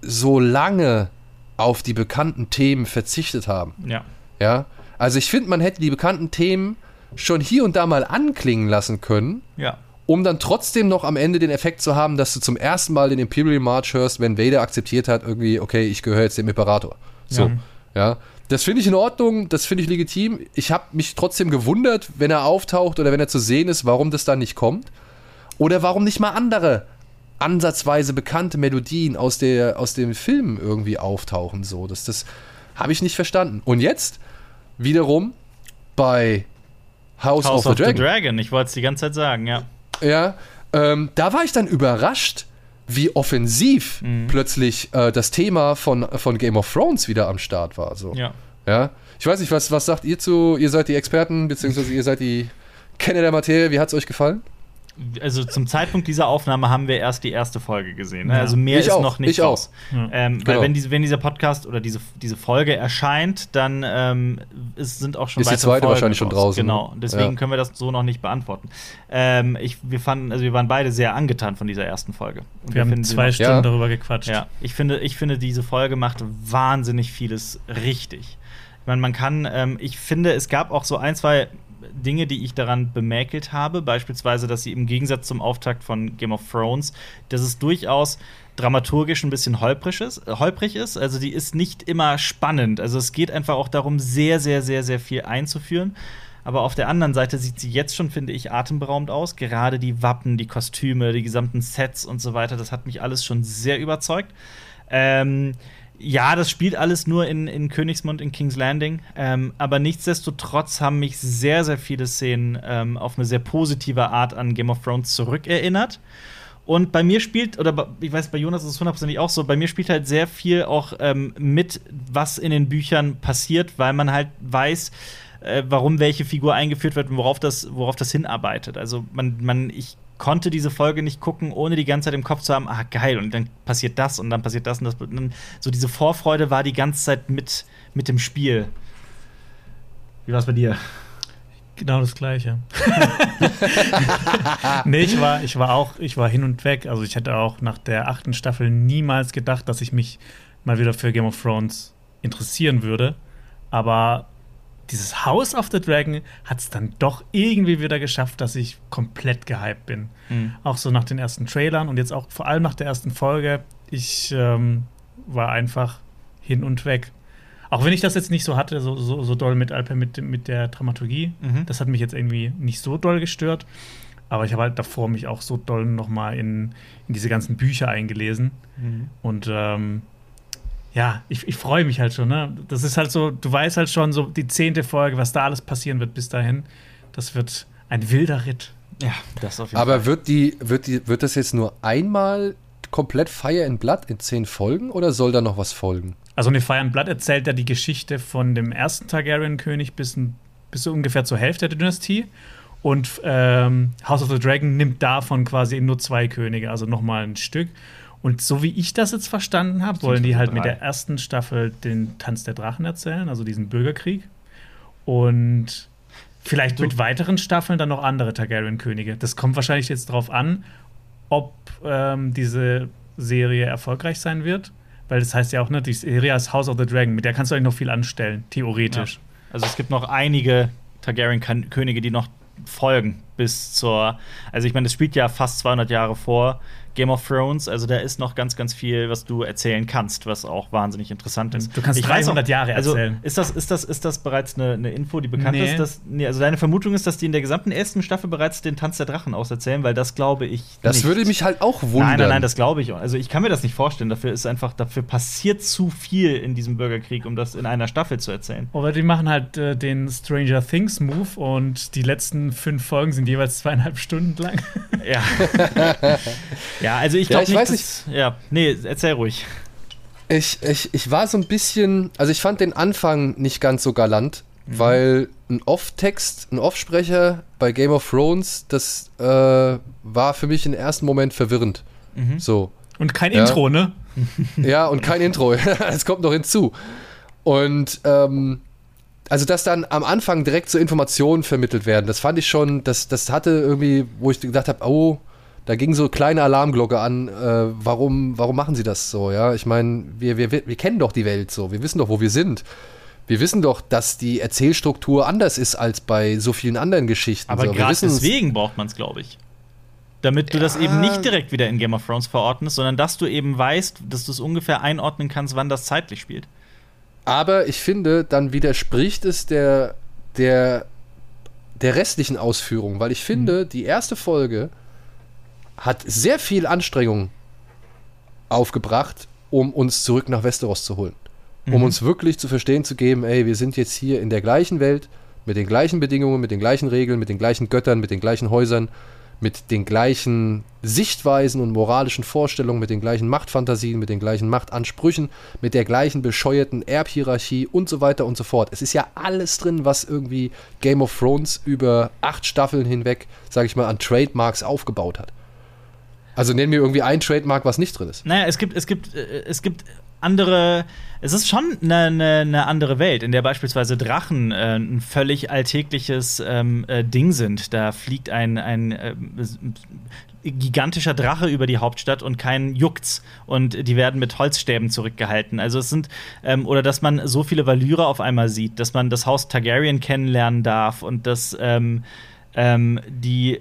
S1: so lange auf die bekannten Themen verzichtet haben.
S2: Ja.
S1: Ja. Also ich finde, man hätte die bekannten Themen schon hier und da mal anklingen lassen können.
S2: Ja.
S1: Um dann trotzdem noch am Ende den Effekt zu haben, dass du zum ersten Mal den Imperial March hörst, wenn Vader akzeptiert hat, irgendwie, okay, ich gehöre jetzt dem Imperator. So. Ja. ja. Das finde ich in Ordnung, das finde ich legitim. Ich habe mich trotzdem gewundert, wenn er auftaucht oder wenn er zu sehen ist, warum das dann nicht kommt. Oder warum nicht mal andere ansatzweise bekannte Melodien aus, der, aus dem Film irgendwie auftauchen. So, das, das habe ich nicht verstanden. Und jetzt wiederum bei House, House of, the, of Dragon. the Dragon.
S2: Ich wollte es die ganze Zeit sagen, ja.
S1: Ja, ähm, da war ich dann überrascht, wie offensiv mhm. plötzlich äh, das Thema von, von Game of Thrones wieder am Start war. So.
S2: Ja.
S1: ja. Ich weiß nicht, was, was sagt ihr zu, ihr seid die Experten, beziehungsweise ihr seid die Kenner der Materie, wie hat es euch gefallen?
S2: Also zum Zeitpunkt dieser Aufnahme haben wir erst die erste Folge gesehen. Ne? Ja. Also mehr
S1: ich
S2: ist
S1: auch.
S2: noch nicht
S1: ich raus.
S2: Ja. Ähm, genau. Weil wenn, diese, wenn dieser Podcast oder diese, diese Folge erscheint, dann ähm, ist, sind auch schon
S1: ist die zweite Folgen wahrscheinlich schon draußen.
S2: Ne? Genau. Deswegen ja. können wir das so noch nicht beantworten. Ähm, ich, wir fanden, also wir waren beide sehr angetan von dieser ersten Folge.
S3: Und wir, wir haben zwei Stunden darüber gequatscht.
S2: Ja, ich finde, ich finde, diese Folge macht wahnsinnig vieles richtig. Ich meine, man kann, ähm, ich finde, es gab auch so ein, zwei Dinge, die ich daran bemäkelt habe, beispielsweise, dass sie im Gegensatz zum Auftakt von Game of Thrones, dass es durchaus dramaturgisch ein bisschen holprig ist, äh, holprig ist. Also die ist nicht immer spannend. Also es geht einfach auch darum, sehr, sehr, sehr, sehr viel einzuführen. Aber auf der anderen Seite sieht sie jetzt schon, finde ich, atemberaubend aus. Gerade die Wappen, die Kostüme, die gesamten Sets und so weiter, das hat mich alles schon sehr überzeugt. Ähm, ja, das spielt alles nur in, in Königsmund, in King's Landing. Ähm, aber nichtsdestotrotz haben mich sehr, sehr viele Szenen ähm, auf eine sehr positive Art an Game of Thrones zurückerinnert. Und bei mir spielt, oder ich weiß, bei Jonas ist es hundertprozentig auch so, bei mir spielt halt sehr viel auch ähm, mit, was in den Büchern passiert, weil man halt weiß, äh, warum welche Figur eingeführt wird und worauf das, worauf das hinarbeitet. Also man, man, ich konnte diese Folge nicht gucken, ohne die ganze Zeit im Kopf zu haben, ah, geil, und dann passiert das und dann passiert das und das. Und dann, so diese Vorfreude war die ganze Zeit mit, mit dem Spiel. Wie war es bei dir?
S3: Genau das Gleiche. nee, ich war, ich war auch, ich war hin und weg. Also ich hätte auch nach der achten Staffel niemals gedacht, dass ich mich mal wieder für Game of Thrones interessieren würde. Aber dieses House of the Dragon hat es dann doch irgendwie wieder geschafft, dass ich komplett gehypt bin. Mhm. Auch so nach den ersten Trailern und jetzt auch vor allem nach der ersten Folge. Ich ähm, war einfach hin und weg. Auch wenn ich das jetzt nicht so hatte, so, so, so doll mit Alper, mit, mit der Dramaturgie. Mhm. Das hat mich jetzt irgendwie nicht so doll gestört. Aber ich habe halt davor mich auch so doll noch mal in, in diese ganzen Bücher eingelesen. Mhm. Und ähm, ja, ich, ich freue mich halt schon. Ne? Das ist halt so, du weißt halt schon so die zehnte Folge, was da alles passieren wird bis dahin. Das wird ein wilder Ritt.
S1: Ja, das auf jeden Aber Fall. wird die, wird die, wird das jetzt nur einmal komplett Fire in Blood in zehn Folgen oder soll da noch was folgen?
S3: Also eine Fire in Blood erzählt ja die Geschichte von dem ersten Targaryen-König bis, bis so ungefähr zur Hälfte der Dynastie. Und ähm, House of the Dragon nimmt davon quasi nur zwei Könige, also nochmal ein Stück. Und so wie ich das jetzt verstanden habe, wollen die halt mit der ersten Staffel den Tanz der Drachen erzählen, also diesen Bürgerkrieg. Und vielleicht mit weiteren Staffeln dann noch andere Targaryen-Könige. Das kommt wahrscheinlich jetzt drauf an, ob ähm, diese Serie erfolgreich sein wird. Weil das heißt ja auch, ne, die Serie heißt House of the Dragon, mit der kannst du eigentlich noch viel anstellen, theoretisch. Ja.
S2: Also es gibt noch einige Targaryen-Könige, die noch folgen bis zur. Also ich meine, es spielt ja fast 200 Jahre vor Game of Thrones. Also da ist noch ganz, ganz viel, was du erzählen kannst, was auch wahnsinnig interessant ist.
S3: Du kannst ich 300 auch, Jahre
S2: also, erzählen. Ist das, ist, das, ist das bereits eine, eine Info, die bekannt nee. ist? Dass, nee, also deine Vermutung ist, dass die in der gesamten ersten Staffel bereits den Tanz der Drachen auserzählen, weil das glaube ich
S1: Das nicht. würde mich halt auch wundern.
S2: Nein, nein, nein, das glaube ich. auch. Also ich kann mir das nicht vorstellen. Dafür ist einfach, dafür passiert zu viel in diesem Bürgerkrieg, um das in einer Staffel zu erzählen.
S3: Oder die machen halt äh, den Stranger Things Move und die letzten fünf Folgen sind jeweils zweieinhalb Stunden lang.
S2: Ja. ja, also ich glaube ja, nicht, weiß nicht. Ja, nee, erzähl ruhig.
S1: Ich, ich, ich war so ein bisschen, also ich fand den Anfang nicht ganz so galant, mhm. weil ein Off-Text, ein Off-Sprecher bei Game of Thrones, das äh, war für mich im ersten Moment verwirrend. Mhm. So.
S3: Und kein ja. Intro, ne?
S1: Ja, und kein Intro. Es kommt noch hinzu. Und ähm, also dass dann am Anfang direkt so Informationen vermittelt werden, das fand ich schon, das, das hatte irgendwie, wo ich gedacht habe, oh, da ging so kleine Alarmglocke an, äh, warum, warum machen sie das so, ja? Ich meine, wir, wir, wir kennen doch die Welt so, wir wissen doch, wo wir sind. Wir wissen doch, dass die Erzählstruktur anders ist als bei so vielen anderen Geschichten.
S2: Aber
S1: so.
S2: gerade deswegen braucht man es, glaube ich. Damit du ja. das eben nicht direkt wieder in Game of Thrones verordnest, sondern dass du eben weißt, dass du es ungefähr einordnen kannst, wann das zeitlich spielt.
S1: Aber ich finde, dann widerspricht es der, der, der restlichen Ausführung, weil ich finde, mhm. die erste Folge hat sehr viel Anstrengung aufgebracht, um uns zurück nach Westeros zu holen. Mhm. Um uns wirklich zu verstehen zu geben, ey, wir sind jetzt hier in der gleichen Welt, mit den gleichen Bedingungen, mit den gleichen Regeln, mit den gleichen Göttern, mit den gleichen Häusern mit den gleichen Sichtweisen und moralischen Vorstellungen, mit den gleichen Machtfantasien, mit den gleichen Machtansprüchen, mit der gleichen bescheuerten Erbhierarchie und so weiter und so fort. Es ist ja alles drin, was irgendwie Game of Thrones über acht Staffeln hinweg, sage ich mal, an Trademarks aufgebaut hat. Also nennen wir irgendwie ein Trademark, was nicht drin ist.
S2: Naja, es gibt, es gibt, äh, es gibt andere. Es ist schon eine, eine, eine, andere Welt, in der beispielsweise Drachen äh, ein völlig alltägliches ähm, äh, Ding sind. Da fliegt ein, ein äh, gigantischer Drache über die Hauptstadt und kein Juckt's. Und die werden mit Holzstäben zurückgehalten. Also es sind, ähm, oder dass man so viele Valyre auf einmal sieht, dass man das Haus Targaryen kennenlernen darf und dass ähm, ähm die,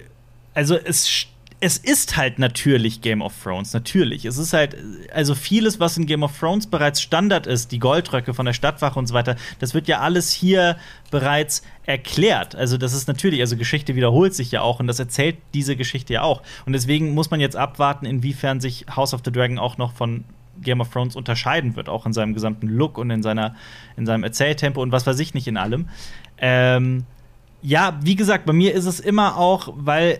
S2: also es es ist halt natürlich Game of Thrones, natürlich. Es ist halt, also vieles, was in Game of Thrones bereits Standard ist, die Goldröcke von der Stadtwache und so weiter, das wird ja alles hier bereits erklärt. Also, das ist natürlich, also Geschichte wiederholt sich ja auch und das erzählt diese Geschichte ja auch. Und deswegen muss man jetzt abwarten, inwiefern sich House of the Dragon auch noch von Game of Thrones unterscheiden wird, auch in seinem gesamten Look und in, seiner, in seinem Erzähltempo und was weiß ich nicht in allem. Ähm, ja, wie gesagt, bei mir ist es immer auch, weil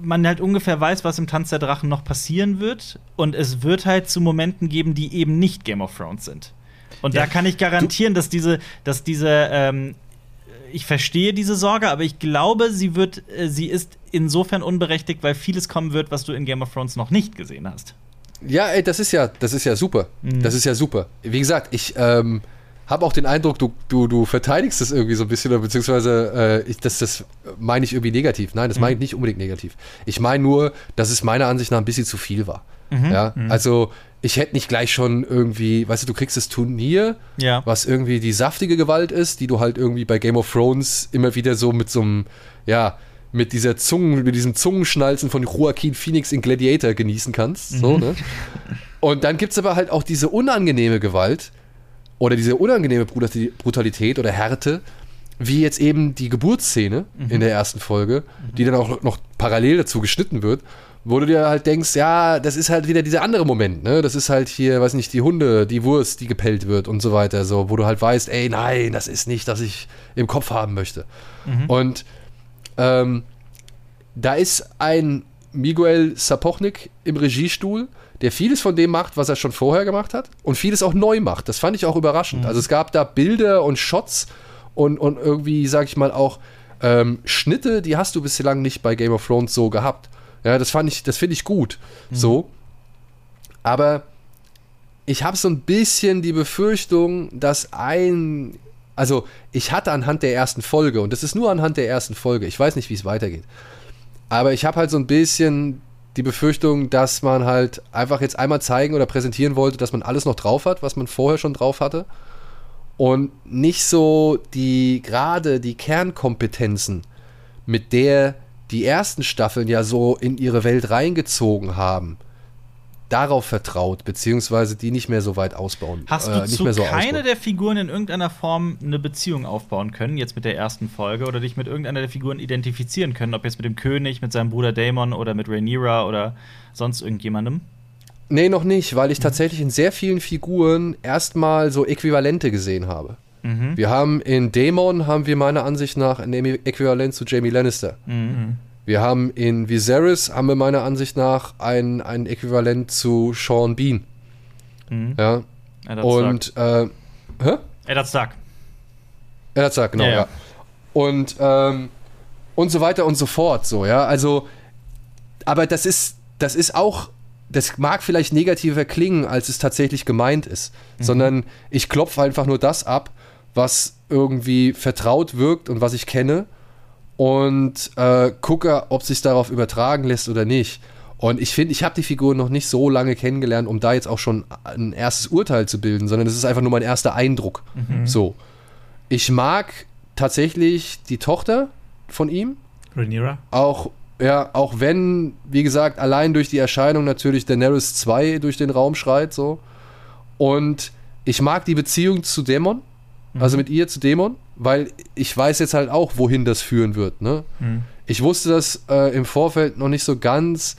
S2: man halt ungefähr weiß, was im Tanz der Drachen noch passieren wird. Und es wird halt zu Momenten geben, die eben nicht Game of Thrones sind. Und ja, da kann ich garantieren, dass diese, dass diese, ähm, ich verstehe diese Sorge, aber ich glaube, sie wird, äh, sie ist insofern unberechtigt, weil vieles kommen wird, was du in Game of Thrones noch nicht gesehen hast.
S1: Ja, ey, das ist ja, das ist ja super. Mhm. Das ist ja super. Wie gesagt, ich, ähm, habe auch den Eindruck, du, du, du verteidigst das irgendwie so ein bisschen, beziehungsweise äh, ich, das, das meine ich irgendwie negativ. Nein, das meine ich mhm. nicht unbedingt negativ. Ich meine nur, dass es meiner Ansicht nach ein bisschen zu viel war. Mhm. Ja, mhm. also ich hätte nicht gleich schon irgendwie, weißt du, du kriegst das Turnier, ja. was irgendwie die saftige Gewalt ist, die du halt irgendwie bei Game of Thrones immer wieder so mit so einem, ja, mit dieser Zungen, mit diesem Zungenschnalzen von Joaquin Phoenix in Gladiator genießen kannst. Mhm. So, ne? Und dann gibt es aber halt auch diese unangenehme Gewalt, oder diese unangenehme Brutalität oder Härte, wie jetzt eben die Geburtsszene mhm. in der ersten Folge, die dann auch noch parallel dazu geschnitten wird, wo du dir halt denkst, ja, das ist halt wieder dieser andere Moment, ne? Das ist halt hier, weiß nicht, die Hunde, die Wurst, die gepellt wird und so weiter, so, wo du halt weißt, ey, nein, das ist nicht, das ich im Kopf haben möchte. Mhm. Und ähm, da ist ein Miguel Sapochnik im Regiestuhl, der vieles von dem macht, was er schon vorher gemacht hat und vieles auch neu macht. Das fand ich auch überraschend. Mhm. Also es gab da Bilder und Shots und, und irgendwie, sag ich mal, auch ähm, Schnitte, die hast du bislang nicht bei Game of Thrones so gehabt. Ja, das fand ich, das finde ich gut. Mhm. So. Aber ich habe so ein bisschen die Befürchtung, dass ein, also ich hatte anhand der ersten Folge, und das ist nur anhand der ersten Folge, ich weiß nicht, wie es weitergeht, aber ich habe halt so ein bisschen die Befürchtung, dass man halt einfach jetzt einmal zeigen oder präsentieren wollte, dass man alles noch drauf hat, was man vorher schon drauf hatte. Und nicht so die, gerade die Kernkompetenzen, mit der die ersten Staffeln ja so in ihre Welt reingezogen haben, darauf vertraut, beziehungsweise die nicht mehr so weit ausbauen.
S2: Hast du äh, zu so keine ausbauen. der Figuren in irgendeiner Form eine Beziehung aufbauen können, jetzt mit der ersten Folge, oder dich mit irgendeiner der Figuren identifizieren können, ob jetzt mit dem König, mit seinem Bruder Daemon oder mit Rhaenyra oder sonst irgendjemandem?
S1: Nee, noch nicht, weil ich mhm. tatsächlich in sehr vielen Figuren erstmal so Äquivalente gesehen habe. Mhm. Wir haben in Daemon, haben wir meiner Ansicht nach ein Äquivalent zu Jamie Lannister. Mhm. Wir haben in Viserys, haben wir meiner Ansicht nach ein, ein Äquivalent zu Sean Bean. Mhm. Ja. Eddard Und, äh,
S2: hä? Eddard Stark.
S1: Eddard Stark, genau, ja. ja. Und, ähm, und so weiter und so fort, so, ja. Also, aber das ist, das ist auch, das mag vielleicht negativer klingen, als es tatsächlich gemeint ist, mhm. sondern ich klopfe einfach nur das ab, was irgendwie vertraut wirkt und was ich kenne und äh, gucke, ob sich darauf übertragen lässt oder nicht. Und ich finde, ich habe die Figur noch nicht so lange kennengelernt, um da jetzt auch schon ein erstes Urteil zu bilden, sondern das ist einfach nur mein erster Eindruck. Mhm. So. Ich mag tatsächlich die Tochter von ihm.
S3: Rhaenyra.
S1: Auch, ja, auch wenn, wie gesagt, allein durch die Erscheinung natürlich Daenerys 2 durch den Raum schreit, so. Und ich mag die Beziehung zu Dämon, also mhm. mit ihr zu Dämon, weil ich weiß jetzt halt auch, wohin das führen wird, ne? Mhm. Ich wusste das äh, im Vorfeld noch nicht so ganz,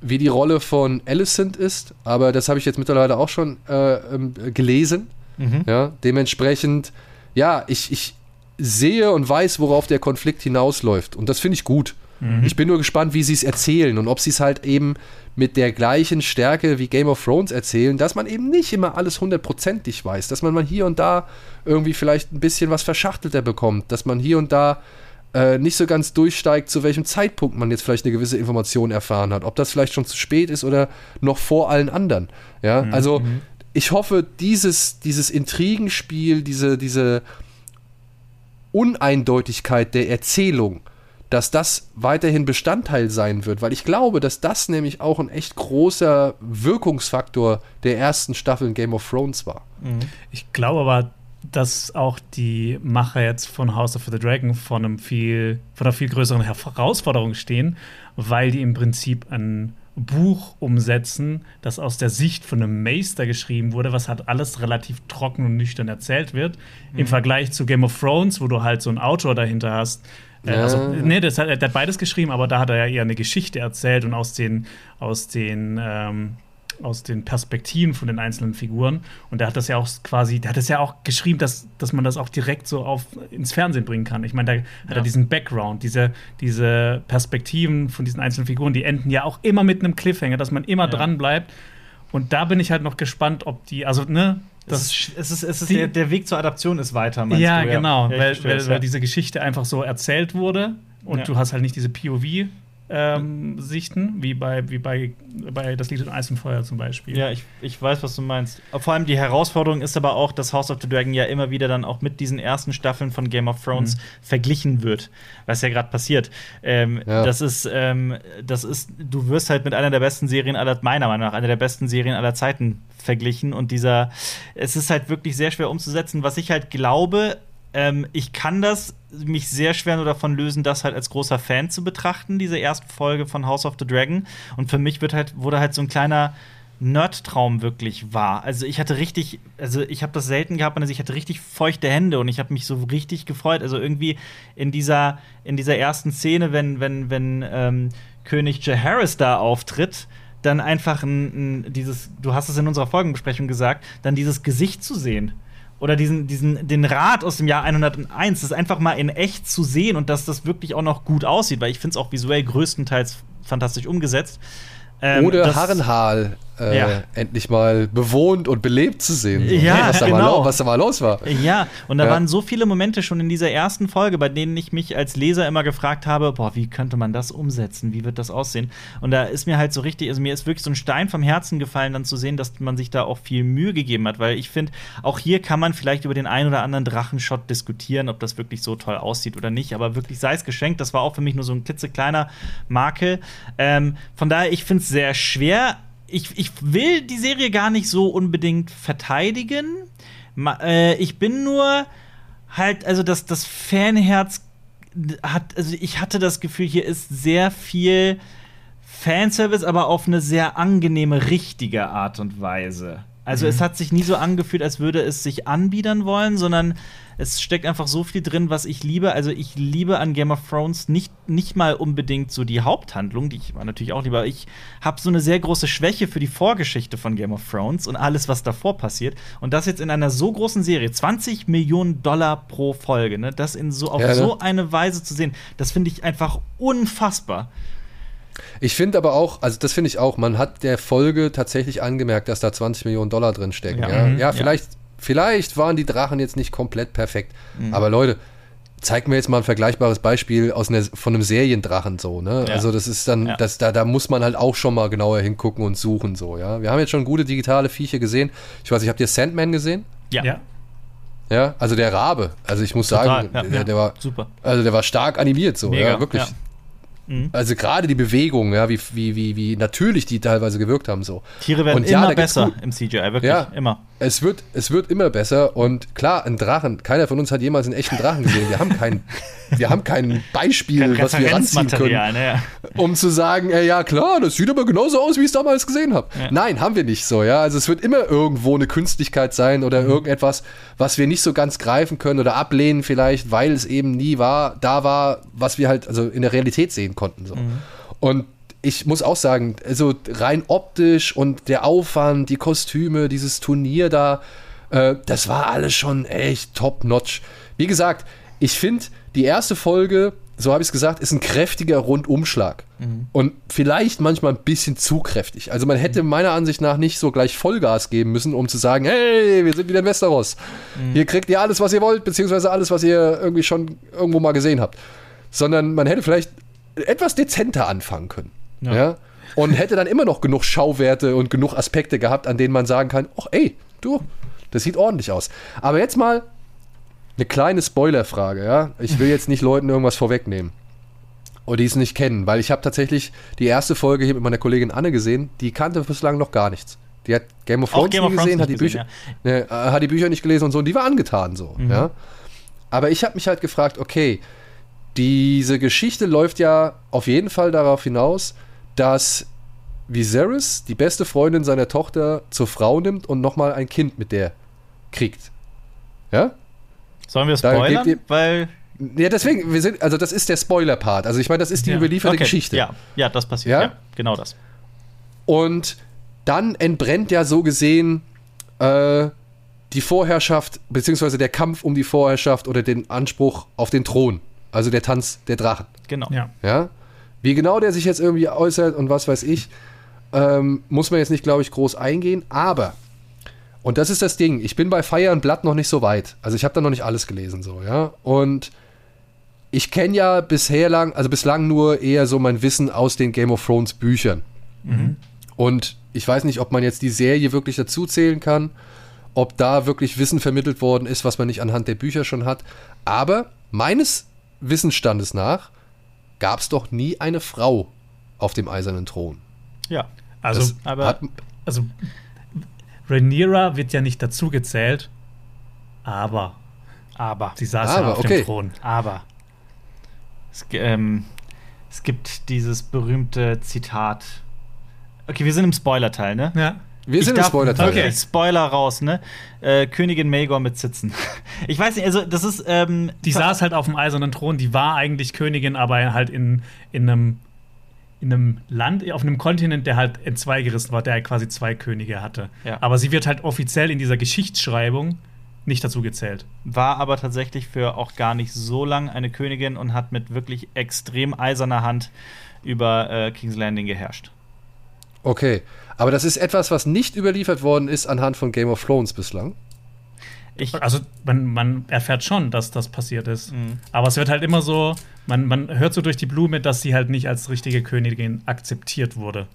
S1: wie die Rolle von Alicent ist, aber das habe ich jetzt mittlerweile auch schon äh, ähm, gelesen. Mhm. Ja, dementsprechend, ja, ich, ich sehe und weiß, worauf der Konflikt hinausläuft. Und das finde ich gut. Mhm. Ich bin nur gespannt, wie sie es erzählen und ob sie es halt eben mit der gleichen Stärke wie Game of Thrones erzählen, dass man eben nicht immer alles hundertprozentig weiß, dass man mal hier und da irgendwie vielleicht ein bisschen was verschachtelter bekommt, dass man hier und da äh, nicht so ganz durchsteigt, zu welchem Zeitpunkt man jetzt vielleicht eine gewisse Information erfahren hat. Ob das vielleicht schon zu spät ist oder noch vor allen anderen. Ja, mhm. also mhm. ich hoffe, dieses, dieses Intrigenspiel, diese, diese Uneindeutigkeit der Erzählung, dass das weiterhin Bestandteil sein wird, weil ich glaube, dass das nämlich auch ein echt großer Wirkungsfaktor der ersten Staffeln Game of Thrones war.
S3: Mhm. Ich glaube aber, dass auch die Macher jetzt von House of the Dragon von, einem viel, von einer viel größeren Herausforderung stehen, weil die im Prinzip ein Buch umsetzen, das aus der Sicht von einem Meister geschrieben wurde, was halt alles relativ trocken und nüchtern erzählt wird. Mhm. Im Vergleich zu Game of Thrones, wo du halt so einen Autor dahinter hast. Äh. Also, nee, das hat, der hat beides geschrieben, aber da hat er ja eher eine Geschichte erzählt und aus den, aus den ähm, aus den Perspektiven von den einzelnen Figuren. Und der hat das ja auch quasi, der hat das ja auch geschrieben, dass, dass man das auch direkt so auf, ins Fernsehen bringen kann. Ich meine, da ja. hat er diesen Background, diese, diese Perspektiven von diesen einzelnen Figuren, die enden ja auch immer mit einem Cliffhanger, dass man immer ja. dran bleibt. Und da bin ich halt noch gespannt, ob die, also, ne,
S2: das es ist, es ist, der, der, Weg zur Adaption ist weiter,
S3: meinst ja, du? Genau, ja, genau, weil, weil, weil, diese Geschichte einfach so erzählt wurde und ja. du hast halt nicht diese POV ähm, sichten, wie bei, wie bei, bei Das Lied in Eis und Feuer zum Beispiel.
S2: Ja, ich, ich weiß, was du meinst. Vor allem die Herausforderung ist aber auch, dass House of the Dragon ja immer wieder dann auch mit diesen ersten Staffeln von Game of Thrones mhm. verglichen wird, was ja gerade passiert. Ähm, ja. Das ist, ähm, das ist, du wirst halt mit einer der besten Serien aller, meiner Meinung nach, einer der besten Serien aller Zeiten verglichen und dieser, es ist halt wirklich sehr schwer umzusetzen. Was ich halt glaube, ähm, ich kann das mich sehr schwer nur davon lösen, das halt als großer Fan zu betrachten, diese erste Folge von House of the Dragon. Und für mich wird halt, wurde halt so ein kleiner Nerd-Traum wirklich wahr. Also ich hatte richtig, also ich habe das selten gehabt, also ich hatte richtig feuchte Hände und ich habe mich so richtig gefreut. Also irgendwie in dieser, in dieser ersten Szene, wenn, wenn, wenn ähm, König Jaehaerys da auftritt, dann einfach ein, ein, dieses, du hast es in unserer Folgenbesprechung gesagt, dann dieses Gesicht zu sehen oder diesen, diesen, den Rat aus dem Jahr 101, das einfach mal in echt zu sehen und dass das wirklich auch noch gut aussieht, weil ich finde es auch visuell größtenteils fantastisch umgesetzt.
S1: Ähm, Ohne Harrenhal äh, ja. endlich mal bewohnt und belebt zu sehen.
S2: So, ja,
S1: was, da
S2: genau.
S1: mal, was da mal los war.
S2: Ja, und da ja. waren so viele Momente schon in dieser ersten Folge, bei denen ich mich als Leser immer gefragt habe, boah, wie könnte man das umsetzen? Wie wird das aussehen? Und da ist mir halt so richtig, also mir ist wirklich so ein Stein vom Herzen gefallen, dann zu sehen, dass man sich da auch viel Mühe gegeben hat, weil ich finde, auch hier kann man vielleicht über den einen oder anderen Drachenshot diskutieren, ob das wirklich so toll aussieht oder nicht, aber wirklich sei es geschenkt, das war auch für mich nur so ein klitzekleiner Makel. Ähm, von daher, ich finde es sehr schwer, ich, ich will die Serie gar nicht so unbedingt verteidigen. Ma, äh, ich bin nur halt, also das, das Fanherz hat, also ich hatte das Gefühl, hier ist sehr viel Fanservice, aber auf eine sehr angenehme, richtige Art und Weise. Also mhm. es hat sich nie so angefühlt, als würde es sich anbiedern wollen, sondern es steckt einfach so viel drin, was ich liebe. Also ich liebe an Game of Thrones nicht, nicht mal unbedingt so die Haupthandlung, die ich war natürlich auch lieber. Ich habe so eine sehr große Schwäche für die Vorgeschichte von Game of Thrones und alles, was davor passiert. Und das jetzt in einer so großen Serie, 20 Millionen Dollar pro Folge, ne? das in so, auf ja, ne? so eine Weise zu sehen, das finde ich einfach unfassbar.
S1: Ich finde aber auch, also das finde ich auch, man hat der Folge tatsächlich angemerkt, dass da 20 Millionen Dollar drin stecken. Ja, ja? Mhm. ja vielleicht. Vielleicht waren die Drachen jetzt nicht komplett perfekt. Mhm. Aber Leute, zeig mir jetzt mal ein vergleichbares Beispiel aus einer, von einem Seriendrachen so, ne? Ja. Also das ist dann, ja. das, da, da muss man halt auch schon mal genauer hingucken und suchen so, ja. Wir haben jetzt schon gute digitale Viecher gesehen. Ich weiß nicht, habt ihr Sandman gesehen?
S2: Ja. ja.
S1: Ja, also der Rabe. Also ich muss Total, sagen, ja, der, der, war super. Also der war stark animiert so, Mega, ja, wirklich. Ja. Mhm. Also gerade die Bewegung, ja, wie, wie, wie, wie natürlich die teilweise gewirkt haben. So.
S2: Tiere werden und immer besser im CGI, wirklich ja, immer.
S1: Es wird, es wird immer besser und klar, ein Drachen, keiner von uns hat jemals einen echten Drachen gesehen. Wir haben kein, wir haben kein Beispiel, kein was wir ranziehen können, ne, um zu sagen, äh, ja klar, das sieht aber genauso aus, wie ich es damals gesehen habe. Ja. Nein, haben wir nicht so, ja. Also es wird immer irgendwo eine Künstlichkeit sein oder mhm. irgendetwas, was wir nicht so ganz greifen können oder ablehnen vielleicht, weil es eben nie war, da war, was wir halt also in der Realität sehen konnten. So. Mhm. Und ich muss auch sagen, also rein optisch und der Aufwand, die Kostüme, dieses Turnier da, äh, das war alles schon echt top-notch. Wie gesagt, ich finde, die erste Folge, so habe ich es gesagt, ist ein kräftiger Rundumschlag. Mhm. Und vielleicht manchmal ein bisschen zu kräftig. Also man hätte meiner Ansicht nach nicht so gleich Vollgas geben müssen, um zu sagen, hey, wir sind wieder in Westeros. Mhm. Hier kriegt ihr alles, was ihr wollt, beziehungsweise alles, was ihr irgendwie schon irgendwo mal gesehen habt. Sondern man hätte vielleicht etwas dezenter anfangen können. Ja. ja. Und hätte dann immer noch genug Schauwerte und genug Aspekte gehabt, an denen man sagen kann, ach ey, du, das sieht ordentlich aus. Aber jetzt mal eine kleine Spoilerfrage, ja. Ich will jetzt nicht Leuten irgendwas vorwegnehmen. Oder die es nicht kennen, weil ich habe tatsächlich die erste Folge hier mit meiner Kollegin Anne gesehen, die kannte bislang noch gar nichts. Die hat Game of Thrones Game nie of gesehen, hat die, gesehen, Bücher, ja. ne, hat die Bücher nicht gelesen und so, und die war angetan so, mhm. ja. Aber ich habe mich halt gefragt, okay, diese Geschichte läuft ja auf jeden Fall darauf hinaus, dass Viserys die beste Freundin seiner Tochter zur Frau nimmt und nochmal ein Kind mit der kriegt. Ja?
S2: Sollen wir spoilern? Ihr, Weil.
S1: Ja, deswegen, wir sind, also das ist der Spoiler-Part. Also ich meine, das ist die ja. überlieferte okay. Geschichte.
S2: Ja, ja, das passiert. Ja? ja? genau das.
S1: Und dann entbrennt ja so gesehen äh, die Vorherrschaft, beziehungsweise der Kampf um die Vorherrschaft oder den Anspruch auf den Thron. Also der Tanz der Drachen.
S2: Genau.
S1: Ja. ja? Wie genau der sich jetzt irgendwie äußert und was weiß ich, ähm, muss man jetzt nicht, glaube ich, groß eingehen. Aber, und das ist das Ding, ich bin bei Fire and Blood noch nicht so weit. Also ich habe da noch nicht alles gelesen, so, ja. Und ich kenne ja bisher lang, also bislang nur eher so mein Wissen aus den Game of Thrones Büchern. Mhm. Und ich weiß nicht, ob man jetzt die Serie wirklich dazu zählen kann, ob da wirklich Wissen vermittelt worden ist, was man nicht anhand der Bücher schon hat. Aber meines Wissensstandes nach gab es doch nie eine Frau auf dem eisernen Thron.
S3: Ja, also, aber, hat, also Rhaenyra wird ja nicht dazu gezählt, aber,
S2: aber
S3: sie saß aber, ja auf okay. dem Thron.
S2: Aber es, ähm, es gibt dieses berühmte Zitat. Okay, wir sind im Spoiler-Teil, ne?
S3: Ja.
S1: Wir sind darf, im Spoiler-Teil.
S2: Okay, Spoiler raus, ne? Äh, Königin Maegor mit Sitzen. ich weiß nicht, also das ist. Ähm,
S3: die saß halt auf dem eisernen Thron, die war eigentlich Königin, aber halt in, in einem in einem Land, auf einem Kontinent, der halt in zwei gerissen war, der halt quasi zwei Könige hatte. Ja. Aber sie wird halt offiziell in dieser Geschichtsschreibung nicht dazu gezählt.
S2: War aber tatsächlich für auch gar nicht so lang eine Königin und hat mit wirklich extrem eiserner Hand über äh, King's Landing geherrscht.
S1: Okay, aber das ist etwas, was nicht überliefert worden ist anhand von Game of Thrones bislang.
S3: Ich also man, man, erfährt schon, dass das passiert ist. Mhm. Aber es wird halt immer so, man, man hört so durch die Blume, dass sie halt nicht als richtige Königin akzeptiert wurde.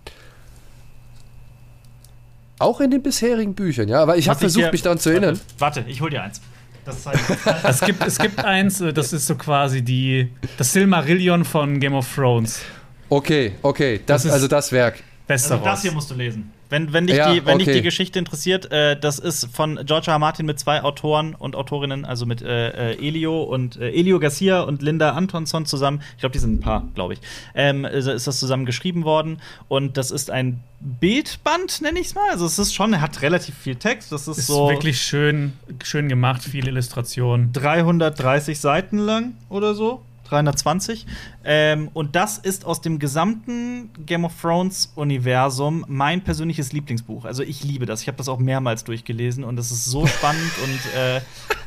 S1: Auch in den bisherigen Büchern, ja. Aber ich habe versucht, dir, mich daran zu erinnern.
S2: Warte, ich hol dir eins.
S3: es, gibt, es gibt eins, äh, das ist so quasi die, das Silmarillion von Game of Thrones.
S1: Okay, okay, das, das also das Werk.
S2: Beste also das hier musst du lesen. Wenn, wenn, dich, ja, die, wenn okay. dich die Geschichte interessiert, äh, das ist von George R. R. Martin mit zwei Autoren und Autorinnen, also mit äh, äh, Elio und äh, Elio Garcia und Linda Antonsson zusammen. Ich glaube, die sind ein Paar, glaube ich. Ähm, ist das zusammen geschrieben worden und das ist ein Bildband, nenne ich es mal. Also es ist schon, er hat relativ viel Text. Das ist, ist so
S3: wirklich schön, schön gemacht, viele Illustrationen.
S2: 330 Seiten lang oder so. 320. Ähm, und das ist aus dem gesamten Game of Thrones-Universum mein persönliches Lieblingsbuch. Also ich liebe das. Ich habe das auch mehrmals durchgelesen und es ist so spannend und äh,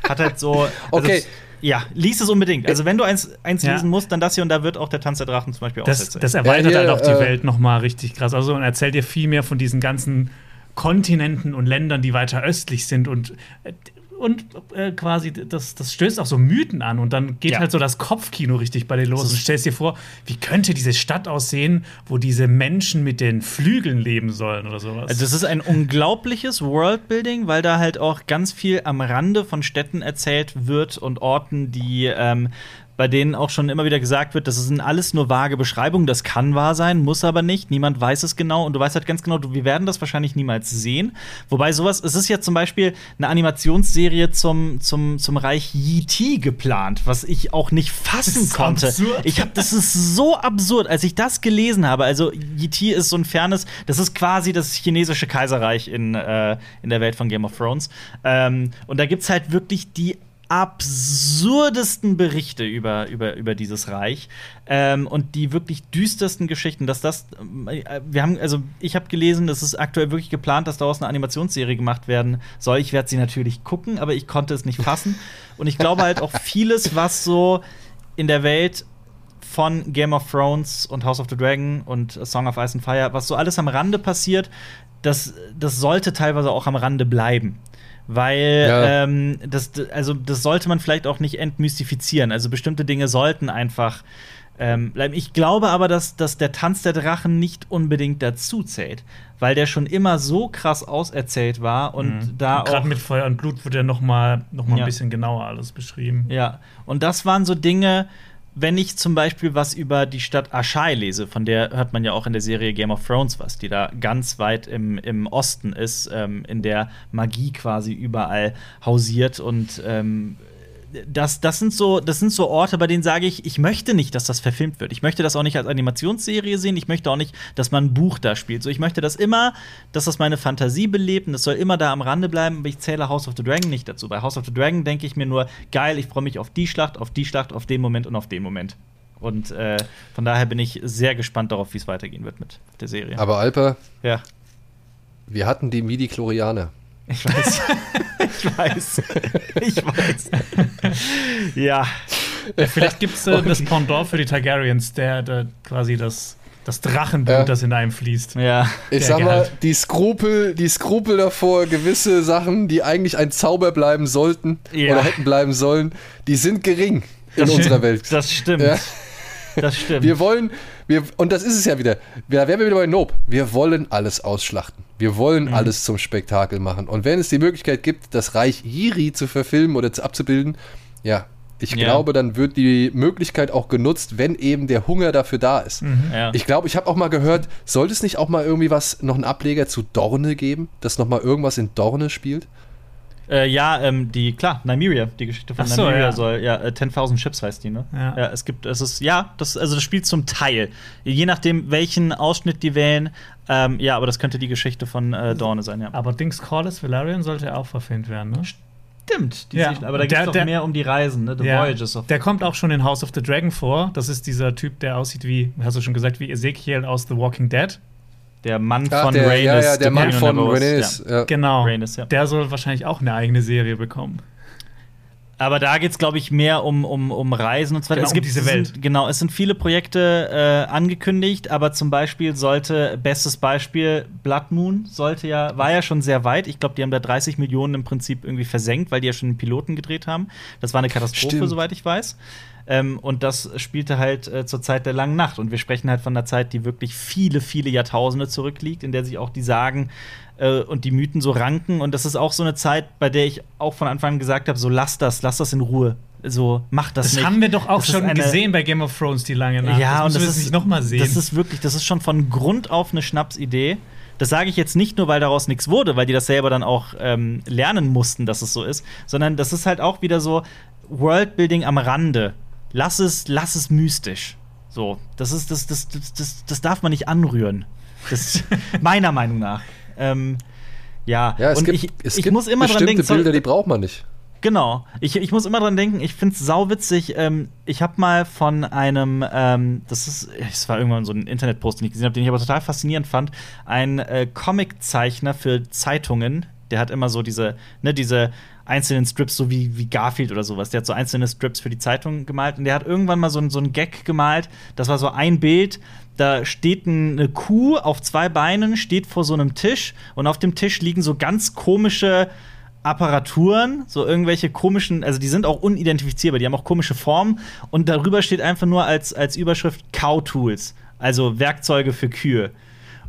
S2: hat halt so. Also
S1: okay.
S2: Es, ja, lies es unbedingt. Also wenn du eins, eins ja. lesen musst, dann das hier und da wird auch der Tanz der Drachen zum Beispiel
S3: das, Das erweitert ja, hier, halt auch die äh, Welt noch mal richtig krass. Also und erzählt dir viel mehr von diesen ganzen Kontinenten und Ländern, die weiter östlich sind und äh, und äh, quasi, das, das stößt auch so Mythen an und dann geht
S2: Ja.
S3: halt so das Kopfkino richtig bei dir los und
S2: ist-
S3: stellst dir vor, wie könnte diese Stadt aussehen, wo diese Menschen mit den Flügeln leben sollen oder sowas.
S2: Also, das ist ein unglaubliches Worldbuilding, weil da halt auch ganz viel am Rande von Städten erzählt wird und Orten, die ähm, bei denen auch schon immer wieder gesagt wird, das sind alles nur vage Beschreibungen, das kann wahr sein, muss aber nicht, niemand weiß es genau und du weißt halt ganz genau, wir werden das wahrscheinlich niemals sehen. Wobei sowas, es ist ja zum Beispiel eine Animationsserie zum, zum, zum Reich Yiti geplant, was ich auch nicht fassen
S3: Das ist
S2: konnte.
S3: absurd.
S2: Ich habe, das ist so absurd, als ich das gelesen habe. Also Yiti ist so ein fernes, das ist quasi das chinesische Kaiserreich in, äh, in der Welt von Game of Thrones. Ähm, und da gibt's halt wirklich die absurdesten Berichte über, über, über dieses Reich ähm, und die wirklich düstersten Geschichten, dass das äh, wir haben also ich habe gelesen, das ist aktuell wirklich geplant, dass daraus eine Animationsserie gemacht werden soll. Ich werde sie natürlich gucken, aber ich konnte es nicht fassen und ich glaube halt auch vieles, was so in der Welt von Game of Thrones und House of the Dragon und A Song of Ice and Fire, was so alles am Rande passiert, das, das sollte teilweise auch am Rande bleiben. Weil
S1: Ja.
S2: ähm, das, also das sollte man vielleicht auch nicht entmystifizieren. Also bestimmte Dinge sollten einfach ähm, bleiben. Ich glaube aber, dass, dass der Tanz der Drachen nicht unbedingt dazu zählt, weil der schon immer so krass auserzählt war und da auch
S3: Gerade mit Feuer und Blut wird ja noch mal, noch mal
S2: Ja.
S3: ein bisschen genauer alles beschrieben.
S2: Ja, und das waren so Dinge, wenn ich zum Beispiel was über die Stadt Ashai lese, von der hört man ja auch in der Serie Game of Thrones was, die da ganz weit im, im Osten ist, ähm, in der Magie quasi überall hausiert und ähm, das, das, sind so, das sind so Orte, bei denen sage ich, ich möchte nicht, dass das verfilmt wird. Ich möchte das auch nicht als Animationsserie sehen. Ich möchte auch nicht, dass man ein Buch da spielt. So, ich möchte das immer, dass das meine Fantasie belebt und das soll immer da am Rande bleiben. Aber ich zähle House of the Dragon nicht dazu. Bei House of the Dragon denke ich mir nur, geil, ich freue mich auf die Schlacht, auf die Schlacht, auf den Moment und auf den Moment. Und äh, von daher bin ich sehr gespannt darauf, wie es weitergehen wird mit der Serie.
S1: Aber Alper,
S2: ja,
S1: wir hatten die Midi-Chlorianer.
S2: Ich weiß. ich weiß. Ich weiß. ja.
S3: Vielleicht gibt es äh, das Pendant für die Targaryens, der, der quasi das, das Drachenblut,
S1: Ja.
S3: das in einem fließt.
S2: Ja.
S1: Ich sag mal, die Skrupel, die Skrupel davor, gewisse Sachen, die eigentlich ein Zauber bleiben sollten
S2: Ja.
S1: oder hätten bleiben sollen, die sind gering in
S2: Das
S1: unserer
S2: stimmt.
S1: Welt.
S2: Das stimmt.
S1: Ja.
S2: Das stimmt.
S1: Wir wollen, wir, und das ist es ja wieder. Da wären wir wieder bei Nope. Wir wollen alles ausschlachten. Wir
S2: Mhm.
S1: wollen alles zum Spektakel machen. Und wenn es die Möglichkeit gibt, das Reich Yiri zu verfilmen oder zu, abzubilden, ja, ich
S2: Ja.
S1: glaube, dann wird die Möglichkeit auch genutzt, wenn eben der Hunger dafür da ist.
S2: ja.
S1: Ich glaube, ich habe auch mal gehört, sollte es nicht auch mal irgendwie was, noch einen Ableger zu Dorne geben, dass noch mal irgendwas in Dorne spielt?
S2: Äh, ja, ähm, die, klar, Nymeria, die Geschichte von
S3: Ach so,
S2: Nymeria
S3: ja.
S2: soll, ja, äh, 10.000 Ships heißt die, ne?
S3: Ja.
S2: es gibt, es ist, ja, das, also das spielt zum Teil. Je nachdem, welchen Ausschnitt die wählen, ähm, ja, aber das könnte die Geschichte von äh, Dorne sein, ja.
S3: Aber Dings Corlys Valerian sollte ja auch verfilmt werden, ne?
S2: Stimmt, die
S3: Ja.
S2: Geschichte, aber da geht es doch mehr um die Reisen, ne? The
S3: Ja.
S2: Voyages of.
S3: Der kommt auch schon in House of the Dragon vor. Das ist dieser Typ, der aussieht wie, hast du schon gesagt, wie Ezekiel aus The Walking Dead.
S2: Der Mann
S1: Ach,
S2: von
S1: der,
S2: Rhaenys.
S1: ja, ja, der Mann von Rhaenys. Ja.
S3: Genau.
S2: Rhaenys, ja.
S3: Der soll wahrscheinlich auch eine eigene Serie bekommen.
S2: Aber da geht es, glaube ich, mehr um, um, um Reisen und so weiter.
S3: Genau,
S2: es
S3: um
S2: gibt
S3: diese
S2: es
S3: Welt.
S2: Sind, genau, es sind viele Projekte äh, angekündigt, aber zum Beispiel sollte, bestes Beispiel, Blood Moon sollte ja, war ja schon sehr weit. Ich glaube, die haben da 30 Millionen im Prinzip irgendwie versenkt, weil die ja schon einen Piloten gedreht haben. Das war eine Katastrophe,
S1: Stimmt.
S2: soweit ich weiß. Ähm, und das spielte halt äh, zur Zeit der langen Nacht. Und wir sprechen halt von einer Zeit, die wirklich viele, viele Jahrtausende zurückliegt, in der sich auch die Sagen äh, und die Mythen so ranken. Und das ist auch so eine Zeit, bei der ich auch von Anfang an gesagt habe: so lass das, lass das in Ruhe. So, mach das,
S3: Das
S2: nicht.
S3: haben wir doch auch
S2: Das
S3: schon gesehen bei Game of Thrones, die lange Nacht.
S2: Ja, und
S3: müssen
S2: das
S3: wir
S2: ist
S3: nicht nochmal sehen.
S2: Das ist wirklich, das ist schon von Grund auf eine Schnapsidee. Das sage ich jetzt nicht nur, weil daraus nichts wurde, weil die das selber dann auch ähm, lernen mussten, dass es so ist, sondern das ist halt auch wieder so Worldbuilding am Rande. Lass es, lass es mystisch. So, das ist, das, das, das, das, das darf man nicht anrühren. Das, meiner Meinung nach. Ähm, ja,
S1: Ja, es
S2: und
S1: gibt,
S2: ich,
S1: es
S2: ich
S1: gibt
S2: muss immer dran
S1: bestimmte
S2: denken, sorry,
S1: Bilder, die braucht man nicht.
S2: Genau. Ich, ich muss immer dran denken, ich find's sauwitzig. Ähm, ich habe mal von einem, ähm, das ist, es war irgendwann so ein Internetpost, den ich gesehen habe, den ich aber total faszinierend fand. Ein äh, Comiczeichner für Zeitungen, der hat immer so diese, ne, diese einzelnen Strips, so wie, wie Garfield oder sowas. Der hat so einzelne Strips für die Zeitung gemalt und der hat irgendwann mal so, ein- so einen Gag gemalt. Das war so ein Bild, da steht eine Kuh auf zwei Beinen, steht vor so einem Tisch und auf dem Tisch liegen so ganz komische Apparaturen, so irgendwelche komischen, also die sind auch unidentifizierbar, die haben auch komische Formen und darüber steht einfach nur als, als Überschrift Cow Tools, also Werkzeuge für Kühe.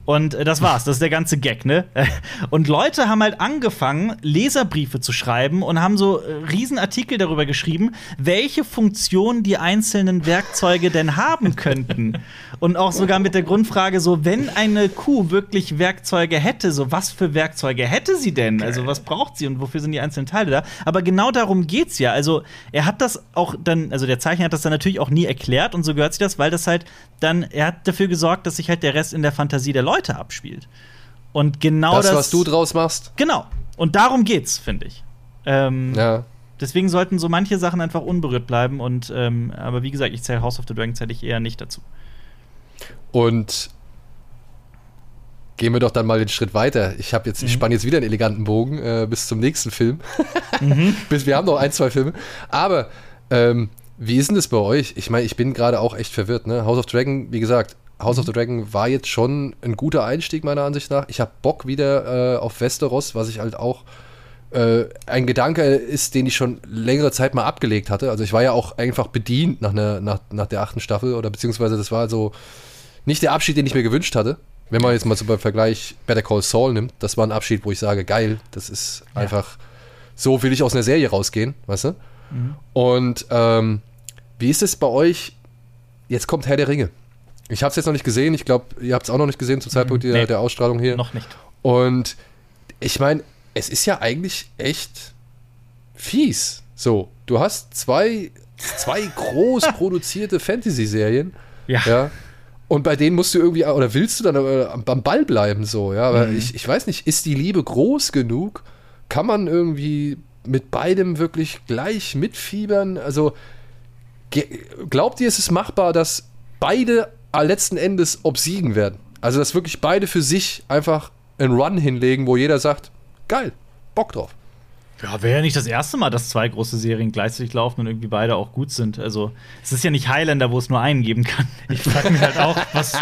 S2: Und äh, das war's, das ist der ganze Gag, ne? Und Leute haben halt angefangen, Leserbriefe zu schreiben und haben so äh, Riesenartikel darüber geschrieben, welche Funktion die einzelnen Werkzeuge denn haben könnten. Und auch sogar mit der Grundfrage, so, wenn eine Kuh wirklich Werkzeuge hätte, so, was für Werkzeuge hätte sie denn? Also, was braucht sie und wofür sind die einzelnen Teile da? Aber genau darum geht's ja. Also, er hat das auch dann, also der Zeichner hat das dann natürlich auch nie erklärt und so gehört sich das, weil das halt dann, er hat dafür gesorgt, dass sich halt der Rest in der Fantasie der Leute Leute abspielt. Und genau das,
S1: das was du draus machst.
S2: Genau. Und darum geht's, finde ich. Ähm,
S1: ja.
S2: Deswegen sollten so manche Sachen einfach unberührt bleiben. Und ähm, aber wie gesagt, ich zähle House of the Dragon zähle ich eher nicht dazu.
S1: Und gehen wir doch dann mal den Schritt weiter. Ich habe jetzt, mhm. ich spanne jetzt wieder einen eleganten Bogen äh, bis zum nächsten Film. mhm. bis wir haben noch ein, zwei Filme. Aber ähm, wie ist denn das bei euch? Ich meine, ich bin gerade auch echt verwirrt. Ne? House of Dragon, wie gesagt, House of the Dragon war jetzt schon ein guter Einstieg, meiner Ansicht nach. Ich habe Bock wieder äh, auf Westeros, was ich halt auch ein Gedanke ist, den ich schon längere Zeit mal abgelegt hatte. Also ich war ja auch einfach bedient nach, ne, nach, nach der achten Staffel oder beziehungsweise das war so nicht der Abschied, den ich mir gewünscht hatte. Wenn man jetzt mal so beim Vergleich Better Call Saul nimmt, das war ein Abschied, wo ich sage, geil, das ist ja. einfach, so will ich aus einer Serie rausgehen, weißt du? Mhm. Und ähm, wie ist es bei euch? Jetzt kommt Herr der Ringe. Ich habe es jetzt noch nicht gesehen. Ich glaube, ihr habt es auch noch nicht gesehen zum Zeitpunkt mhm. nee, der, der, Ausstrahlung hier.
S2: Noch nicht.
S1: Und ich meine, es ist ja eigentlich echt fies. So, du hast zwei, zwei groß produzierte Fantasy-Serien.
S2: Ja.
S1: ja. Und bei denen musst du irgendwie, oder willst du dann am Ball bleiben, so, ja. Aber mhm. ich, ich weiß nicht, ist die Liebe groß genug? Kann man irgendwie mit beidem wirklich gleich mitfiebern? Also, glaubt ihr, es ist machbar, dass beide letzten Endes obsiegen werden. Also, dass wirklich beide für sich einfach einen Run hinlegen, wo jeder sagt, geil, Bock drauf.
S2: Ja, wäre ja nicht das erste Mal, dass zwei große Serien gleichzeitig laufen und irgendwie beide auch gut sind. Also, es ist ja nicht Highlander, wo es nur einen geben kann.
S3: Ich frage mich halt auch, was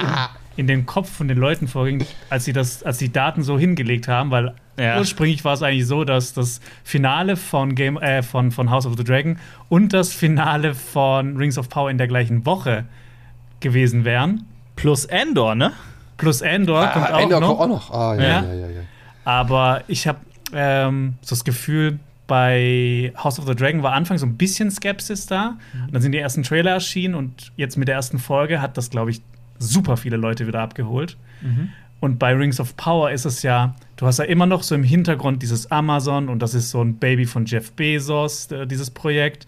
S3: in den Kopf von den Leuten vorging, als sie das, als die Daten so hingelegt haben, weil ja. ursprünglich war es eigentlich so, dass das Finale von Game, äh, von, von House of the Dragon und das Finale von Rings of Power in der gleichen Woche gewesen wären.
S2: Plus Endor, ne?
S3: Plus Endor ah, kommt auch
S1: Endor
S3: noch.
S1: Kommt auch noch. Ah, ja, ja. ja, ja, ja.
S3: Aber ich habe ähm, so das Gefühl, bei House of the Dragon war anfangs so ein bisschen Skepsis da. Mhm. Und dann sind die ersten Trailer erschienen und jetzt mit der ersten Folge hat das, glaube ich, super viele Leute wieder abgeholt. Mhm. Und bei Rings of Power ist es ja, du hast ja immer noch so im Hintergrund dieses Amazon und das ist so ein Baby von Jeff Bezos, äh, dieses Projekt.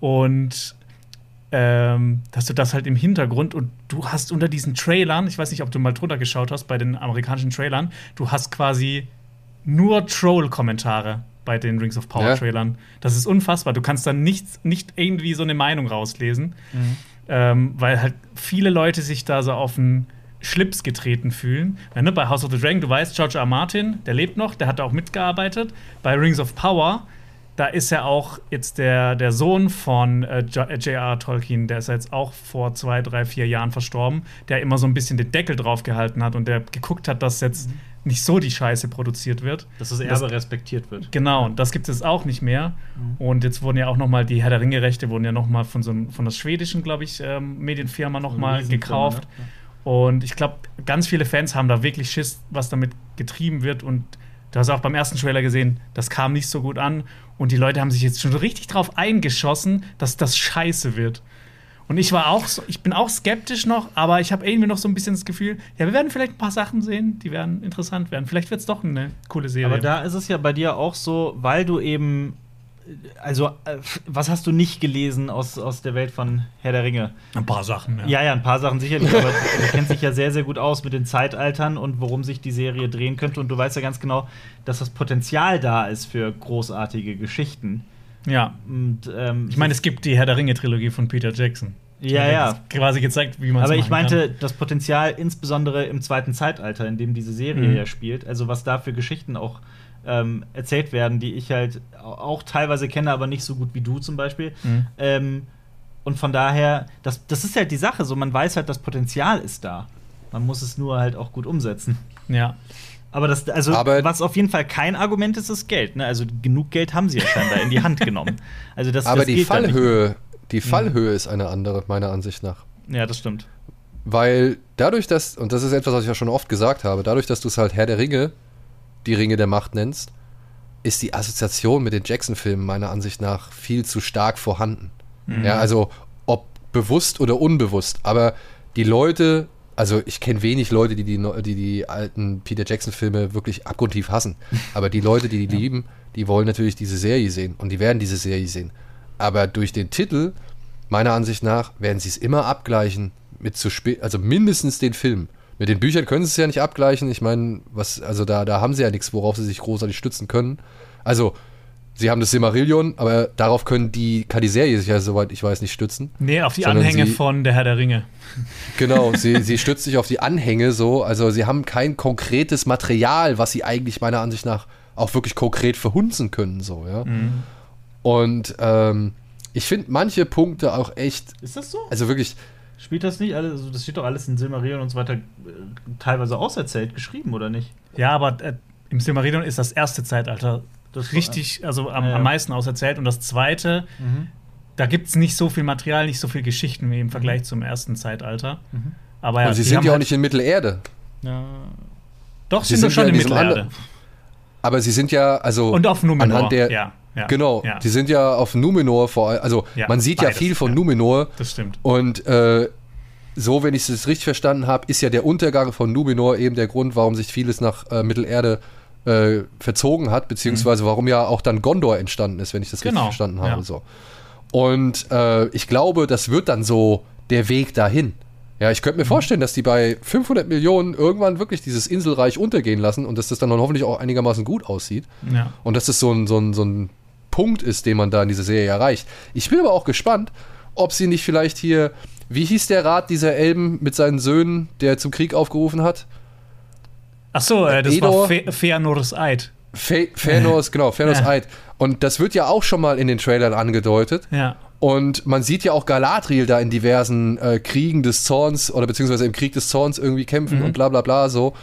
S3: Und ähm, dass du das halt im Hintergrund und du hast unter diesen Trailern, ich weiß nicht, ob du mal drunter geschaut hast bei den amerikanischen Trailern, du hast quasi nur Troll-Kommentare bei den Rings of Power ja. Trailern. Das ist unfassbar. Du kannst dann nicht, nicht irgendwie so eine Meinung rauslesen, mhm. ähm, weil halt viele Leute sich da so auf den Schlips getreten fühlen. Ja, ne, bei House of the Dragon, du weißt, George R. Martin, der lebt noch, der hat auch mitgearbeitet. Bei Rings of Power da ist ja auch jetzt der, der Sohn von äh, J.R. Äh, Tolkien, der ist jetzt auch vor zwei, drei, vier Jahren verstorben, der immer so ein bisschen den Deckel drauf gehalten hat und der geguckt hat, dass jetzt mhm. nicht so die Scheiße produziert wird.
S2: Dass das Erbe das, respektiert wird.
S3: Genau, und das gibt es auch nicht mehr. Mhm. Und jetzt wurden ja auch noch mal die Herr der Ringe-Rechte wurden ja noch mal von so einem, von der schwedischen, glaube ich, ähm, Medienfirma noch mal gekauft. Ne? Und ich glaube, ganz viele Fans haben da wirklich Schiss, was damit getrieben wird und Du hast auch beim ersten Trailer gesehen, das kam nicht so gut an. Und die Leute haben sich jetzt schon richtig drauf eingeschossen, dass das scheiße wird. Und ich war auch so, ich bin auch skeptisch noch, aber ich habe irgendwie noch so ein bisschen das Gefühl, ja, wir werden vielleicht ein paar Sachen sehen, die werden interessant werden. Vielleicht wird es doch eine coole Serie.
S2: Aber da ist es ja bei dir auch so, weil du eben also, äh, was hast du nicht gelesen aus, aus der Welt von Herr der Ringe?
S3: Ein paar Sachen,
S2: ja. Ja, ja, ein paar Sachen sicherlich, aber du kennst dich ja sehr, sehr gut aus mit den Zeitaltern und worum sich die Serie drehen könnte. Und du weißt ja ganz genau, dass das Potenzial da ist für großartige Geschichten.
S3: Ja. Und, ähm, ich meine, es gibt die Herr der Ringe-Trilogie von Peter Jackson.
S2: Ja, ja.
S3: Quasi gezeigt, wie man es
S2: Aber ich meinte kann. das Potenzial insbesondere im zweiten Zeitalter, in dem diese Serie mhm. ja spielt. Also, was da für Geschichten auch ähm, erzählt werden, die ich halt auch teilweise kenne, aber nicht so gut wie du zum Beispiel. Mhm. Ähm, und von daher, das, das ist halt die Sache, so man weiß halt, das Potenzial ist da. Man muss es nur halt auch gut umsetzen.
S3: Ja.
S2: Aber, das, also,
S1: Aber-
S2: was auf jeden Fall kein Argument ist, ist Geld. Ne? Also genug Geld haben sie ja scheinbar in die Hand genommen. Also das,
S1: Aber
S2: das
S1: die. Fallhöhe, die Fallhöhe ist eine andere, meiner Ansicht nach.
S2: Ja, das stimmt.
S1: Weil dadurch, dass, und das ist etwas, was ich ja schon oft gesagt habe, dadurch, dass du es halt Herr der Ringe, die Ringe der Macht nennst, ist die Assoziation mit den Jackson-Filmen meiner Ansicht nach viel zu stark vorhanden. Ja, also ob bewusst oder unbewusst. Aber die Leute, also ich kenne wenig Leute, die die, die die alten Peter Jackson-Filme wirklich abgrundtief hassen. Aber die Leute, die die lieben, die wollen natürlich diese Serie sehen und die werden diese Serie sehen. Aber durch den Titel, meiner Ansicht nach, werden sie es immer abgleichen mit zu spät, also mindestens den Film. Mit den Büchern können sie es ja nicht abgleichen. Ich meine, was, also da, da haben sie ja nichts, worauf sie sich großartig stützen können. Also, sie haben das Silmarillion, aber darauf können die, kann die Serie sich ja, soweit ich weiß, nicht stützen.
S3: Nee, auf die Anhänge
S1: sie-
S3: von Der Herr der Ringe.
S1: Genau, sie, sie stützt sich auf die Anhänge so. Also sie haben kein konkretes Material, was sie eigentlich meiner Ansicht nach auch wirklich konkret verhunzen können, so, ja. Und ähm, ich finde manche Punkte auch echt,
S2: Ist das so?
S1: also wirklich,
S2: Spielt das nicht alles? Also das steht doch alles in Silmarillion und so weiter äh, teilweise auserzählt geschrieben, oder nicht?
S3: Ja, aber äh, im Silmarillion ist das erste Zeitalter
S2: Das war-
S3: richtig, also am,
S2: Ja,
S3: am meisten auserzählt. Und das zweite, da gibt es nicht so viel Material, nicht so viel Geschichten wie im Vergleich zum ersten Zeitalter. Aber ja,
S1: und sie sind ja auch
S3: halt-
S1: nicht in Mittelerde.
S2: Ja.
S3: Doch,
S1: sie
S3: sind,
S1: sind
S3: schon
S1: ja
S3: in Mittelerde.
S1: Aber sie sind ja, also
S3: Und auf Numenor.
S1: anhand der,
S3: ja, ja,
S1: genau,
S3: Ja,
S1: die sind ja auf Numenor vor allem, also
S3: Ja,
S1: man sieht
S3: beides,
S1: ja viel von. Numenor
S3: das stimmt.
S1: und äh, so, wenn ich es richtig verstanden habe, ist ja der Untergang von Numenor eben der Grund, warum sich vieles nach äh, Mittelerde äh, verzogen hat, beziehungsweise warum ja auch dann Gondor entstanden ist, wenn ich das
S3: Genau,
S1: richtig verstanden habe. So. Und äh, ich glaube, das wird dann so der Weg dahin. Ja, ich könnte mir vorstellen, dass die bei 500 Millionen irgendwann wirklich dieses Inselreich untergehen lassen und dass das dann hoffentlich auch einigermaßen gut aussieht.
S3: Ja.
S1: Und dass das so ein, so, ein, so ein Punkt ist, den man da in dieser Serie erreicht. Ich bin aber auch gespannt, ob sie nicht vielleicht hier, wie hieß der Rat dieser Elben mit seinen Söhnen, der zum Krieg aufgerufen hat?
S3: Ach so, äh, das
S1: Edor-
S3: war Fe Feanors Eid.
S1: Fe Fëanors, genau, Fëanors
S3: Ja.
S1: Eid. Und das wird ja auch schon mal in den Trailern angedeutet.
S3: Ja.
S1: Und man sieht ja auch Galadriel da in diversen äh, Kriegen des Zorns oder beziehungsweise im Krieg des Zorns irgendwie kämpfen und bla bla bla so.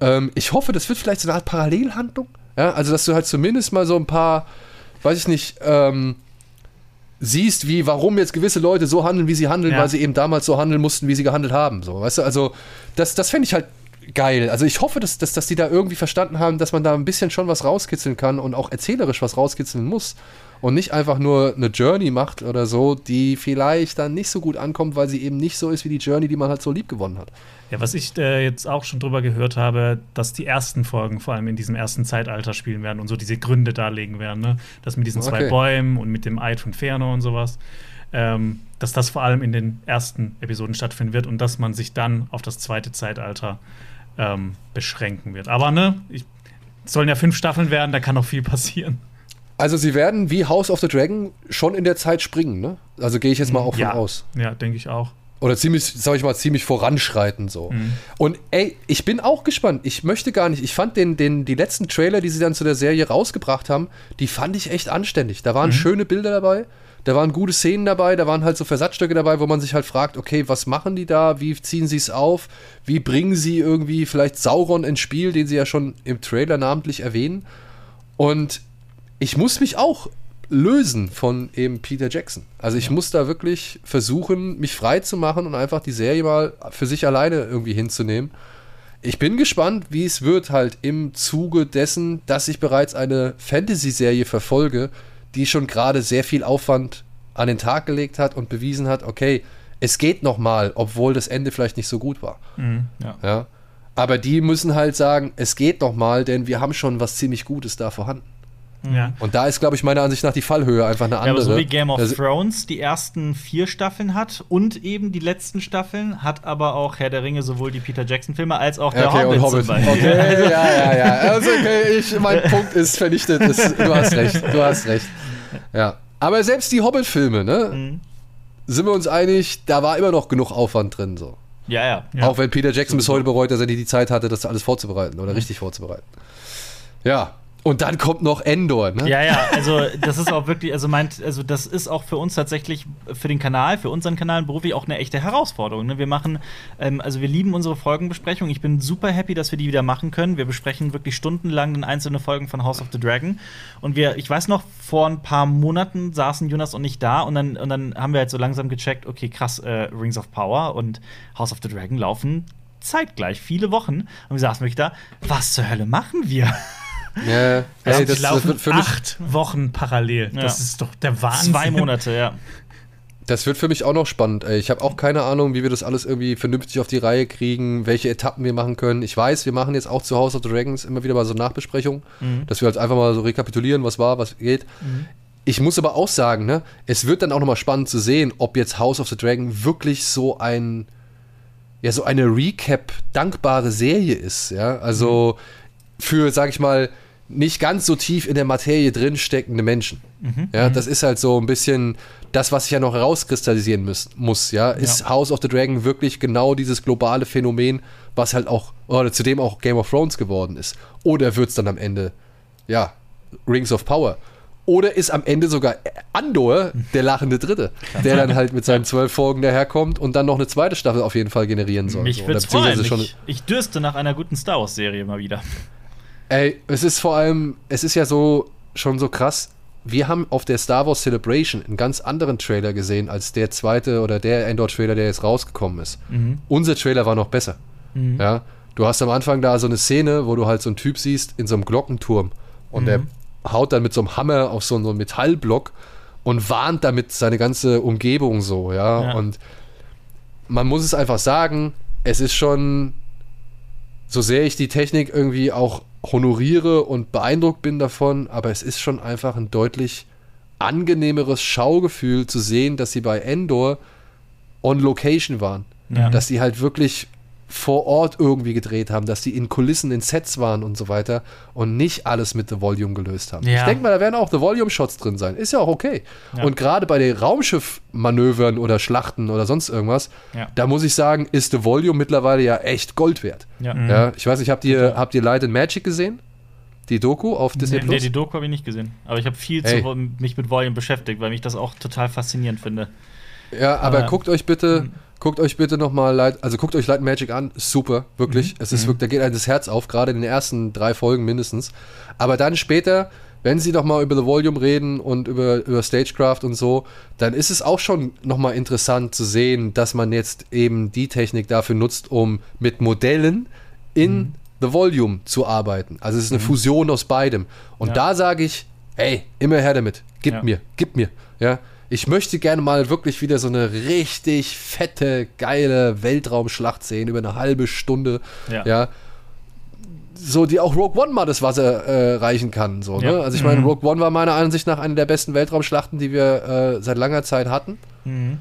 S1: Ähm, ich hoffe, das wird vielleicht so eine Art Parallelhandlung. Ja, also dass du halt zumindest mal so ein paar, weiß ich nicht, ähm, siehst, wie, warum jetzt gewisse Leute so handeln, wie sie handeln,
S3: Ja.
S1: weil sie eben damals so handeln mussten, wie sie gehandelt haben. So, weißt du, also das, das fände ich halt geil. Also ich hoffe, dass, dass, dass die da irgendwie verstanden haben, dass man da ein bisschen schon was rauskitzeln kann und auch erzählerisch was rauskitzeln muss. Und nicht einfach nur eine Journey macht oder so, die vielleicht dann nicht so gut ankommt, weil sie eben nicht so ist wie die Journey, die man halt so lieb gewonnen hat.
S3: Ja, was ich äh, jetzt auch schon drüber gehört habe, dass die ersten Folgen vor allem in diesem ersten Zeitalter spielen werden und so diese Gründe darlegen werden, ne? Das mit diesen zwei
S1: Okay.
S3: Bäumen und mit dem Eid von Fëanor und sowas. Ähm, dass das vor allem in den ersten Episoden stattfinden wird und dass man sich dann auf das zweite Zeitalter ähm, beschränken wird. Aber ne, ich, es sollen ja fünf Staffeln werden, da kann noch viel passieren.
S1: Also sie werden wie House of the Dragon schon in der Zeit springen, ne? Also gehe ich jetzt mal auch von
S3: ja,
S1: aus.
S3: ja, denke ich auch.
S1: Oder ziemlich, sag ich mal, ziemlich voranschreiten so. Und ey, ich bin auch gespannt. Ich möchte gar nicht, ich fand den, den, die letzten Trailer, die sie dann zu der Serie rausgebracht haben, die fand ich echt anständig. Da waren schöne Bilder dabei, da waren gute Szenen dabei, da waren halt so Versatzstücke dabei, wo man sich halt fragt, okay, was machen die da? Wie ziehen sie es auf? Wie bringen sie irgendwie vielleicht Sauron ins Spiel, den sie ja schon im Trailer namentlich erwähnen? Und ich muss mich auch lösen von eben Peter Jackson. Also ich muss da wirklich versuchen, mich frei zu machen und einfach die Serie mal für sich alleine irgendwie hinzunehmen. Ich bin gespannt, wie es wird halt im Zuge dessen, dass ich bereits eine Fantasy-Serie verfolge, die schon gerade sehr viel Aufwand an den Tag gelegt hat und bewiesen hat, okay, es geht noch mal, obwohl das Ende vielleicht nicht so gut war.
S2: Ja.
S1: Ja. Aber die müssen halt sagen, es geht noch mal, denn wir haben schon was ziemlich Gutes da vorhanden.
S3: Ja.
S1: Und da ist, glaube ich, meiner Ansicht nach die Fallhöhe einfach eine
S2: Ja,
S1: andere.
S2: aber so wie Game of
S1: Das-
S2: Thrones die ersten vier Staffeln hat und eben die letzten Staffeln, hat aber auch Herr der Ringe sowohl die Peter Jackson-Filme als auch der
S1: okay,
S2: Hobbit,
S1: und Hobbit. Okay, ja, ja, ja. Also, okay, ich, mein Punkt ist vernichtet. Das, du hast recht, du hast recht. Ja. Aber selbst die Hobbit-Filme, ne?
S2: Mhm.
S1: Sind wir uns einig, da war immer noch genug Aufwand drin, so.
S2: Ja, ja.
S3: Ja.
S1: Auch wenn Peter Jackson bis heute bereut, dass er nicht die Zeit hatte, das alles vorzubereiten oder richtig vorzubereiten. Ja, Und dann kommt noch Endor, ne?
S2: Ja, ja, also das ist auch wirklich, also meint, also das ist auch für uns tatsächlich für den Kanal, für unseren Kanal beruflich auch eine echte Herausforderung. Ne? Wir machen, ähm, also wir lieben unsere Folgenbesprechung. Ich bin super happy, dass wir die wieder machen können. Wir besprechen wirklich stundenlang einzelne Folgen von House of the Dragon. Und wir, ich weiß noch, vor ein paar Monaten saßen Jonas und ich da und dann, und dann haben wir halt so langsam gecheckt, okay, krass, äh, Rings of Power und House of the Dragon laufen zeitgleich, viele Wochen. Und wir saßen wirklich da, was zur Hölle machen wir?
S1: Ja,
S3: Ey,
S1: ey,
S3: das laufen
S1: das, für mich,
S3: acht Wochen parallel.
S2: Ja.
S3: Das ist doch der Wahnsinn.
S2: Zwei Monate, ja.
S1: das wird für mich auch noch spannend. Ey. Ich habe auch keine Ahnung, wie wir das alles irgendwie vernünftig auf die Reihe kriegen, welche Etappen wir machen können. Ich weiß, wir machen jetzt auch zu House of the Dragons immer wieder mal so Nachbesprechungen, dass wir halt einfach mal so rekapitulieren, was war, was geht. Ich muss aber auch sagen, ne, es wird dann auch nochmal spannend zu sehen, ob jetzt House of the Dragon wirklich so ein, ja, so eine Recap-dankbare Serie ist, ja. Also für, sag ich mal, nicht ganz so tief in der Materie drin steckende Menschen. Ja, das ist halt so ein bisschen das, was sich ja noch herauskristallisieren muss, muss ja. Ist House of the Dragon wirklich genau dieses globale Phänomen, was halt auch, oder zudem auch Game of Thrones geworden ist? Oder wird es dann am Ende, ja, Rings of Power? Oder ist am Ende sogar Andor der lachende Dritte, der dann halt mit seinen zwölf Folgen daherkommt und dann noch eine zweite Staffel auf jeden Fall generieren soll.
S2: Mich
S1: so.
S2: würde freuen. Ich, ich dürste nach einer guten Star Wars-Serie mal wieder.
S1: Ey, es ist vor allem, es ist ja so schon so krass. Wir haben auf der Star Wars Celebration einen ganz anderen Trailer gesehen als der zweite oder der Endor-Trailer, der jetzt rausgekommen ist. Unser Trailer war noch besser. Ja, du hast am Anfang da so eine Szene, wo du halt so einen Typ siehst in so einem Glockenturm und der haut dann mit so einem Hammer auf so einen Metallblock und warnt damit seine ganze Umgebung so, ja.
S2: Ja.
S1: Und man muss es einfach sagen, es ist schon, so sehr ich die Technik irgendwie auch honoriere und beeindruckt bin davon, aber es ist schon einfach ein deutlich angenehmeres Schaugefühl zu sehen, dass sie bei Endor on Location waren.
S2: Ja.
S1: Dass sie halt wirklich vor Ort irgendwie gedreht haben, dass sie in Kulissen, in Sets waren und so weiter und nicht alles mit The Volume gelöst haben.
S2: Ja.
S1: Ich denke mal, da werden auch The Volume-Shots drin sein. Ist ja auch okay.
S2: Ja.
S1: Und gerade bei den Raumschiffmanövern oder Schlachten oder sonst irgendwas,
S2: Ja.
S1: da muss ich sagen, ist The Volume mittlerweile ja echt Gold wert.
S2: Ja.
S1: Ja, ich weiß nicht, habt ihr, habt ihr Light and Magic gesehen? Die Doku auf Disney
S2: Nee,
S1: Plus?
S2: die Doku habe ich nicht gesehen. Aber ich habe viel
S1: Ey.
S2: zu, mich mit Volume beschäftigt, weil mich das auch total faszinierend finde.
S1: Ja, aber
S2: Aber-
S1: guckt euch bitte, guckt euch bitte nochmal Light, also guckt euch Light Magic an, super, wirklich. Es ist wirklich, da geht einem das Herz auf, gerade in den ersten drei Folgen mindestens. Aber dann später, wenn sie doch mal über The Volume reden und über, über Stagecraft und so, dann ist es auch schon nochmal interessant zu sehen, dass man jetzt eben die Technik dafür nutzt, um mit Modellen in The Volume zu arbeiten. Also es ist eine Fusion aus beidem. Und
S2: Ja.
S1: da sage ich, ey, immer her damit. Gib
S2: Ja.
S1: mir, gib mir. Ja. Ich möchte gerne mal wirklich wieder so eine richtig fette, geile Weltraumschlacht sehen über eine halbe Stunde.
S2: Ja.
S1: Ja. So, die auch Rogue One mal das Wasser äh, reichen kann. So,
S2: Ja.
S1: ne? Also ich meine, Rogue One war meiner Ansicht nach eine der besten Weltraumschlachten, die wir äh, seit langer Zeit hatten.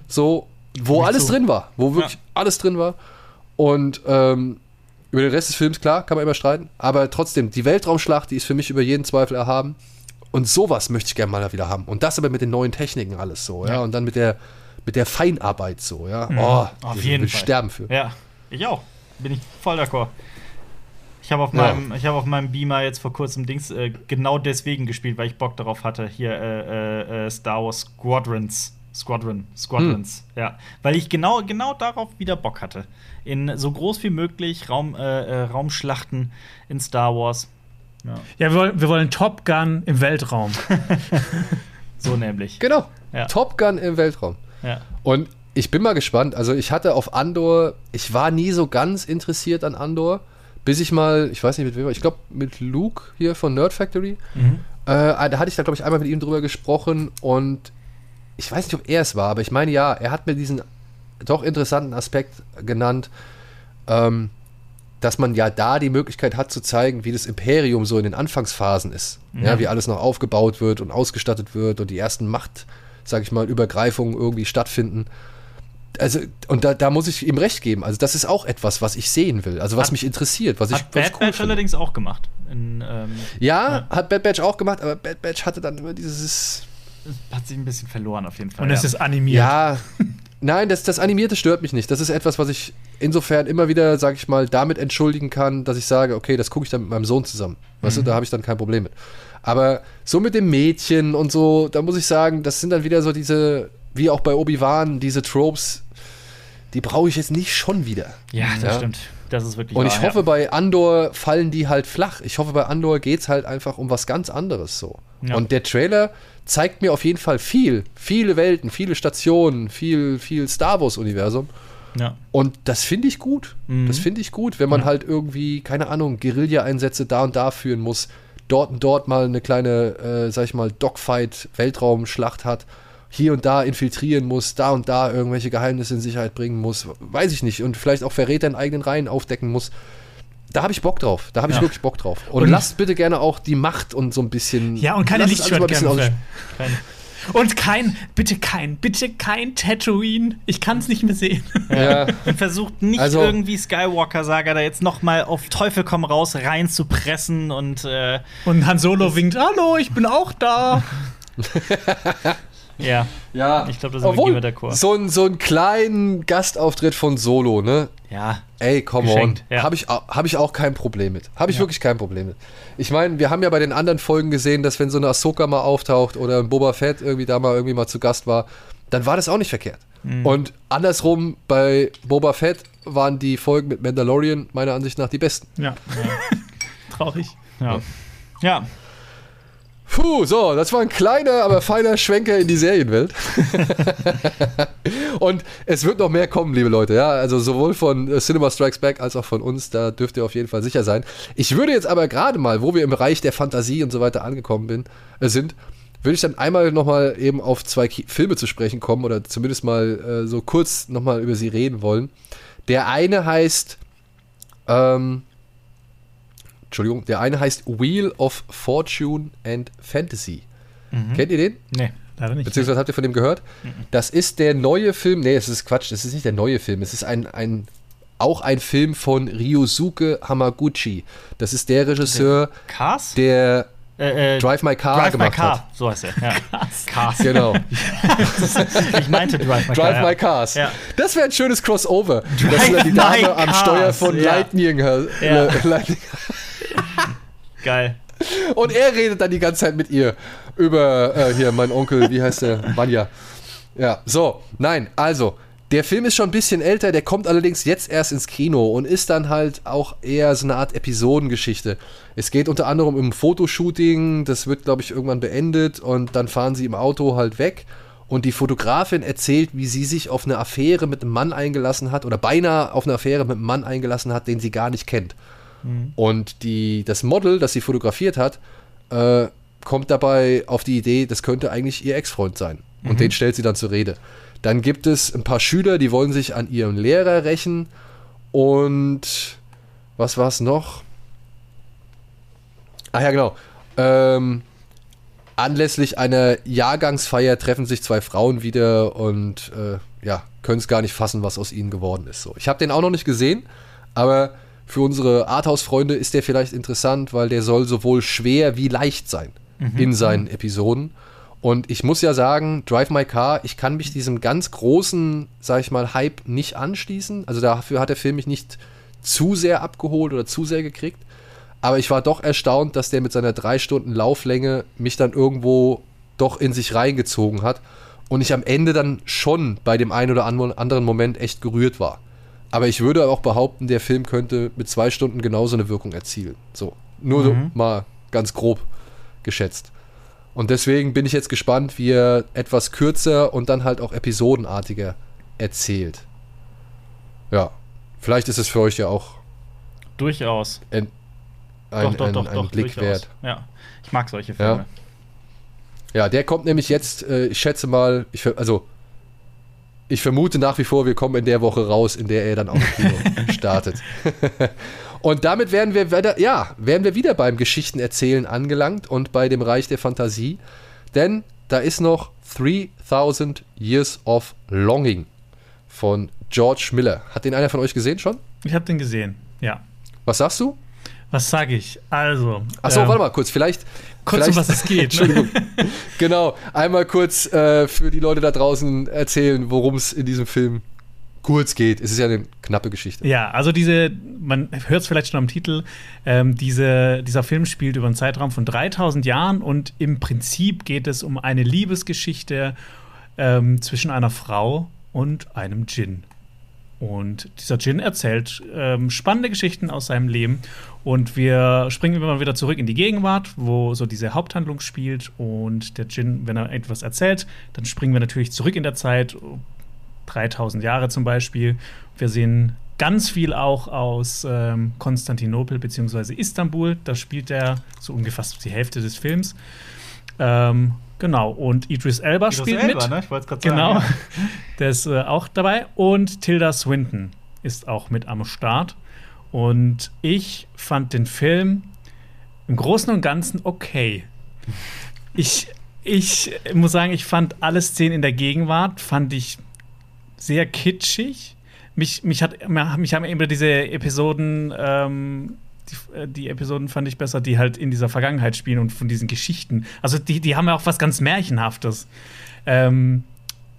S1: So, wo alles
S2: zu.
S1: drin war, wo wirklich
S2: Ja.
S1: alles drin war. Und ähm, über den Rest des Films, klar, kann man immer streiten. Aber trotzdem, die Weltraumschlacht, die ist für mich über jeden Zweifel erhaben. Und sowas möchte ich gerne mal wieder haben. Und das aber mit den neuen Techniken alles so, ja.
S2: Ja.
S1: Und dann mit der, mit der Feinarbeit so, ja. Oh,
S2: Auf
S1: ich
S2: jeden
S1: will
S2: Fall.
S1: sterben für.
S2: Ja, ich auch. Bin ich voll d'accord. Ich habe auf,
S1: Ja.
S2: meinem, ich hab auf meinem Beamer jetzt vor kurzem Dings äh, genau deswegen gespielt, weil ich Bock darauf hatte. Hier äh, äh, äh, Star Wars Squadrons. Squadron. Squadrons. Ja. Weil ich genau, genau darauf wieder Bock hatte. In so groß wie möglich Raum, äh, äh, Raumschlachten in Star Wars. Ja.
S3: Ja, wir wollen, wir wollen Top Gun im Weltraum.
S2: So nämlich.
S1: Genau.
S2: Ja.
S1: Top Gun im Weltraum.
S2: Ja.
S1: Und ich bin mal gespannt. Also ich hatte auf Andor, ich war nie so ganz interessiert an Andor, bis ich mal, ich weiß nicht mit wem, ich glaube mit Luke hier von Nerd Factory.
S2: Mhm.
S1: Äh, da hatte ich da, glaube ich, einmal mit ihm drüber gesprochen und ich weiß nicht, ob er es war, aber ich meine ja, er hat mir diesen doch interessanten Aspekt genannt, ähm, dass man ja da die Möglichkeit hat zu zeigen, wie das Imperium so in den Anfangsphasen ist. Ja, wie alles noch aufgebaut wird und ausgestattet wird und die ersten Macht, sag ich mal, Übergreifungen irgendwie stattfinden. Also, und da, da muss ich ihm recht geben. Also, das ist auch etwas, was ich sehen will, also was
S2: Hat-
S1: mich interessiert, was ich
S2: Hat
S1: was
S2: Bad Batch
S1: finde.
S2: allerdings auch gemacht. In, ähm,
S1: Ja, hat Bad Batch auch gemacht, aber Bad Batch hatte dann immer dieses.
S2: hat sich ein bisschen verloren auf jeden Fall.
S3: Und
S2: ja.
S3: es ist animiert.
S1: Ja, Nein, das, das Animierte stört mich nicht. Das ist etwas, was ich insofern immer wieder, sag ich mal, damit entschuldigen kann, dass ich sage, okay, das gucke ich dann mit meinem Sohn zusammen. Weißt
S2: Mhm.
S1: du, da habe ich dann kein Problem mit. Aber so mit dem Mädchen und so, da muss ich sagen, das sind dann wieder so diese, wie auch bei Obi-Wan, diese Tropes, die brauche ich jetzt nicht schon wieder.
S2: Ja, das
S1: Ja.
S2: stimmt. Das ist wirklich
S1: Und
S2: wahr,
S1: ich
S2: ja.
S1: hoffe, bei Andor fallen die halt flach. Ich hoffe, bei Andor geht es halt einfach um was ganz anderes so.
S2: Ja.
S1: Und der Trailer zeigt mir auf jeden Fall viel. Viele Welten, viele Stationen, viel, viel Star Wars-Universum.
S2: Ja.
S1: Und das finde ich gut.
S2: Mhm.
S1: Das finde ich gut, wenn man halt irgendwie, keine Ahnung, Guerilla-Einsätze da und da führen muss. Dort und dort mal eine kleine, äh, sag ich mal, Dogfight-Weltraumschlacht hat. Hier und da infiltrieren muss, da und da irgendwelche Geheimnisse in Sicherheit bringen muss. Weiß ich nicht. Und vielleicht auch Verräter in eigenen Reihen aufdecken muss. Da habe ich Bock drauf. Da habe ich
S2: Ja.
S1: wirklich Bock drauf. Und,
S3: Und-
S1: lasst bitte gerne auch die Macht und so ein bisschen.
S3: Ja, und keine Lichtschwertkämpfe. Und kein, bitte kein, bitte kein Tatooine. Ich kann es nicht mehr sehen.
S1: Ja,
S2: Und versucht nicht
S1: Also-
S2: irgendwie Skywalker-Saga da jetzt noch mal auf Teufel komm raus reinzupressen und äh,
S3: Und Han Solo winkt, hallo, ich bin auch da.
S2: ja.
S1: ja.
S2: Ich glaube, da sind wir d'accord.
S1: so, ein, so einen kleinen Gastauftritt von Solo, ne?
S2: Ja.
S1: Ey, come
S2: Geschenkt,
S1: on.
S2: ja.
S1: Habe ich, hab ich auch kein Problem mit. Habe ich
S2: Ja.
S1: wirklich kein Problem mit. Ich meine, wir haben ja bei den anderen Folgen gesehen, dass wenn so eine Ahsoka mal auftaucht oder ein Boba Fett irgendwie da mal irgendwie mal zu Gast war, dann war das auch nicht verkehrt.
S2: Mhm.
S1: Und andersrum, bei Boba Fett waren die Folgen mit Mandalorian meiner Ansicht nach die besten.
S3: Ja. Traurig.
S2: Ja. Ja.
S1: Puh, so, das war ein kleiner, aber feiner Schwenker in die Serienwelt. Und es wird noch mehr kommen, liebe Leute. Ja, also sowohl von äh, Cinema Strikes Back als auch von uns, da dürft ihr auf jeden Fall sicher sein. Ich würde jetzt aber gerade mal, wo wir im Bereich der Fantasie und so weiter angekommen bin, äh, sind, würde ich dann einmal nochmal eben auf zwei Ki Filme zu sprechen kommen oder zumindest mal äh, so kurz nochmal über sie reden wollen. Der eine heißt, ähm, Entschuldigung, der eine heißt Wheel of Fortune and Fantasy. Kennt ihr den?
S2: Nee.
S3: Leider nicht.
S1: Beziehungsweise habt ihr von dem gehört? Das ist der neue Film. Nee, es ist Quatsch, es ist nicht der neue Film. Es ist ein, ein auch ein Film von Ryosuke Hamaguchi. Das ist der Regisseur,
S2: Cars?
S1: der
S2: äh, äh,
S1: Drive My Car
S2: Drive My
S1: gemacht
S2: Car.
S1: hat.
S2: So heißt er. Ja. Cars.
S1: Genau.
S2: Ich meinte Drive My Car.
S1: Drive
S2: ja.
S1: My Cars.
S2: Ja.
S1: Das wäre ein schönes Crossover. dass
S2: Drive
S1: dann die
S2: My
S1: Dame am
S2: Cars,
S1: Steuer von
S2: ja.
S1: Lightning, äh,
S2: Ja.
S1: Lightning
S2: Geil.
S1: Und er redet dann die ganze Zeit mit ihr über äh, hier mein Onkel, wie heißt der? Vanya. Ja, so, nein, also, der Film ist schon ein bisschen älter, der kommt allerdings jetzt erst ins Kino und ist dann halt auch eher so eine Art Episodengeschichte. Es geht unter anderem um Fotoshooting, das wird, glaube ich, irgendwann beendet und dann fahren sie im Auto halt weg. Und die Fotografin erzählt, wie sie sich auf eine Affäre mit einem Mann eingelassen hat oder beinahe auf eine Affäre mit einem Mann eingelassen hat, den sie gar nicht kennt. Und die, das Model, das sie fotografiert hat, äh, kommt dabei auf die Idee, das könnte eigentlich ihr Ex-Freund sein. Und den stellt sie dann zur Rede. Dann gibt es ein paar Schüler, die wollen sich an ihren Lehrer rächen. Und was war es noch? Ah ja, genau. Ähm, anlässlich einer Jahrgangsfeier treffen sich zwei Frauen wieder und äh, ja, können es gar nicht fassen, was aus ihnen geworden ist. So. Ich habe den auch noch nicht gesehen, aber für unsere Arthouse-Freunde ist der vielleicht interessant, weil der soll sowohl schwer wie leicht sein in seinen Episoden. Und ich muss ja sagen, Drive My Car, ich kann mich diesem ganz großen, sag ich mal, Hype nicht anschließen. Also dafür hat der Film mich nicht zu sehr abgeholt oder zu sehr gekriegt. Aber ich war doch erstaunt, dass der mit seiner drei Stunden Lauflänge mich dann irgendwo doch in sich reingezogen hat und ich am Ende dann schon bei dem einen oder anderen anderen Moment echt gerührt war. Aber ich würde auch behaupten, der Film könnte mit zwei Stunden genauso eine Wirkung erzielen. So, nur so mal ganz grob geschätzt. Und deswegen bin ich jetzt gespannt, wie er etwas kürzer und dann halt auch episodenartiger erzählt. Ja, vielleicht ist es für euch ja auch
S2: Durchaus.
S1: ein,
S2: Doch,
S1: ein,
S2: doch, doch,
S1: ein
S2: doch.
S1: Blick
S2: durchaus.
S1: wert.
S2: Ja. Ich mag solche Filme.
S1: Ja, der kommt nämlich jetzt, äh, ich schätze mal, ich, also ich vermute nach wie vor, wir kommen in der Woche raus, in der er dann auch Kino startet. und damit wären wir wieder, ja, wären wir wieder beim Geschichtenerzählen angelangt und bei dem Reich der Fantasie. Denn da ist noch 3000 Years of Longing von George Miller. Hat den einer von euch gesehen schon?
S3: Ich habe den gesehen, ja.
S1: Was sagst du?
S3: Was sage ich? Also.
S1: Achso, ähm, warte mal kurz, vielleicht.
S3: Kurz um was es geht.
S1: Entschuldigung. genau, einmal kurz äh, für die Leute da draußen erzählen, worum es in diesem Film kurz geht. Es ist ja eine knappe Geschichte.
S3: Ja, also diese, man hört es vielleicht schon am Titel, ähm, diese, dieser Film spielt über einen Zeitraum von 3000 Jahren und im Prinzip geht es um eine Liebesgeschichte ähm, zwischen einer Frau und einem Djinn. Und dieser Djinn erzählt ähm, spannende Geschichten aus seinem Leben. Und wir springen immer wieder zurück in die Gegenwart, wo so diese Haupthandlung spielt. Und der Djinn, wenn er etwas erzählt, dann springen wir natürlich zurück in der Zeit, 3000 Jahre zum Beispiel. Wir sehen ganz viel auch aus ähm, Konstantinopel bzw. Istanbul. Da spielt er so ungefähr die Hälfte des Films. Ähm, Genau, und Idris Elba Idris spielt Elba, mit. Ne? Ich wollte gerade sagen. Genau, ja. der ist äh, auch dabei. Und Tilda Swinton ist auch mit am Start. Und ich fand den Film im Großen und Ganzen okay. Ich, ich muss sagen, ich fand alle Szenen in der Gegenwart, fand ich sehr kitschig. Mich, mich, hat, mich haben immer diese Episoden ähm, die, äh, die, Episoden fand ich besser, die halt in dieser Vergangenheit spielen und von diesen Geschichten. Also die, die haben ja auch was ganz Märchenhaftes. Ähm,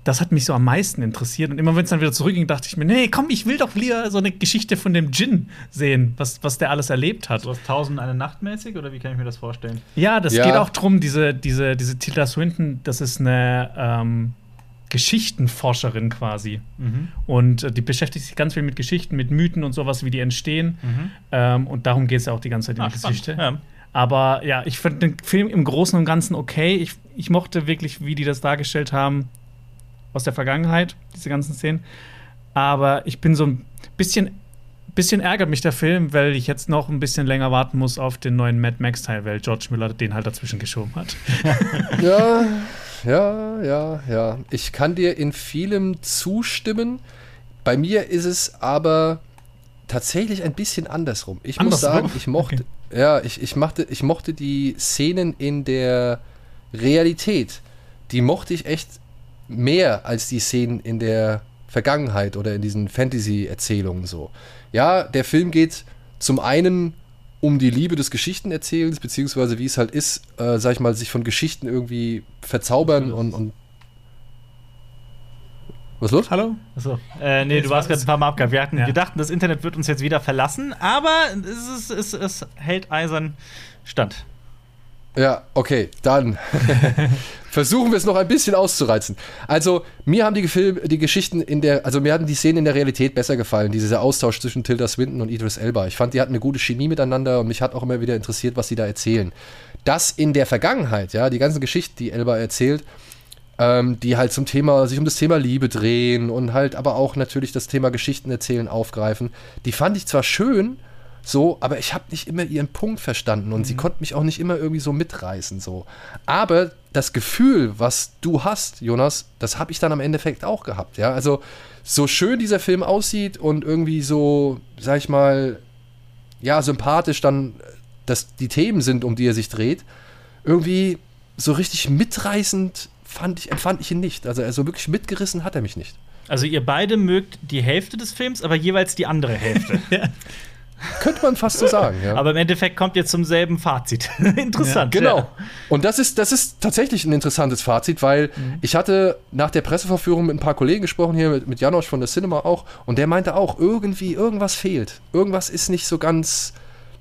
S3: das hat mich so am meisten interessiert. Und immer wenn es dann wieder zurückging, dachte ich mir, nee, komm, ich will doch lieber so eine Geschichte von dem Djinn sehen, was, was der alles erlebt hat.
S2: So was Tausend eine Nacht mäßig oder wie kann ich mir das vorstellen?
S3: Ja, das ja. geht auch drum, diese, diese, diese Tilda Swinton, das ist eine ähm, Geschichtenforscherin quasi. Mhm. Und äh, die beschäftigt sich ganz viel mit Geschichten, mit Mythen und sowas, wie die entstehen. Mhm. Ähm, und darum geht es ja auch die ganze Zeit in ah, der Geschichte. Ja. Aber ja, ich fand den Film im Großen und Ganzen okay. Ich, ich mochte wirklich, wie die das dargestellt haben aus der Vergangenheit, diese ganzen Szenen. Aber ich bin so ein bisschen bisschen ärgert mich der Film, weil ich jetzt noch ein bisschen länger warten muss auf den neuen Mad Max-Teil, weil George Miller den halt dazwischen geschoben hat.
S1: ja, ja, ja, ja. Ich kann dir in vielem zustimmen. Bei mir ist es aber tatsächlich ein bisschen andersrum. Ich andersrum? muss sagen, ich mochte, okay. ja, ich, ich, mochte, ich mochte die Szenen in der Realität. Die mochte ich echt mehr als die Szenen in der Vergangenheit oder in diesen Fantasy-Erzählungen so. Ja, der Film geht zum einen um die Liebe des Geschichtenerzählens, beziehungsweise wie es halt ist, äh, sag ich mal, sich von Geschichten irgendwie verzaubern und, und
S3: was ist los?
S2: Hallo? Achso. Äh, nee, du warst gerade ein paar Mal abgehakt. Wir, hatten, ja. wir dachten, das Internet wird uns jetzt wieder verlassen, aber es, ist, es, es hält eisern stand.
S1: Ja, okay, dann versuchen wir es noch ein bisschen auszureizen. Also, mir haben die, Film, die Geschichten in der, also mir hatten die Szenen in der Realität besser gefallen, dieser Austausch zwischen Tilda Swinton und Idris Elba. Ich fand, die hatten eine gute Chemie miteinander und mich hat auch immer wieder interessiert, was sie da erzählen. Das in der Vergangenheit, ja, die ganzen Geschichten, die Elba erzählt, ähm, die halt zum Thema, sich um das Thema Liebe drehen und halt aber auch natürlich das Thema Geschichten erzählen aufgreifen, die fand ich zwar schön, so, aber ich habe nicht immer ihren Punkt verstanden und mhm. sie konnte mich auch nicht immer irgendwie so mitreißen, so. Aber das Gefühl, was du hast, Jonas, das habe ich dann am Endeffekt auch gehabt, ja. Also, so schön dieser Film aussieht und irgendwie so, sag ich mal, ja, sympathisch dann dass die Themen sind, um die er sich dreht, irgendwie so richtig mitreißend fand ich, empfand ich ihn nicht. Also, also wirklich mitgerissen hat er mich nicht.
S2: Also, ihr beide mögt die Hälfte des Films, aber jeweils die andere Hälfte. ja.
S1: Könnte man fast so sagen, ja.
S2: Aber im Endeffekt kommt ihr zum selben Fazit. Interessant.
S1: Ja, genau. Ja. Und das ist, das ist tatsächlich ein interessantes Fazit, weil mhm. ich hatte nach der Presseverführung mit ein paar Kollegen gesprochen, hier mit, mit Janosch von der Cinema auch, und der meinte auch, irgendwie, irgendwas fehlt. Irgendwas ist nicht so ganz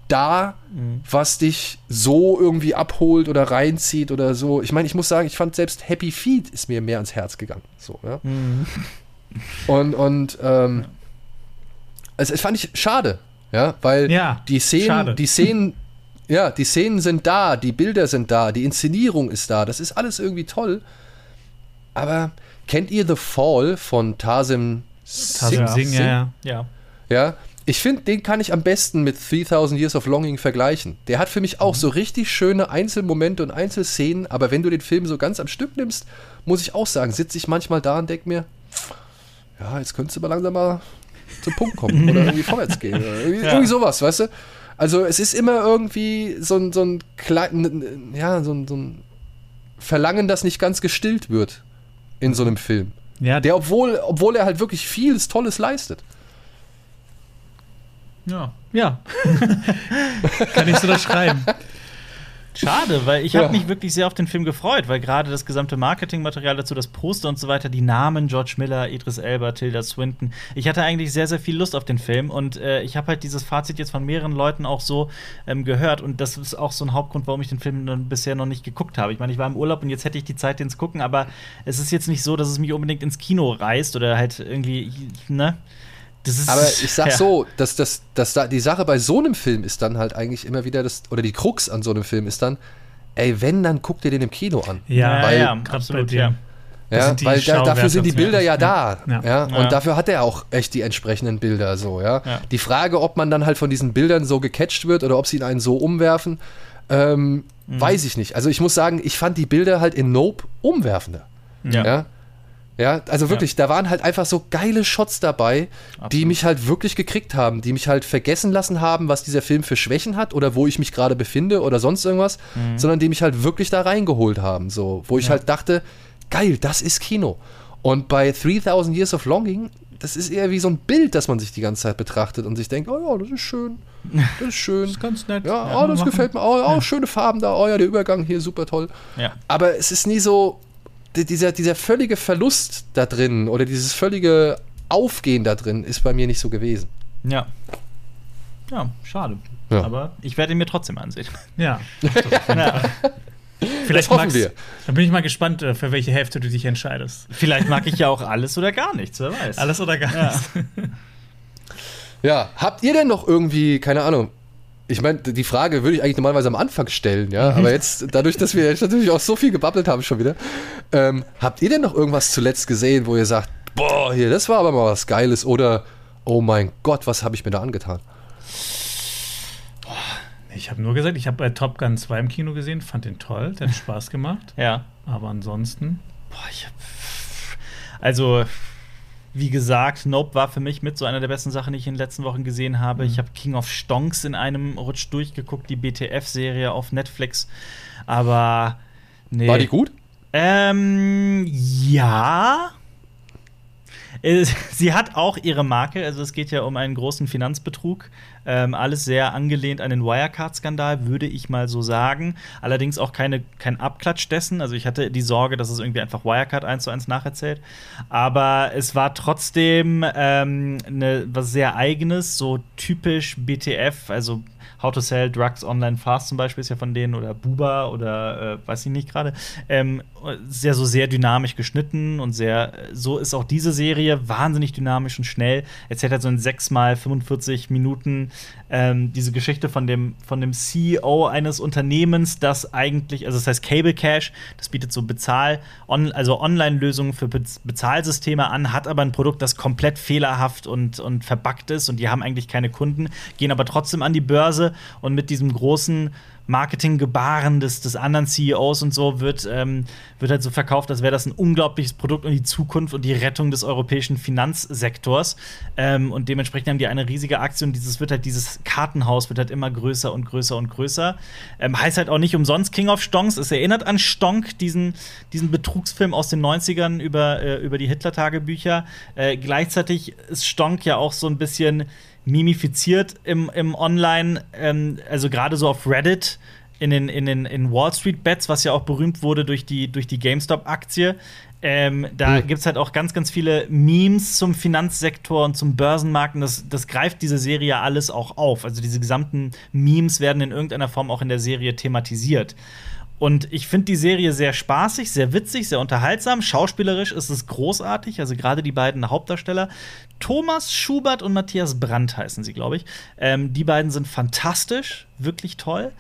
S1: da, mhm. was dich so irgendwie abholt oder reinzieht oder so. Ich meine, ich muss sagen, ich fand selbst Happy Feet ist mir mehr ans Herz gegangen. So, ja. Mhm. Und, und ähm, es, es fand ich schade, ja, weil ja, die Szenen, schade. die Szenen, ja, die Szenen sind da, die Bilder sind da, die Inszenierung ist da, das ist alles irgendwie toll. Aber kennt ihr The Fall von Tasim
S3: Singh? Singh, ja,
S1: ja. Ja, ich finde, den kann ich am besten mit 3000 Years of Longing vergleichen. Der hat für mich auch mhm. so richtig schöne Einzelmomente und Einzelszenen, aber wenn du den Film so ganz am Stück nimmst, muss ich auch sagen, sitze ich manchmal da und denke mir, ja, jetzt könntest du mal langsam mal zum Punkt kommen oder irgendwie vorwärts gehen. Irgendwie, ja. irgendwie, sowas, weißt du? Also es ist immer irgendwie so ein, so ein klein, ja, so ein, so ein Verlangen, das nicht ganz gestillt wird in so einem Film. Ja. Der, obwohl, obwohl er halt wirklich vieles Tolles leistet.
S3: Ja. Ja. Kann ich so das schreiben.
S2: Schade, weil ich
S1: Ja.
S2: habe mich wirklich sehr auf den Film gefreut, weil gerade das gesamte Marketingmaterial dazu, das Poster und so weiter, die Namen George Miller, Idris Elba, Tilda Swinton. Ich hatte eigentlich sehr, sehr viel Lust auf den Film und äh, ich habe halt dieses Fazit jetzt von mehreren Leuten auch so ähm, gehört und das ist auch so ein Hauptgrund, warum ich den Film dann bisher noch nicht geguckt habe. Ich meine, ich war im Urlaub und jetzt hätte ich die Zeit, den zu gucken, aber es ist jetzt nicht so, dass es mich unbedingt ins Kino reißt oder halt irgendwie, ne? Das ist,
S1: Aber ich sag
S2: ja.
S1: so, dass, dass, dass da die Sache bei so einem Film ist dann halt eigentlich immer wieder das, oder die Krux an so einem Film ist dann, ey, wenn, dann guck dir den im Kino an.
S3: Ja,
S1: weil-
S2: ja, absolut, ja.
S1: Ja, weil da, dafür sind die. Bilder ja da.
S3: Ja.
S1: Ja.
S2: Ja.
S1: Und dafür hat er auch echt die entsprechenden Bilder so, ja.
S2: Ja.
S1: Die Frage, ob man dann halt von diesen Bildern so gecatcht wird oder ob sie ihn einen so umwerfen, ähm,
S2: Mhm.
S1: weiß ich nicht. Also ich muss sagen, ich fand die Bilder halt in Nope umwerfender.
S2: Ja.
S1: Ja. Ja, also wirklich, da waren halt einfach so geile Shots dabei, die
S2: Absolut.
S1: mich halt wirklich gekriegt haben, die mich halt vergessen lassen haben, was dieser Film für Schwächen hat oder wo ich mich gerade befinde oder sonst irgendwas, sondern die mich halt wirklich da reingeholt haben, so, wo ich halt dachte, geil, das ist Kino. Und bei 3000 Years of Longing, das ist eher wie so ein Bild, das man sich die ganze Zeit betrachtet und sich denkt, oh ja, das ist schön, das ist schön.
S3: Das ist ganz nett.
S1: Ja,
S3: Ja,
S1: oh, das
S3: machen.
S1: gefällt mir. Oh, oh, schöne Farben da. Oh ja, der Übergang hier, super toll.
S2: Ja.
S1: Aber es ist nie so, dieser, dieser völlige Verlust da drin oder dieses völlige Aufgehen da drin ist bei mir nicht so gewesen.
S2: Ja. Ja, schade.
S1: Ja.
S2: Aber ich werde ihn mir trotzdem ansehen.
S3: Ja.
S2: Ja.
S3: Vielleicht
S1: hoffen
S3: magst-
S1: wir.
S3: Dann bin ich mal gespannt, äh, für welche Hälfte du dich entscheidest.
S2: Vielleicht mag ich ja auch alles oder gar nichts, wer weiß.
S3: Alles oder gar
S2: Ja.
S3: nichts.
S1: Ja, habt ihr denn noch irgendwie, keine Ahnung, ich meine, die Frage würde ich eigentlich normalerweise am Anfang stellen, ja, aber jetzt, dadurch, dass wir jetzt natürlich auch so viel gebabbelt haben schon wieder, ähm, habt ihr denn noch irgendwas zuletzt gesehen, wo ihr sagt, boah, hier, das war aber mal was Geiles oder, oh mein Gott, was habe ich mir da angetan?
S3: Ich habe nur gesagt, ich habe bei Top Gun 2 im Kino gesehen, fand den toll, der hat Spaß gemacht.
S2: Ja.
S3: Aber ansonsten,
S2: Boah, ich hab. Also, wie gesagt, Nope war für mich mit so einer der besten Sachen, die ich in den letzten Wochen gesehen habe. Ich habe King of Stonks in einem Rutsch durchgeguckt, die BTF-Serie auf Netflix. Aber. Nee.
S1: War die gut?
S2: Ähm, ja. Äh, Sie hat auch ihre Marke, also es geht ja um einen großen Finanzbetrug. Ähm, alles sehr angelehnt an den Wirecard-Skandal, würde ich mal so sagen. Allerdings auch keine, kein Abklatsch dessen. Also ich hatte die Sorge, dass es irgendwie einfach Wirecard eins zu eins nacherzählt. Aber es war trotzdem ähm, ne, was sehr eigenes, so typisch BTF, also How to Sell Drugs Online Fast zum Beispiel ist ja von denen oder Buba oder äh, weiß ich nicht gerade. Ähm, sehr so sehr dynamisch geschnitten und sehr, so ist auch diese Serie wahnsinnig dynamisch und schnell. Erzählt halt so in 6 mal 45 Minuten ähm, diese Geschichte von dem, von dem CEO eines Unternehmens, das eigentlich, also das heißt Cable Cash, das bietet so Bezahl, on, also Online-Lösungen für Bez Bezahlsysteme an, hat aber ein Produkt, das komplett fehlerhaft und, und verbuggt ist und die haben eigentlich keine Kunden, gehen aber trotzdem an die Börse und mit diesem großen Marketinggebaren des, des anderen CEOs und so wird, ähm, wird halt so verkauft, als wäre das ein unglaubliches Produkt und die Zukunft und die Rettung des europäischen Finanzsektors. Ähm, und dementsprechend haben die eine riesige Aktie und dieses wird halt, dieses Kartenhaus wird halt immer größer und größer und größer. Ähm, heißt halt auch nicht umsonst King of Stonks. Es erinnert an Stonk, diesen, diesen Betrugsfilm aus den 90ern über, äh, über die Hitler-Tagebücher. Äh, gleichzeitig ist Stonk ja auch so ein bisschen mimifiziert im, im Online, ähm, also gerade so auf Reddit, in den, in den in Wall Street Bets, was ja auch berühmt wurde durch die, durch die GameStop-Aktie. Ähm, da
S1: Hm.
S2: gibt es halt auch ganz, ganz viele Memes zum Finanzsektor und zum Börsenmarkt. Und das, das greift diese Serie ja alles auch auf. Also diese gesamten Memes werden in irgendeiner Form auch in der Serie thematisiert. Und ich finde die Serie sehr spaßig, sehr witzig, sehr unterhaltsam. Schauspielerisch ist es großartig. Also gerade die beiden Hauptdarsteller. Thomas Schubert und Matthias Brandt heißen sie, glaube ich. Ähm, die beiden sind fantastisch, wirklich toll.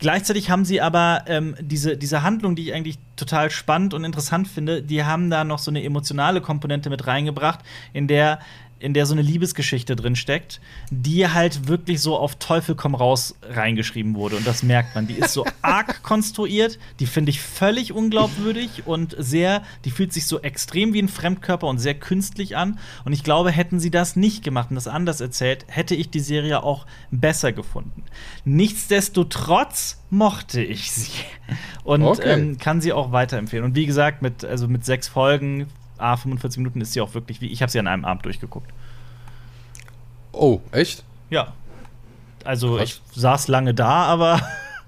S2: Gleichzeitig haben sie aber ähm, diese, diese Handlung, die ich eigentlich total spannend und interessant finde, die haben da noch so eine emotionale Komponente mit reingebracht, in der in der so eine Liebesgeschichte drin steckt, die halt wirklich so auf Teufel komm raus reingeschrieben wurde. Und das merkt man. Die ist so arg konstruiert, die finde ich völlig unglaubwürdig und sehr, die fühlt sich so extrem wie ein Fremdkörper und sehr künstlich an. Und ich glaube, hätten sie das nicht gemacht und das anders erzählt, hätte ich die Serie auch besser gefunden. Nichtsdestotrotz mochte ich sie und
S1: Okay.
S2: ähm, kann sie auch weiterempfehlen. Und wie gesagt, mit, also mit sechs Folgen, A, 45 Minuten ist sie auch wirklich wie, ich habe sie an einem Abend durchgeguckt.
S1: Oh, echt?
S2: Ja. Also
S1: Was?
S2: ich saß lange da, aber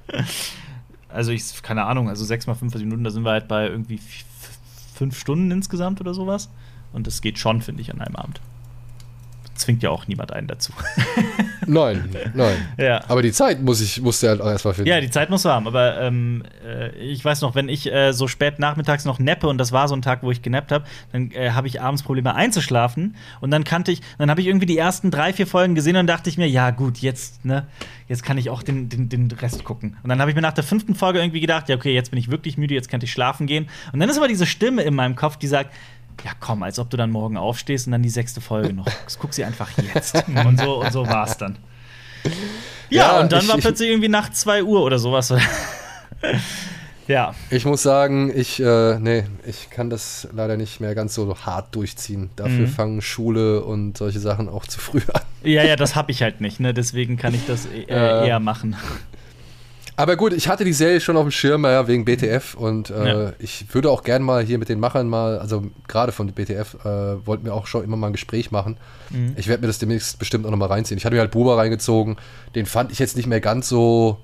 S2: also ich, keine Ahnung, also sechs mal 45 Minuten, da sind wir halt bei irgendwie f- f- fünf Stunden insgesamt oder sowas. Und das geht schon, finde ich, an einem Abend. Zwingt ja auch niemand einen dazu.
S1: Nein, nein.
S2: ja.
S1: Aber die Zeit muss ich, musste halt auch erstmal finden.
S2: Ja, die Zeit muss du haben, aber ähm, äh, ich weiß noch, wenn ich äh, so spät nachmittags noch nappe und das war so ein Tag, wo ich genappt habe, dann äh, habe ich abends Probleme einzuschlafen und dann kannte ich, dann habe ich irgendwie die ersten drei, vier Folgen gesehen und dachte ich mir, ja gut, jetzt, ne, jetzt kann ich auch den, den, den Rest gucken. Und dann habe ich mir nach der fünften Folge irgendwie gedacht, ja okay, jetzt bin ich wirklich müde, jetzt könnte ich schlafen gehen. Und dann ist aber diese Stimme in meinem Kopf, die sagt, ja komm, als ob du dann morgen aufstehst und dann die sechste Folge noch. guckst. Guck sie einfach jetzt. und so, und so war es dann. Ja,
S1: Ja,
S2: und dann
S1: ich-
S2: war
S1: ich-
S2: plötzlich irgendwie nach 2 Uhr oder sowas. ja.
S1: Ich muss sagen, ich, äh, nee, ich kann das leider nicht mehr ganz so hart durchziehen. Dafür
S2: Mhm.
S1: fangen Schule und solche Sachen auch zu früh an.
S2: Ja, ja, das habe ich halt nicht, ne? Deswegen kann ich das äh,
S1: Äh.
S2: eher machen.
S1: Aber gut, ich hatte die Serie schon auf dem Schirm, ja, wegen BTF und äh,
S2: Ja.
S1: ich würde auch gern mal hier mit den Machern mal, also gerade von BTF, äh, wollten wir auch schon immer mal ein Gespräch machen.
S2: Mhm.
S1: Ich werde mir das demnächst bestimmt auch noch mal reinziehen. Ich hatte mir halt Buba reingezogen, den fand ich jetzt nicht mehr ganz so,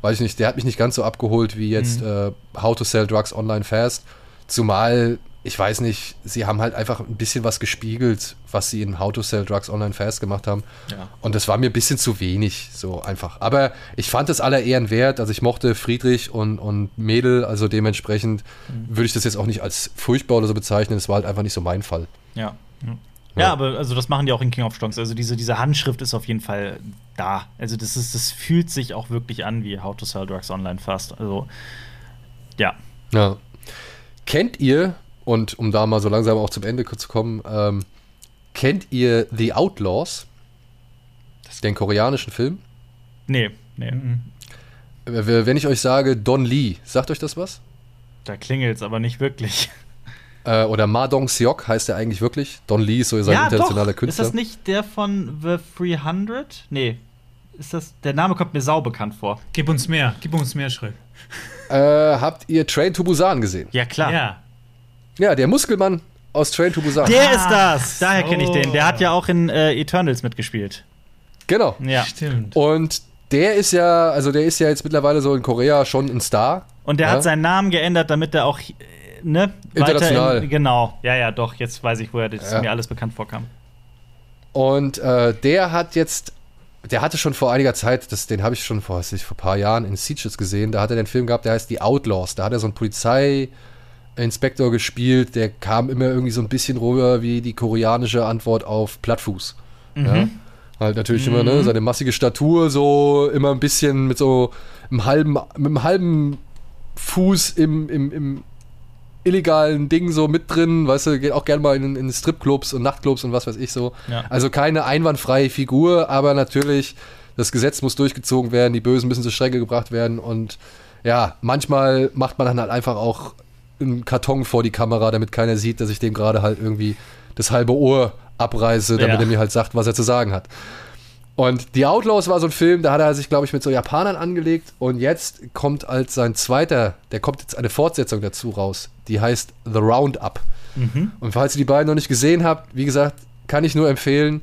S1: weiß ich nicht, der hat mich nicht ganz so abgeholt wie jetzt äh, How to Sell Drugs Online Fast. Zumal, ich weiß nicht, sie haben halt einfach ein bisschen was gespiegelt, was sie in How to Sell Drugs Online Fast gemacht haben.
S2: Ja.
S1: Und das war mir ein bisschen zu wenig, so einfach. Aber ich fand es aller Ehren wert. Also ich mochte Friedrich und, und Mädel, also dementsprechend würde ich das jetzt auch nicht als furchtbar oder so bezeichnen. Es war halt einfach nicht so mein Fall.
S2: Ja.
S3: Ja.
S2: Ja, aber also das machen die auch in King of Strong. Also diese, diese Handschrift ist auf jeden Fall da. Also das ist, das fühlt sich auch wirklich an wie How to Sell Drugs Online fast. Also ja.
S1: Ja. Kennt ihr, und um da mal so langsam auch zum Ende zu kommen, ähm, kennt ihr The Outlaws? Den koreanischen Film?
S2: Nee, nee.
S3: Mhm.
S1: Wenn ich euch sage Don Lee, sagt euch das was?
S2: Da klingelt's aber nicht wirklich.
S1: Äh, oder Ma Dong Seok heißt er eigentlich wirklich. Don Lee ist so sein internationaler Künstler.
S2: Ist das nicht der von The 300? Nee. Ist das, der Name kommt mir sau bekannt vor.
S3: Gib uns mehr, gib uns mehr Schritt.
S1: Äh, habt ihr Train to Busan gesehen?
S2: Ja, klar.
S3: Ja.
S1: Ja, der Muskelmann aus Train to Busan.
S2: Der
S3: Ah,
S2: ist das. Daher kenne ich den. Der hat ja auch in äh, Eternals mitgespielt.
S1: Genau.
S2: Ja.
S3: Stimmt.
S1: Und der ist ja, also der ist ja jetzt mittlerweile so in Korea schon ein Star.
S2: Und der
S1: Ja.
S2: hat seinen Namen geändert, damit er auch äh, ne,
S1: International.
S2: In, genau. Ja, ja, doch. Jetzt weiß ich, woher das
S1: Ja.
S2: mir alles bekannt vorkam.
S1: Und äh, der hat jetzt, der hatte schon vor einiger Zeit, das, den habe ich schon vor, weiß ich, vor ein paar Jahren in Sieges gesehen, da hat er den Film gehabt, der heißt Die Outlaws. Da hat er so einen Polizeiinspektor gespielt, der kam immer irgendwie so ein bisschen rüber wie die koreanische Antwort auf Plattfuß. Ja? Halt natürlich immer, ne, seine massige Statur, so immer ein bisschen mit so einem halben, mit einem halben Fuß im, im, im illegalen Ding so mit drin, weißt du, geht auch gerne mal in, in Stripclubs und Nachtclubs und was weiß ich so.
S2: Ja.
S1: Also keine einwandfreie Figur, aber natürlich, das Gesetz muss durchgezogen werden, die Bösen müssen zur Strecke gebracht werden und ja, manchmal macht man dann halt einfach auch einen Karton vor die Kamera, damit keiner sieht, dass ich dem gerade halt irgendwie das halbe Ohr abreiße, damit
S2: Ja.
S1: er mir halt sagt, was er zu sagen hat. Und The Outlaws war so ein Film, da hat er sich, glaube ich, mit so Japanern angelegt. Und jetzt kommt als sein zweiter, der kommt jetzt eine Fortsetzung dazu raus. Die heißt The Roundup.
S2: Mhm.
S1: Und falls ihr die beiden noch nicht gesehen habt, wie gesagt, kann ich nur empfehlen.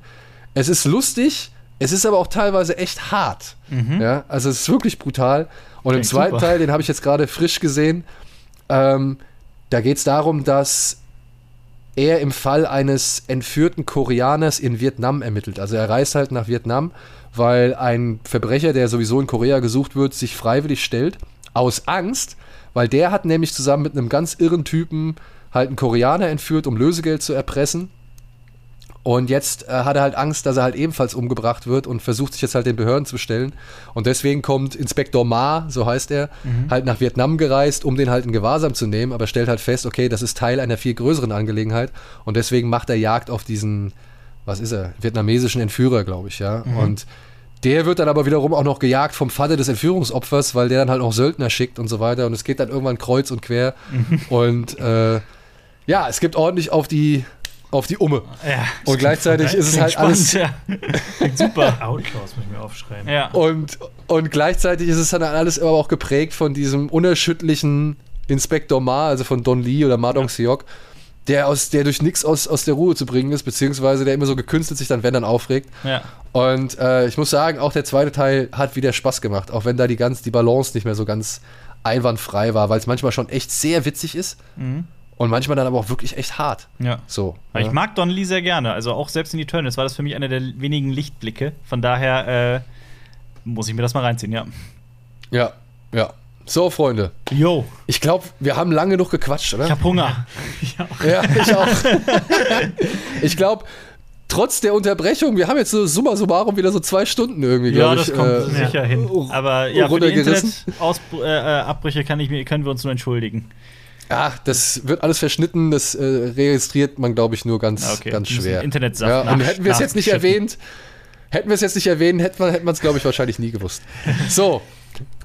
S1: Es ist lustig, es ist aber auch teilweise echt hart. Ja, also es ist wirklich brutal. Und im
S2: Klingt
S1: zweiten
S2: super.
S1: Teil, den habe ich jetzt gerade frisch gesehen, ähm, da geht es darum, dass er im Fall eines entführten Koreaners in Vietnam ermittelt. Also er reist halt nach Vietnam, weil ein Verbrecher, der sowieso in Korea gesucht wird, sich freiwillig stellt, aus Angst, weil der hat nämlich zusammen mit einem ganz irren Typen halt einen Koreaner entführt, um Lösegeld zu erpressen. Und jetzt äh, hat er halt Angst, dass er halt ebenfalls umgebracht wird und versucht sich jetzt halt den Behörden zu stellen. Und deswegen kommt Inspektor Ma, so heißt er, halt nach Vietnam gereist, um den halt in Gewahrsam zu nehmen, aber stellt halt fest, okay, das ist Teil einer viel größeren Angelegenheit. Und deswegen macht er Jagd auf diesen, was ist er, vietnamesischen Entführer, glaube ich, ja. Und der wird dann aber wiederum auch noch gejagt vom Vater des Entführungsopfers, weil der dann halt auch Söldner schickt und so weiter. Und es geht dann irgendwann kreuz und quer. Und äh, ja, es gibt ordentlich auf die, auf die Umme.
S2: Ja.
S1: Und gleichzeitig ist es halt alles.
S2: spannend, ja. Klingt super.
S3: Outlaws muss ich mir aufschreiben.
S2: ja.
S1: Und, und gleichzeitig ist es dann alles aber auch geprägt von diesem unerschütterlichen Inspektor Ma, also von Don Lee oder Ma Dong Seok, der aus, der durch nichts aus, aus der Ruhe zu bringen ist, beziehungsweise der immer so gekünstelt sich dann, wenn dann aufregt.
S2: Ja.
S1: Und äh, ich muss sagen, auch der zweite Teil hat wieder Spaß gemacht, auch wenn da die ganz, die Balance nicht mehr so ganz einwandfrei war, weil es manchmal schon echt sehr witzig ist
S2: Mhm.
S1: Und manchmal dann aber auch wirklich echt hart.
S2: Ja.
S1: So.
S2: Aber ich
S1: ja.
S2: mag Don Lee sehr gerne. Also auch selbst in Eternals war das für mich einer der wenigen Lichtblicke. Von daher äh, muss ich mir das mal reinziehen, ja.
S1: Ja, ja. So, Freunde.
S2: Yo,
S1: Ich glaube, wir haben lange genug gequatscht, oder?
S2: ich hab Hunger.
S1: Ja, ich auch. ich glaube, trotz der Unterbrechung, wir haben jetzt so summa summarum wieder so zwei Stunden irgendwie,
S2: Ja, das
S1: ich.
S2: kommt
S1: äh,
S2: sicher hin. Aber ja, für die. Internetabbrüche ich mir, können wir uns nur entschuldigen.
S1: Ja, das wird alles verschnitten, das äh, registriert man, glaube ich, nur ganz,
S2: Ah, okay.
S1: ganz schwer.
S2: Internetsaft
S1: ja, und hätten wir es jetzt nicht erwähnt, hätten wir es jetzt nicht erwähnt, hätte man es, hätte glaube ich, wahrscheinlich nie gewusst. So,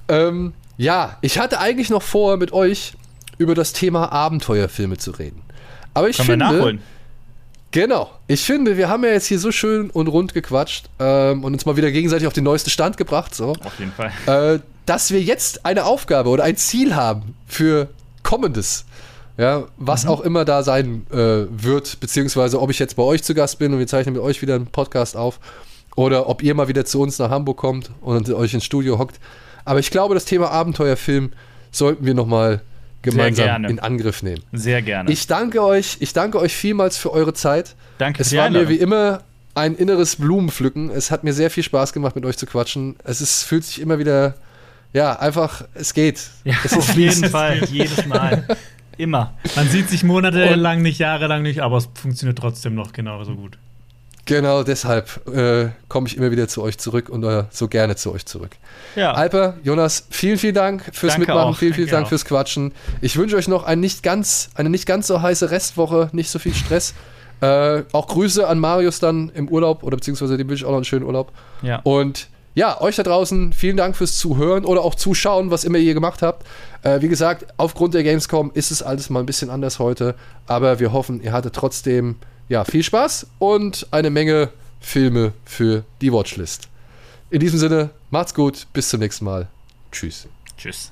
S1: ähm, ja, ich hatte eigentlich noch vor, mit euch über das Thema Abenteuerfilme zu reden. Aber ich
S2: Können wir
S1: finde,
S2: nachholen.
S1: Genau. Ich finde, wir haben ja jetzt hier so schön und rund gequatscht ähm, und uns mal wieder gegenseitig auf den neuesten Stand gebracht, so,
S2: Auf jeden Fall.
S1: äh, dass wir jetzt eine Aufgabe oder ein Ziel haben für Kommendes. Ja, was auch immer da sein äh, wird, beziehungsweise ob ich jetzt bei euch zu Gast bin und wir zeichnen mit euch wieder einen Podcast auf oder ob ihr mal wieder zu uns nach Hamburg kommt und euch ins Studio hockt. Aber ich glaube, das Thema Abenteuerfilm sollten wir nochmal gemeinsam in Angriff nehmen.
S2: Sehr gerne.
S1: Ich danke euch, ich danke euch vielmals für eure Zeit.
S2: Danke
S1: Es
S2: für die
S1: war mir wie immer ein inneres Blumenpflücken. Es hat mir sehr viel Spaß gemacht, mit euch zu quatschen. Es ist, fühlt sich immer wieder, ja, einfach, es geht.
S2: Ja,
S1: es ist
S2: auf jeden Fall. Jedes Mal. Immer.
S3: Man sieht sich monatelang nicht, jahrelang nicht, aber es funktioniert trotzdem noch genauso gut.
S1: Genau deshalb äh, komme ich immer wieder zu euch zurück und äh, so gerne zu euch zurück.
S2: Ja.
S1: Alper, Jonas, vielen, vielen Dank fürs
S2: Danke
S1: Mitmachen,
S2: auch.
S1: vielen, vielen
S3: Danke
S1: Dank
S3: auch.
S1: fürs Quatschen. Ich wünsche euch noch ein nicht ganz, eine nicht ganz so heiße Restwoche, nicht so viel Stress. Äh, auch Grüße an Marius dann im Urlaub oder beziehungsweise dem wünsche ich auch noch einen schönen Urlaub.
S2: ja.
S1: Und ja, euch da draußen vielen Dank fürs Zuhören oder auch Zuschauen, was immer ihr gemacht habt. Äh, wie gesagt, aufgrund der Gamescom ist es alles mal ein bisschen anders heute, aber wir hoffen, ihr hattet trotzdem ja, viel Spaß und eine Menge Filme für die Watchlist. In diesem Sinne, macht's gut, bis zum nächsten Mal. Tschüss.
S2: Tschüss.